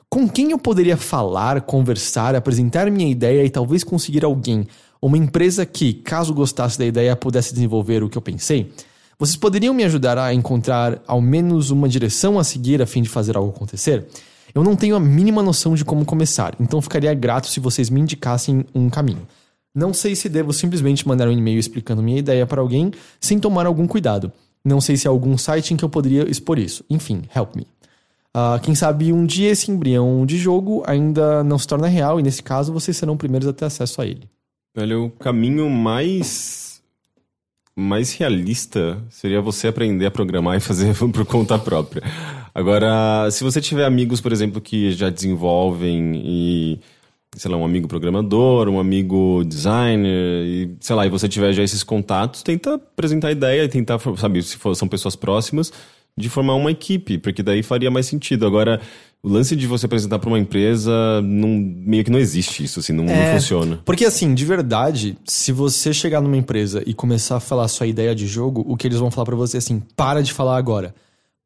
Com quem eu poderia falar, conversar, apresentar minha ideia e talvez conseguir alguém, uma empresa que, caso gostasse da ideia, pudesse desenvolver o que eu pensei? Vocês poderiam me ajudar a encontrar ao menos uma direção a seguir a fim de fazer algo acontecer? Eu não tenho a mínima noção de como começar, então ficaria grato se vocês me indicassem um caminho. Não sei se devo simplesmente mandar um e-mail explicando minha ideia para alguém sem tomar algum cuidado. Não sei se há algum site em que eu poderia expor isso. Enfim, help me. Ah, quem sabe um dia esse embrião de jogo ainda não se torna real e nesse caso vocês serão primeiros a ter acesso a ele. Olha, o caminho mais mais realista seria você aprender a programar e fazer por conta própria. Agora, se você tiver amigos, por exemplo, que já desenvolvem e sei lá, um amigo programador, um amigo designer, e sei lá, e você tiver já esses contatos, tenta apresentar a ideia e tentar, sabe, se for, são pessoas próximas, de formar uma equipe, porque daí faria mais sentido. Agora, o lance de você apresentar para uma empresa, não, meio que não existe isso, assim, não, não É, funciona. Porque assim, de verdade, se você chegar numa empresa e começar a falar a sua ideia de jogo, o que eles vão falar pra você é assim, para de falar agora.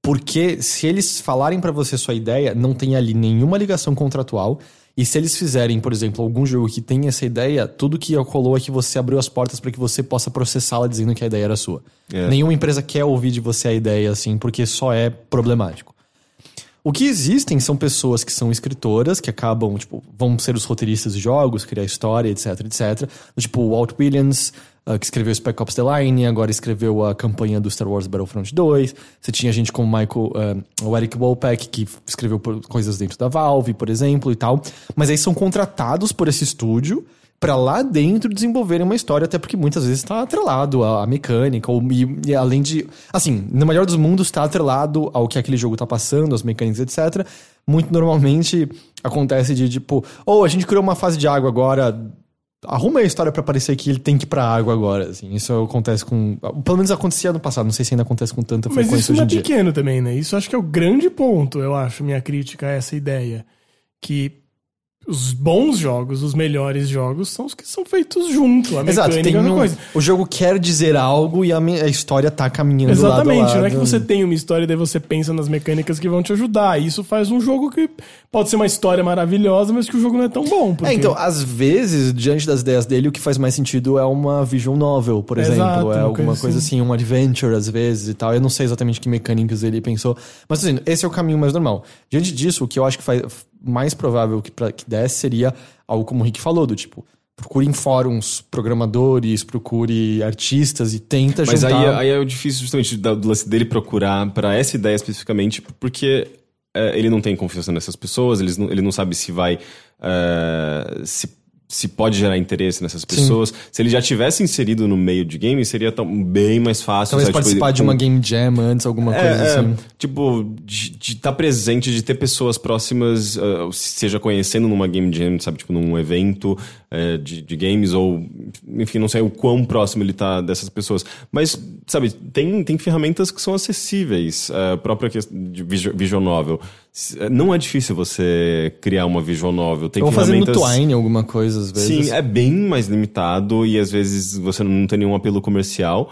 Porque se eles falarem pra você sua ideia, não tem ali nenhuma ligação contratual. E se eles fizerem, por exemplo, algum jogo que tem essa ideia, tudo que rolou é que você abriu as portas para que você possa processá-la dizendo que a ideia era sua. É. Nenhuma empresa quer ouvir de você a ideia assim, porque só é problemático. O que existem são pessoas que são escritoras, que acabam, tipo, vão ser os roteiristas de jogos, criar história, etc, etc. Tipo, o Walt Williams, ah, que escreveu Spec Ops The Line, agora escreveu a campanha do Star Wars Battlefront 2. Você tinha gente como Michael, ah, o Eric Wolpeck, que escreveu coisas dentro da Valve, por exemplo, e tal. Mas aí são contratados por esse estúdio pra lá dentro desenvolverem uma história, até porque muitas vezes tá atrelado à, mecânica, ou, e, e além de. Assim, no melhor dos mundos, tá atrelado ao que aquele jogo tá passando, as mecânicas, etc. Muito normalmente acontece de tipo, ou a gente criou uma fase de água agora. Arruma a história pra parecer que ele tem que ir pra água agora, assim. Isso acontece com. Pelo menos acontecia no passado, não sei se ainda acontece com tanta Mas frequência isso hoje em é dia. pequeno também, né? Isso acho que é o grande ponto, eu acho, minha crítica a essa ideia. Que os bons jogos, os melhores jogos, são os que são feitos junto. Exato, tem é mesma um- coisa. o jogo quer dizer algo e a, a história tá caminhando Exatamente, lado lado. não é que você tem uma história e daí você pensa nas mecânicas que vão te ajudar. Isso faz um jogo que pode ser uma história maravilhosa, mas que o jogo não é tão bom. Porque... É, então, às vezes, diante das ideias dele, o que faz mais sentido é uma visual novel, por Exato, exemplo. É uma alguma coisa coisa assim, um adventure, às vezes, e tal. Eu não sei exatamente que mecânicas ele pensou. Mas, assim, esse é o caminho mais normal. Diante disso, o que eu acho que faz mais provável que, pra, que desse seria algo como o Rick falou, do tipo... Procure em fóruns programadores, procure artistas e tenta Mas aí, juntar... aí é o difícil justamente do lance dele procurar pra essa ideia especificamente, porque é, ele não tem confiança nessas pessoas, eles não- ele não sabe se vai. é, se, se pode gerar interesse nessas pessoas. Se ele já tivesse inserido no meio de games, seria tão, bem mais fácil. Talvez sabe? Tipo, participar de com- uma game jam antes, alguma coisa é, é, assim. tipo, de estar presente, de ter pessoas próximas, ah, seja conhecendo numa game jam, sabe, tipo, num evento eh, de, de games, ou, enfim, não sei o quão próximo ele tá dessas pessoas. Mas, sabe, tem, tem ferramentas que são acessíveis, a própria questão de visu- visual novel. Eh, Não é difícil você criar uma visual novel. Tem Ou fazer no ferramentas... Twine alguma coisa, às vezes. Sim, é bem mais limitado e às vezes você não tem nenhum apelo comercial.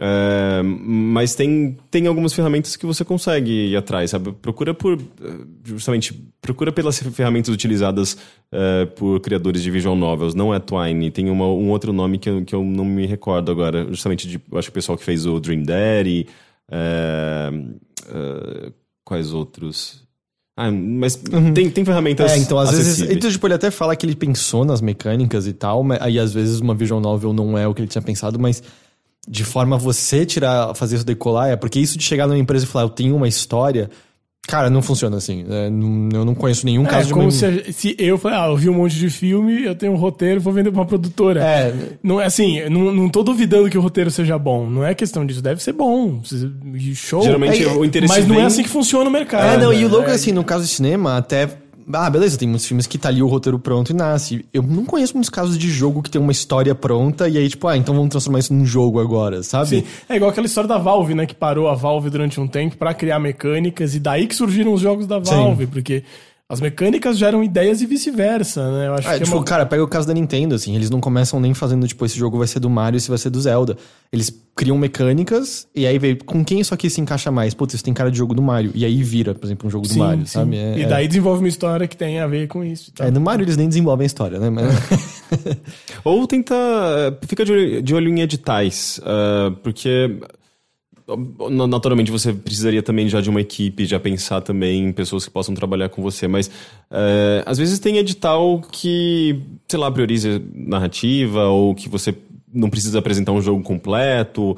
É, mas tem, tem algumas ferramentas que você consegue ir atrás, sabe? Procura por. eh, Justamente, procura pelas ferramentas utilizadas eh, por criadores de visual novels, não é Twine. Tem uma- um outro nome que eu, que eu não me recordo agora, justamente de. Eu acho que o pessoal que fez o Dream Daddy. eh, quais outros? Ah, mas tem, tem ferramentas. É, então às vezes. acessíveis. Então, tipo, ele até fala que ele pensou nas mecânicas e tal, mas aí às vezes uma visual novel não é o que ele tinha pensado, mas de forma a você tirar, fazer isso decolar, é porque isso de chegar numa empresa e falar, eu tenho uma história. Cara, não funciona assim. É, não- eu não conheço nenhum É caso de como uma. se, se eu falei, ah, eu vi um monte de filme, eu tenho um roteiro, vou vender pra uma produtora. É, Não é assim, eu não, não tô duvidando que o roteiro seja bom. Não é questão disso, deve ser bom. Show. Geralmente É, o interesse Mas não vem... é assim que funciona o mercado. É, não, e o né? louco é assim, no caso de cinema, até. Ah, beleza, tem muitos filmes que tá ali o roteiro pronto e nasce. Eu não conheço muitos casos de jogo que tem uma história pronta e aí, tipo, ah, então vamos transformar isso num jogo agora, sabe? Sim, é igual aquela história da Valve, né? Que parou a Valve durante um tempo pra criar mecânicas e daí que surgiram os jogos da Valve, porque as mecânicas geram ideias e vice-versa, né? Eu acho Ah, que tipo, é uma... cara, pega o caso da Nintendo, assim, eles não começam nem fazendo, tipo, esse jogo vai ser do Mario, esse vai ser do Zelda. Eles criam mecânicas e aí vê com quem isso aqui se encaixa mais. Putz, isso tem cara de jogo do Mario. E aí vira, por exemplo, um jogo do Sim, Mario, sim. sabe? É, e daí desenvolve uma história que tem a ver com isso. e tal. é, no Mario eles nem desenvolvem a história, né? Mas... Ou tenta. Fica de olho, de olho em editais, ah, porque. Na- Naturalmente você precisaria também já de uma equipe, já pensar também em pessoas que possam trabalhar com você, mas eh, às vezes tem edital que, sei lá, prioriza narrativa ou que você não precisa apresentar um jogo completo.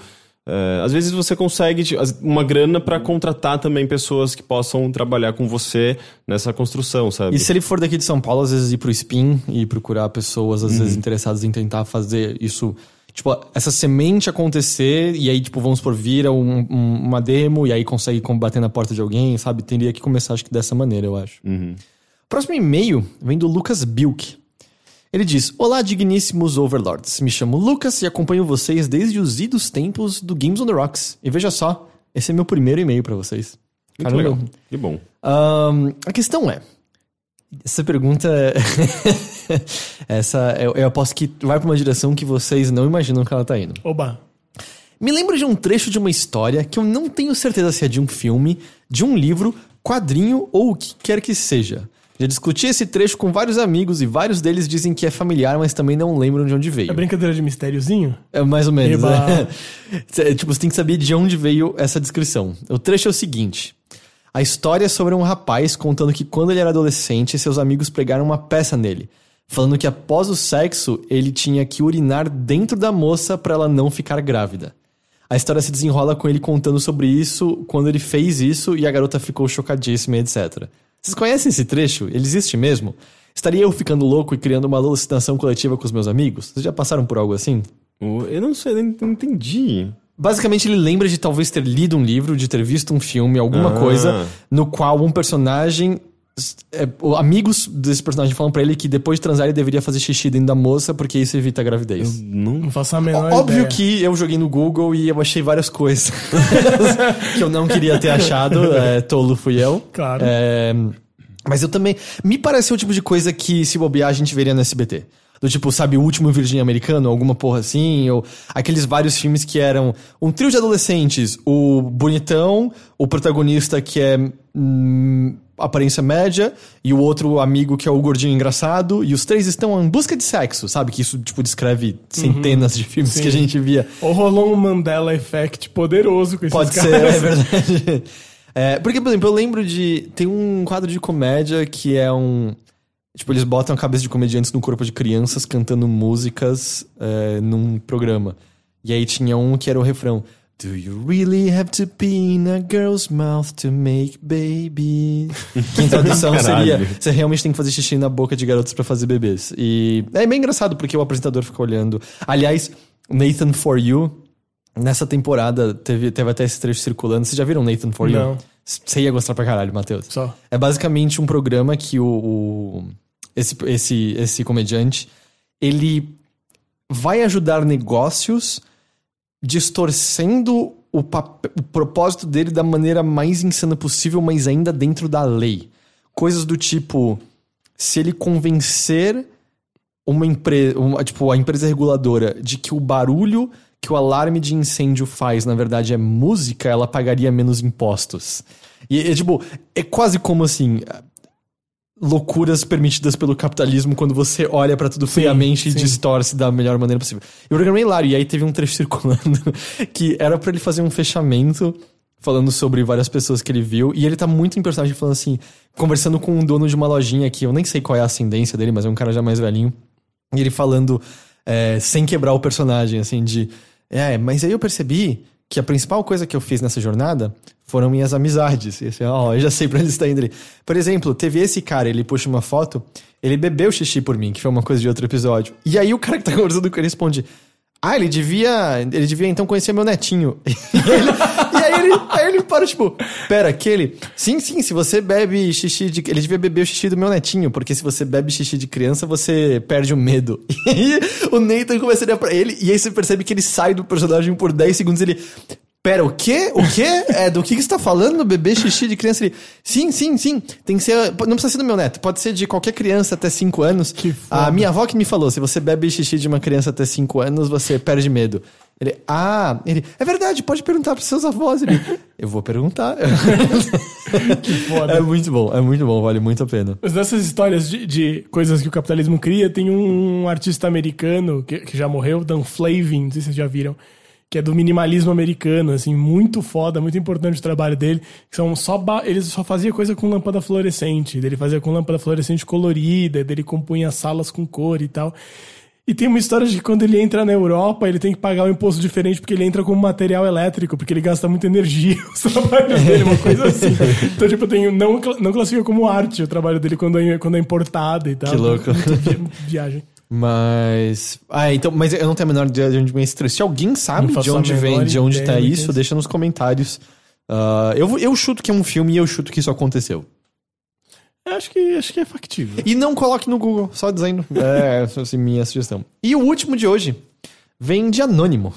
Eh, às vezes você consegue uma grana para contratar também pessoas que possam trabalhar com você nessa construção, sabe? E se ele for daqui de São Paulo, às vezes ir pro Spin e procurar pessoas, às vezes, interessadas em tentar fazer isso. Tipo, essa semente acontecer e aí, tipo, vamos por vira um- um- uma demo e aí consegue bater na porta de alguém, sabe? Teria que começar, acho que dessa maneira, eu acho. Próximo e-mail vem do Lucas Bilk. Ele diz: Olá, digníssimos overlords. Me chamo Lucas e acompanho vocês desde os idos tempos do Games on the Rocks. E veja só, esse é meu primeiro e-mail pra vocês. Muito Caramba. legal. Que bom. Ahn, a questão é. Essa pergunta. é- essa eu, eu aposto que vai pra uma direção que vocês não imaginam que ela tá indo. Oba. Me lembro de um trecho de uma história que eu não tenho certeza se é de um filme, de um livro, quadrinho ou o que quer que seja. Já discuti esse trecho com vários amigos e vários deles dizem que é familiar, mas também não lembram de onde veio. É brincadeira de mistériozinho? É mais ou menos, né? Cê- tipo, você tem que saber de onde veio essa descrição. O trecho é o seguinte: a história é sobre um rapaz contando que quando ele era adolescente, seus amigos pregaram uma peça nele, falando que após o sexo ele tinha que urinar dentro da moça para ela não ficar grávida. A história se desenrola com ele contando sobre isso, quando ele fez isso e a garota ficou chocadíssima, etc. Vocês conhecem esse trecho? Ele existe mesmo? Estaria eu ficando louco e criando uma alucinação coletiva com os meus amigos? Vocês já passaram por algo assim? Eu não sei, eu não entendi. Basicamente, ele lembra de talvez ter lido um livro, de ter visto um filme, alguma Ah. coisa, no qual um personagem. é, amigos desse personagem falam pra ele que depois de transar ele deveria fazer xixi dentro da moça porque isso evita a gravidez. Não Não faço a menor Óbvio ideia. que eu joguei no Google e eu achei várias coisas que eu não queria ter achado. é, tolo fui eu. Claro. É, Mas eu também. Me pareceu o tipo de coisa que, se bobear, a gente veria no SBT. Do tipo, sabe, o último Virgem Americano, alguma porra assim, ou aqueles vários filmes que eram um trio de adolescentes, o bonitão, o protagonista que é hum, aparência média, e o outro amigo que é o gordinho engraçado, e os três estão em busca de sexo, sabe? Que isso, tipo, descreve centenas de filmes Sim. que a gente via. Ou rolou um Mandela Effect poderoso com esses Pode caras. ser, é verdade. É, porque, por exemplo, eu lembro de. Tem um quadro de comédia que é um. Tipo, eles botam a cabeça de comediantes no corpo de crianças cantando músicas é, num programa. E aí tinha um que era o refrão. Do you really have to pee in a girl's mouth to make baby? Que em tradução seria: você realmente tem que fazer xixi na boca de garotos pra fazer bebês. E é bem engraçado porque o apresentador fica olhando. Aliás, Nathan For You, nessa temporada, teve, teve até esse trecho circulando. Vocês já viram Nathan For You? Não. Você ia gostar pra caralho, Matheus. Só. É basicamente um programa que o, o- esse, esse, esse comediante ele vai ajudar negócios distorcendo o, pap- o propósito dele da maneira mais insana possível, mas ainda dentro da lei. Coisas do tipo, se ele convencer uma empresa, tipo, a empresa reguladora de que o barulho que o alarme de incêndio faz, na verdade, é música, ela pagaria menos impostos. E é tipo, é quase como assim. Loucuras permitidas pelo capitalismo quando você olha pra tudo friamente e sim. distorce da melhor maneira possível. E o programa é hilário, e aí teve um trecho circulando que era pra ele fazer um fechamento falando sobre várias pessoas que ele viu, e ele tá muito em personagem falando assim, conversando com um dono de uma lojinha que eu nem sei qual é a ascendência dele, mas é um cara já mais velhinho. E ele falando, é, sem quebrar o personagem, assim, de. É, mas aí eu percebi que a principal coisa que eu fiz nessa jornada foram minhas amizades. Assim, ó, eu já sei pra onde está indo ali. Por exemplo, teve esse cara, ele puxa uma foto, ele bebeu xixi por mim, que foi uma coisa de outro episódio. E aí o cara que tá conversando com ele responde. Ah, ele devia. Ele devia então conhecer meu netinho. e, ele- e aí, ele, aí ele para, tipo, pera, aquele. Sim, sim, se você bebe xixi de. Ele devia beber o xixi do meu netinho, porque se você bebe xixi de criança, você perde o medo. E aí o Nathan começa pra ele, e aí você percebe que ele sai do personagem por 10 segundos ele. Pera, o quê? O quê? É, do que, que você tá falando? Bebê xixi de criança? Ele, sim, sim, sim. Tem que ser. Não precisa ser do meu neto. Pode ser de qualquer criança até 5 anos. Que foda. A minha avó que me falou: se você bebe xixi de uma criança até 5 anos, você perde medo. Ele, ah, ele, é verdade, pode perguntar pros seus avós. Ele, eu vou perguntar. Que foda. é muito bom, é muito bom, vale muito a pena. Mas nessas histórias de, de coisas que o capitalismo cria, tem um artista americano que, que já morreu, Dan Flavin, não sei se vocês já viram, que é do minimalismo americano, assim, muito foda, muito importante o trabalho dele. Que são só ba- ele só fazia coisa com lâmpada fluorescente, ele fazia com lâmpada fluorescente colorida, dele compunha salas com cor e tal. E tem uma história de que quando ele entra na Europa, ele tem que pagar um imposto diferente porque ele entra com material elétrico, porque ele gasta muita energia os trabalhos dele, uma coisa assim. Então, tipo, tem, não, não classifica como arte o trabalho dele quando é, quando é importado e tal. Que louco. Muito viagem. Mas. Ah, então, mas eu não tenho a menor ideia de onde vem esse trecho. Se alguém sabe de onde vem, de onde tá isso, isso. deixa nos comentários. Ah, eu, eu chuto que é um filme e eu chuto que isso aconteceu. Eu Acho que, acho que é factível. E não coloque no Google, só dizendo. É, essa é a minha sugestão. E o último de hoje vem de Anônimo.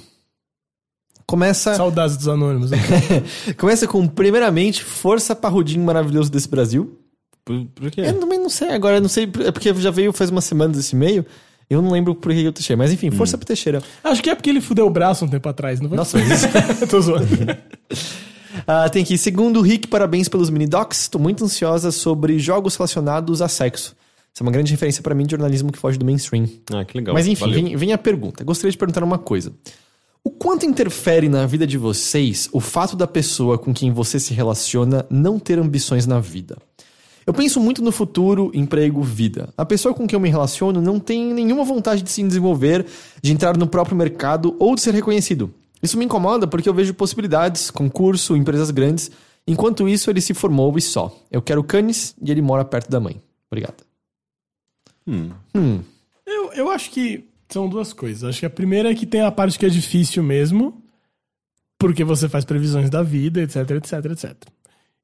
Começa, Saudades dos anônimos. né? começa com, primeiramente, Força Parrudinho Maravilhoso desse Brasil. Por, por quê? Eu também não sei agora, não sei, é porque já veio faz umas semanas esse e-mail. Eu não lembro por que eu Teixeira, mas enfim, Força pro Teixeira. acho que é porque ele fudeu o braço um tempo atrás, não foi? Nossa, mas isso. Tô zoando. Ah, tem aqui, segundo o Rick, parabéns pelos mini docs. Tô muito ansiosa sobre jogos relacionados a sexo. Isso é uma grande referência pra mim de jornalismo que foge do mainstream. Ah, que legal. Mas enfim, vem, vem a pergunta. Gostaria de perguntar uma coisa. O quanto interfere na vida de vocês o fato da pessoa com quem você se relaciona não ter ambições na vida? Eu penso muito no futuro, emprego, vida. A pessoa com quem eu me relaciono não tem nenhuma vontade de se desenvolver, de entrar no próprio mercado ou de ser reconhecido. Isso me incomoda porque eu vejo possibilidades, concurso, empresas grandes. Enquanto isso, ele se formou e só. Eu quero canes e ele mora perto da mãe. Obrigado. Hum. Hum, Eu, eu acho que são duas coisas. Acho que a primeira é que tem a parte que é difícil mesmo, porque você faz previsões da vida, etc, etc, etc.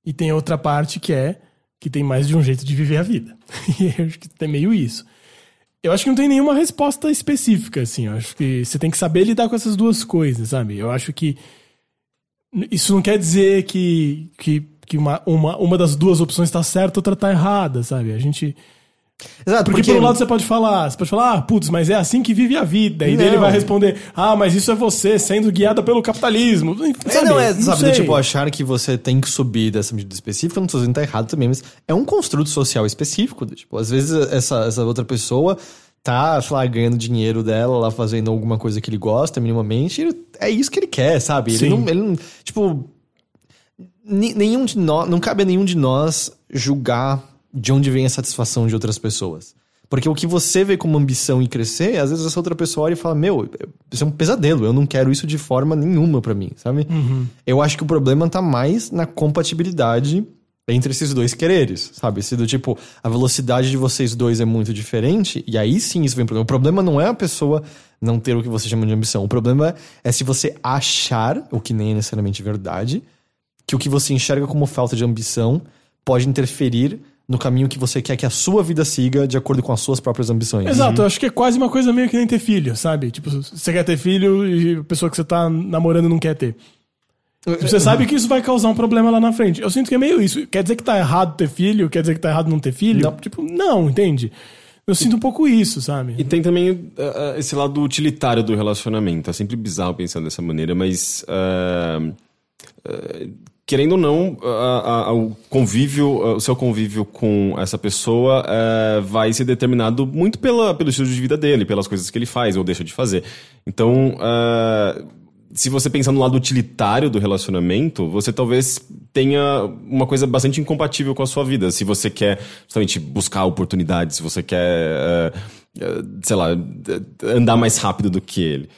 E tem outra parte que é que tem mais de um jeito de viver a vida. E eu acho que tem meio isso. Eu acho que não tem nenhuma resposta específica, assim. Eu acho que você tem que saber lidar com essas duas coisas, sabe? Eu acho que isso não quer dizer que, que, que uma, uma, uma das duas opções tá certa, outra tá errada, sabe? A gente. Exato, Porque, por um lado você pode falar, você pode falar, ah, putz, mas é assim que vive a vida. E daí ele Não. vai responder, ah, mas isso é você sendo guiada pelo capitalismo. É, Sabe? não, é, sabe, do sei. tipo, achar que você tem que subir dessa medida específica, não tô dizendo que tá errado também, mas é um construto social específico. Tipo, às vezes essa, essa outra pessoa tá, sei lá, ganhando dinheiro dela, lá fazendo alguma coisa que ele gosta minimamente, e é isso que ele quer, sabe? Ele Sim. não, ele não, tipo, nenhum de nós, não cabe a nenhum de nós julgar de onde vem a satisfação de outras pessoas. Porque o que você vê como ambição e crescer, às vezes essa outra pessoa olha e fala: Meu, isso é um pesadelo, eu não quero isso de forma nenhuma pra mim, sabe? Eu acho que o problema tá mais na compatibilidade entre esses dois quereres, sabe? Se do tipo, a velocidade de vocês dois é muito diferente, e aí sim isso vem pro problema. O problema não é a pessoa não ter o que você chama de ambição. O problema é se você achar, o que nem é necessariamente verdade, que o que você enxerga como falta de ambição pode interferir no caminho que você quer que a sua vida siga de acordo com as suas próprias ambições. Exato, eu acho que é quase uma coisa meio que nem ter filho, sabe? Tipo, você quer ter filho e a pessoa que você tá namorando não quer ter. Você sabe que isso vai causar um problema lá na frente. Eu sinto que é meio isso. Quer dizer que tá errado ter filho? Quer dizer que tá errado não ter filho? Não. Tipo, não, entende? Eu sinto um pouco isso, sabe? E tem também uh, esse lado utilitário do relacionamento. É sempre bizarro pensar dessa maneira, mas. uh, uh, querendo ou não, uh, uh, o convívio, o seu convívio com essa pessoa uh, vai ser determinado muito pela, pelo estilo de vida dele, pelas coisas que ele faz ou deixa de fazer. Então, uh, se você pensar no lado utilitário do relacionamento, você talvez tenha uma coisa bastante incompatível com a sua vida. Se você quer justamente buscar oportunidades, se você quer, eh, eh, sei lá, andar mais rápido do que ele.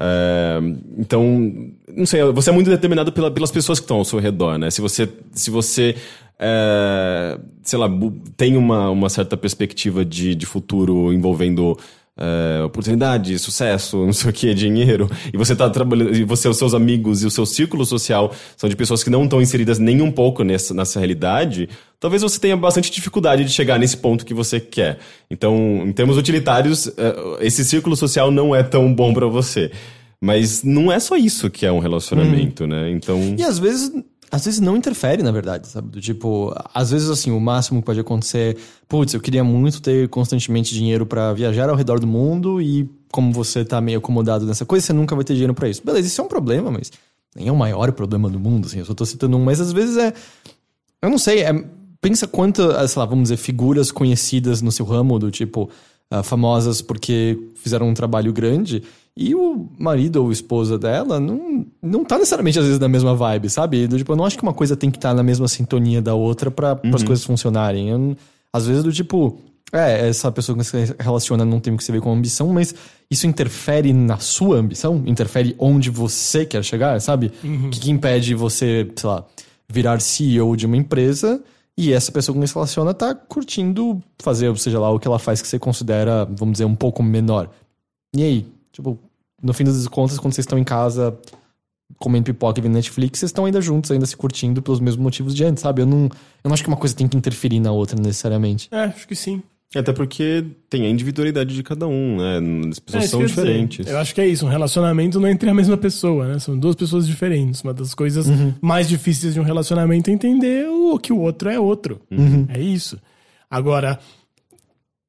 Eh, então, não sei, você é muito determinado pela- pelas pessoas que estão ao seu redor, né? Se você, se você eh, sei lá, tem uma, uma certa perspectiva de, de futuro envolvendo é, oportunidade, sucesso, não sei o que, dinheiro, e você tá trabalhando, e você, os seus amigos e o seu círculo social são de pessoas que não estão inseridas nem um pouco nessa, nessa realidade, talvez você tenha bastante dificuldade de chegar nesse ponto que você quer. Então, em termos utilitários, é, esse círculo social não é tão bom pra você. Mas não é só isso que é um relacionamento, né? Então. E às vezes, às vezes não interfere, na verdade, sabe? Do tipo, às vezes assim, o máximo que pode acontecer, putz, eu queria muito ter constantemente dinheiro pra viajar ao redor do mundo e como você tá meio acomodado nessa coisa, você nunca vai ter dinheiro pra isso. Beleza, isso é um problema, mas nem é o maior problema do mundo, assim, eu só tô citando um, mas às vezes é eu não sei, é, pensa quantas, sei lá, vamos dizer, figuras conhecidas no seu ramo, do tipo, ah, famosas porque fizeram um trabalho grande, e o marido ou esposa dela não, não tá necessariamente, às vezes, na mesma vibe, sabe? Do tipo, eu não acho que uma coisa tem que estar na mesma sintonia da outra para as coisas funcionarem. Eu às vezes, do tipo, é, essa pessoa que você relaciona não tem o que você ver com ambição, mas isso interfere na sua ambição? Interfere onde você quer chegar, sabe? O que, que impede você, sei lá, virar CEO de uma empresa e essa pessoa com quem se relaciona tá curtindo fazer, seja lá, o que ela faz que você considera, vamos dizer, um pouco menor. E aí? Tipo, no fim das contas, quando vocês estão em casa comendo pipoca e vendo Netflix, vocês estão ainda juntos, ainda se curtindo pelos mesmos motivos de antes, sabe? Eu não, eu não acho que uma coisa tem que interferir na outra necessariamente. É, acho que sim. Até porque tem a individualidade de cada um, né? As pessoas É, são ia dizer. diferentes. Eu acho que é isso. Um relacionamento não é entre a mesma pessoa, né? São duas pessoas diferentes. Uma das coisas Uhum. mais difíceis de um relacionamento é entender o que o outro é outro. Uhum. É isso. Agora,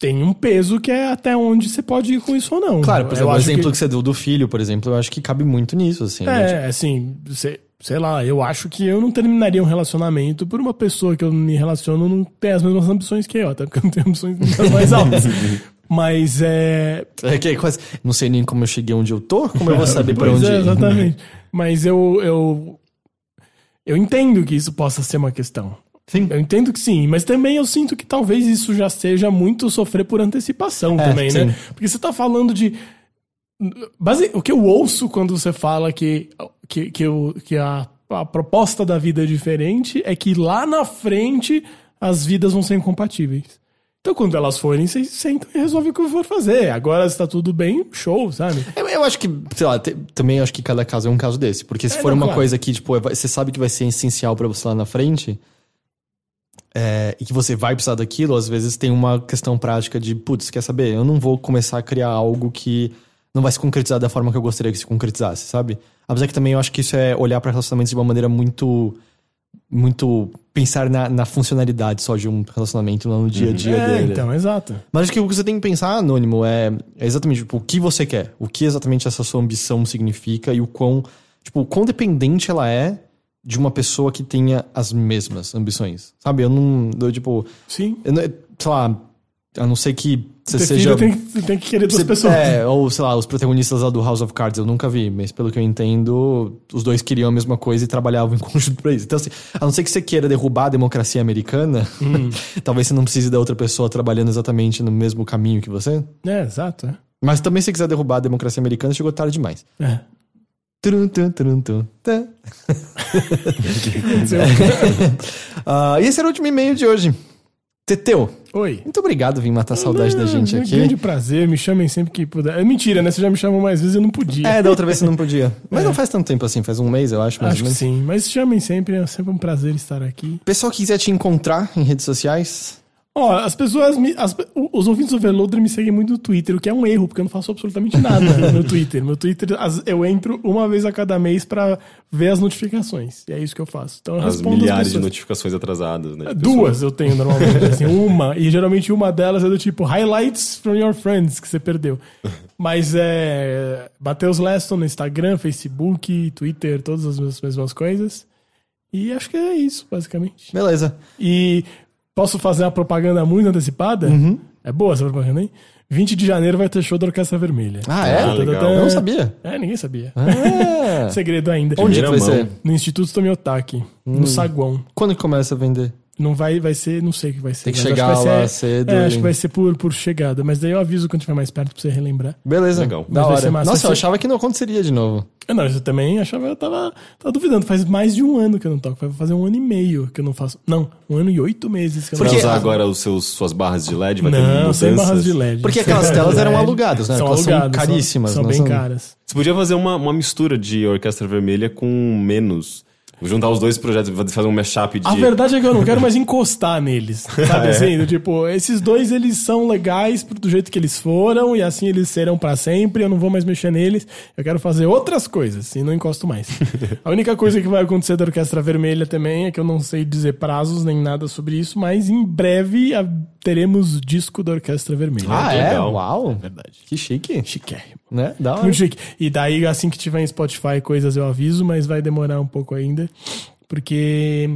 tem um peso que é até onde você pode ir com isso ou não. Claro, por exemplo, o exemplo que- que... você deu do filho, por exemplo, eu acho que cabe muito nisso, assim. né? É, assim, sei, sei lá, eu acho que eu não terminaria um relacionamento por uma pessoa que eu me relaciono não tem as mesmas ambições que eu, até porque eu não tenho ambições mais altas. Mas é. É que é quase. Não sei nem como eu cheguei onde eu tô, como eu vou saber pra onde é, exatamente. Mas eu, eu. Eu entendo que isso possa ser uma questão. Sim. Eu entendo que sim, mas também eu sinto que talvez isso já seja muito sofrer por antecipação É, também, né? sim. Porque você tá falando de. Base... O que eu ouço quando você fala que, que, que, o, que a, a proposta da vida é diferente é que lá na frente as vidas vão ser incompatíveis. Então, quando elas forem, vocês sentam e resolvem o que for fazer. Agora, se tá tudo bem, show, sabe? Eu, eu acho que, sei lá, te- também acho que cada caso é um caso desse. Porque se É, for não, uma claro. coisa que, tipo, é- você sabe que vai ser essencial pra você lá na frente, é, e que você vai precisar daquilo, às vezes tem uma questão prática de, putz, quer saber? Eu não vou começar a criar algo que não vai se concretizar da forma que eu gostaria que se concretizasse, sabe? Apesar que também eu acho que isso é olhar pra relacionamentos de uma maneira muito muito pensar na, na funcionalidade só de um relacionamento no dia a dia É, dele. então, exato. Mas acho que o que você tem que pensar, Anônimo, é, é exatamente tipo, o que você quer. O que exatamente essa sua ambição significa e o quão, tipo, o quão dependente ela é de uma pessoa que tenha as mesmas ambições. Sabe? Eu não. Eu, tipo. Sim. Eu não, sei lá. A não ser que você Ter seja. filho tem, que- tem que querer duas Você- pessoas. É, ou sei lá, os protagonistas lá do House of Cards eu nunca vi, mas pelo que eu entendo, os dois queriam a mesma coisa e trabalhavam em conjunto pra isso. Então, assim, a não ser que você queira derrubar a democracia americana, Hum. talvez você não precise da outra pessoa trabalhando exatamente no mesmo caminho que você. É, exato. É. Mas também, se você quiser derrubar a democracia americana, chegou tarde demais. É. Turum, tum, turum, tum, tá. Ah, e esse era o último e-mail de hoje. Teteu, Oi. muito obrigado por vir matar a saudade da Não, gente é um aqui. grande prazer, me chamem sempre que puder. É mentira, né? Você já me chamou mais vezes, eu não podia. É, da outra vez você não podia. Mas não faz tanto tempo assim, faz um mês, eu acho, mais Acho ou que menos. sim, mas chamem sempre, é sempre um prazer estar aqui. Pessoal que quiser te encontrar em redes sociais, Ó, as pessoas, me, as- os ouvintes do Overloader me seguem muito no Twitter, o que é um erro, porque eu não faço absolutamente nada no Twitter. Meu Twitter, as- eu entro uma vez a cada mês pra ver as notificações. E é isso que eu faço. Então eu As respondo as milhares de notificações atrasadas, né? Duas eu tenho normalmente, assim, uma. E geralmente uma delas é do tipo highlights from your friends que você perdeu. Mas é. Mateus Leston no Instagram, Facebook, Twitter, todas as mesmas coisas. E acho que é isso, basicamente. beleza. E posso fazer uma propaganda muito antecipada? Uhum. É boa essa propaganda, hein? 20 de janeiro vai ter show da Orquestra Vermelha. Ah, é? Ah, legal. Eu não sabia. É, ninguém sabia. Ah, Segredo ainda. onde vai ser? No Instituto Tomiotaki, Hum. no saguão. Quando que começa a vender? Não vai, vai ser, não sei o que vai ser. Tem que mas acho chegar vai lá ser, cedo É, e- acho que vai ser por, por chegada. Mas daí eu aviso quando estiver mais perto pra você relembrar. Beleza. Legal. Da Mas hora. Nossa, eu ser- achava que não aconteceria de novo. Eu não, eu também achava, eu tava, tava duvidando. Faz mais de um ano que eu não toco. Vai fazer um ano e meio que eu não faço. Não, um ano e oito meses que eu não Vai Porque- usar agora os seus, suas barras de LED? Vai ter Não, mudanças? sem barras de LED. Porque aquelas telas eram alugadas, né? São Elas são alugadas. caríssimas, São, não são bem são? caras. Você podia fazer uma, uma mistura de Orquestra Vermelha com menos. Juntar os dois projetos, fazer um mashup de. A verdade é que eu não quero mais encostar neles. Sabe É. assim? Tipo, esses dois eles são legais do jeito que eles foram e assim eles serão pra sempre. Eu não vou mais mexer neles. Eu quero fazer outras coisas e não encosto mais. A única coisa que vai acontecer da Orquestra Vermelha também é que eu não sei dizer prazos nem nada sobre isso, mas em breve a- teremos disco da Orquestra Vermelha. Ah, é? legal. Uau. Verdade. Que chique. Chiquérrimo. Né? Da hora. Muito chique. E daí, assim que tiver em Spotify coisas, eu aviso, mas vai demorar um pouco ainda. Porque,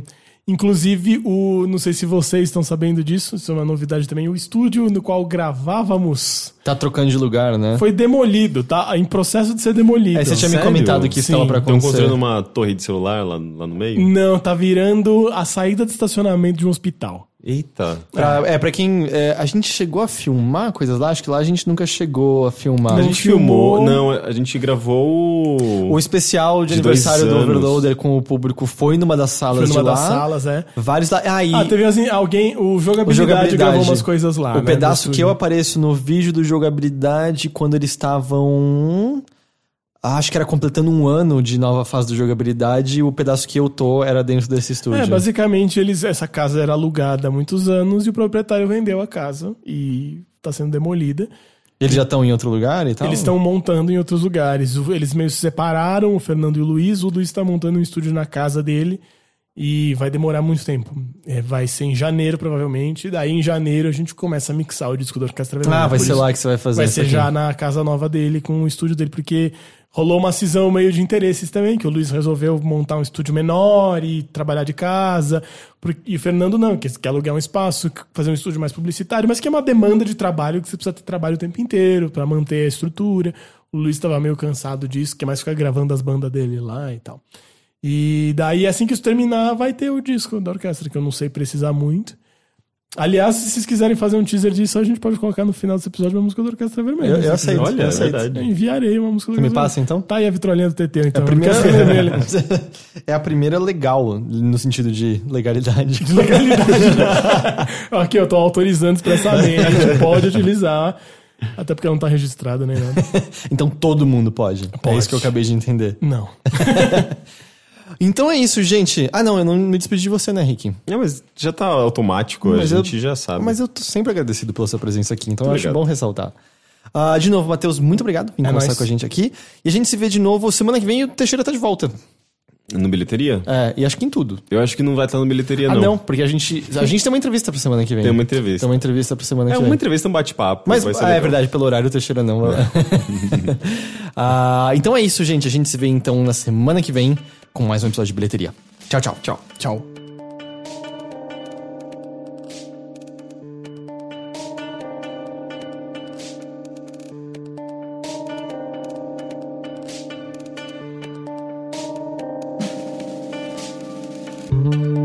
inclusive, o. Não sei se vocês estão sabendo disso, isso é uma novidade também. O estúdio no qual gravávamos Tá trocando de lugar, né? foi demolido, tá? Em processo de ser demolido. É, você tinha me Sério? comentado que Sim. estava pra Estão acontecer. construindo uma torre de celular lá, lá no meio? Não, tá virando a saída de estacionamento de um hospital. Eita. Pra- é, pra quem. é, a gente chegou a filmar coisas lá, acho que lá a gente nunca chegou a filmar. A gente filmou. filmou. Não, a gente gravou. O especial de, De aniversário do. Overloader com o público foi numa das salas Foi numa de lá. das salas, é. Vários lá. Ah, e Ah, teve assim, alguém. O o jogabilidade, jogabilidade. gravou umas coisas lá. O né, pedaço que eu apareço no vídeo do jogabilidade quando eles estavam. Acho que era completando um ano de nova fase do jogabilidade e o pedaço que eu tô era dentro desse estúdio. É, basicamente, eles, essa casa era alugada há muitos anos e o proprietário vendeu a casa e tá sendo demolida. Eles já estão em outro lugar e tal? Eles estão montando em outros lugares. Eles meio se separaram, o Fernando e o Luiz. O Luiz está montando um estúdio na casa dele e vai demorar muito tempo. É, vai ser em janeiro, provavelmente. Daí, em janeiro, a gente começa a mixar o disco da Orquestra. Ah, vai ser isso- lá que você vai fazer Vai ser aqui. já na casa nova dele, com o estúdio dele, porque rolou uma cisão meio de interesses também, que o Luiz resolveu montar um estúdio menor e trabalhar de casa, e o Fernando não, que quer alugar um espaço, fazer um estúdio mais publicitário, mas que é uma demanda de trabalho, que você precisa ter trabalho o tempo inteiro para manter a estrutura. O Luiz estava meio cansado disso, quer mais ficar gravando as bandas dele lá e tal. E daí, assim que isso terminar, vai ter o disco da orquestra, que eu não sei precisar muito. Aliás, se vocês quiserem fazer um teaser disso, a gente pode colocar no final desse episódio uma música da Orquestra Vermelha. Eu, eu aceito. Olha, eu é aceito. Eu enviarei uma música da Você me Orquestra passa então? Tá aí a vitrolinha do TT, então. A primeira, Orquestra Vermelha. é a primeira legal, no sentido de legalidade. Legalidade. Aqui, eu tô autorizando expressamente, a gente pode utilizar. Até porque não tá registrado nem nada. Então todo mundo pode. É Pode. isso que eu acabei de entender. Não. Então é isso, gente. Ah, não, eu não me despedi de você, né, Rick? É, mas já tá automático, Mas a eu- gente já sabe. Mas eu tô sempre agradecido pela sua presença aqui, então eu acho Obrigado. bom ressaltar. Ah, de novo, Matheus, muito obrigado por É conversar nóis. com a gente aqui. E a gente se vê de novo semana que vem e o Teixeira tá de volta. No bilheteria? É, e acho que em tudo. Eu acho que não vai estar no bilheteria, Ah, não. não, porque a gente. A gente tem uma entrevista pra semana que vem. Tem uma entrevista. Tem uma entrevista pra semana É que uma vem. entrevista, um bate-papo. Mas vai ser ah, é verdade, pelo horário o Teixeira não. Ah, então é isso, gente. A gente se vê então na semana que vem com mais um episódio de bilheteria. Tchau, tchau. Tchau. Tchau. Tchau.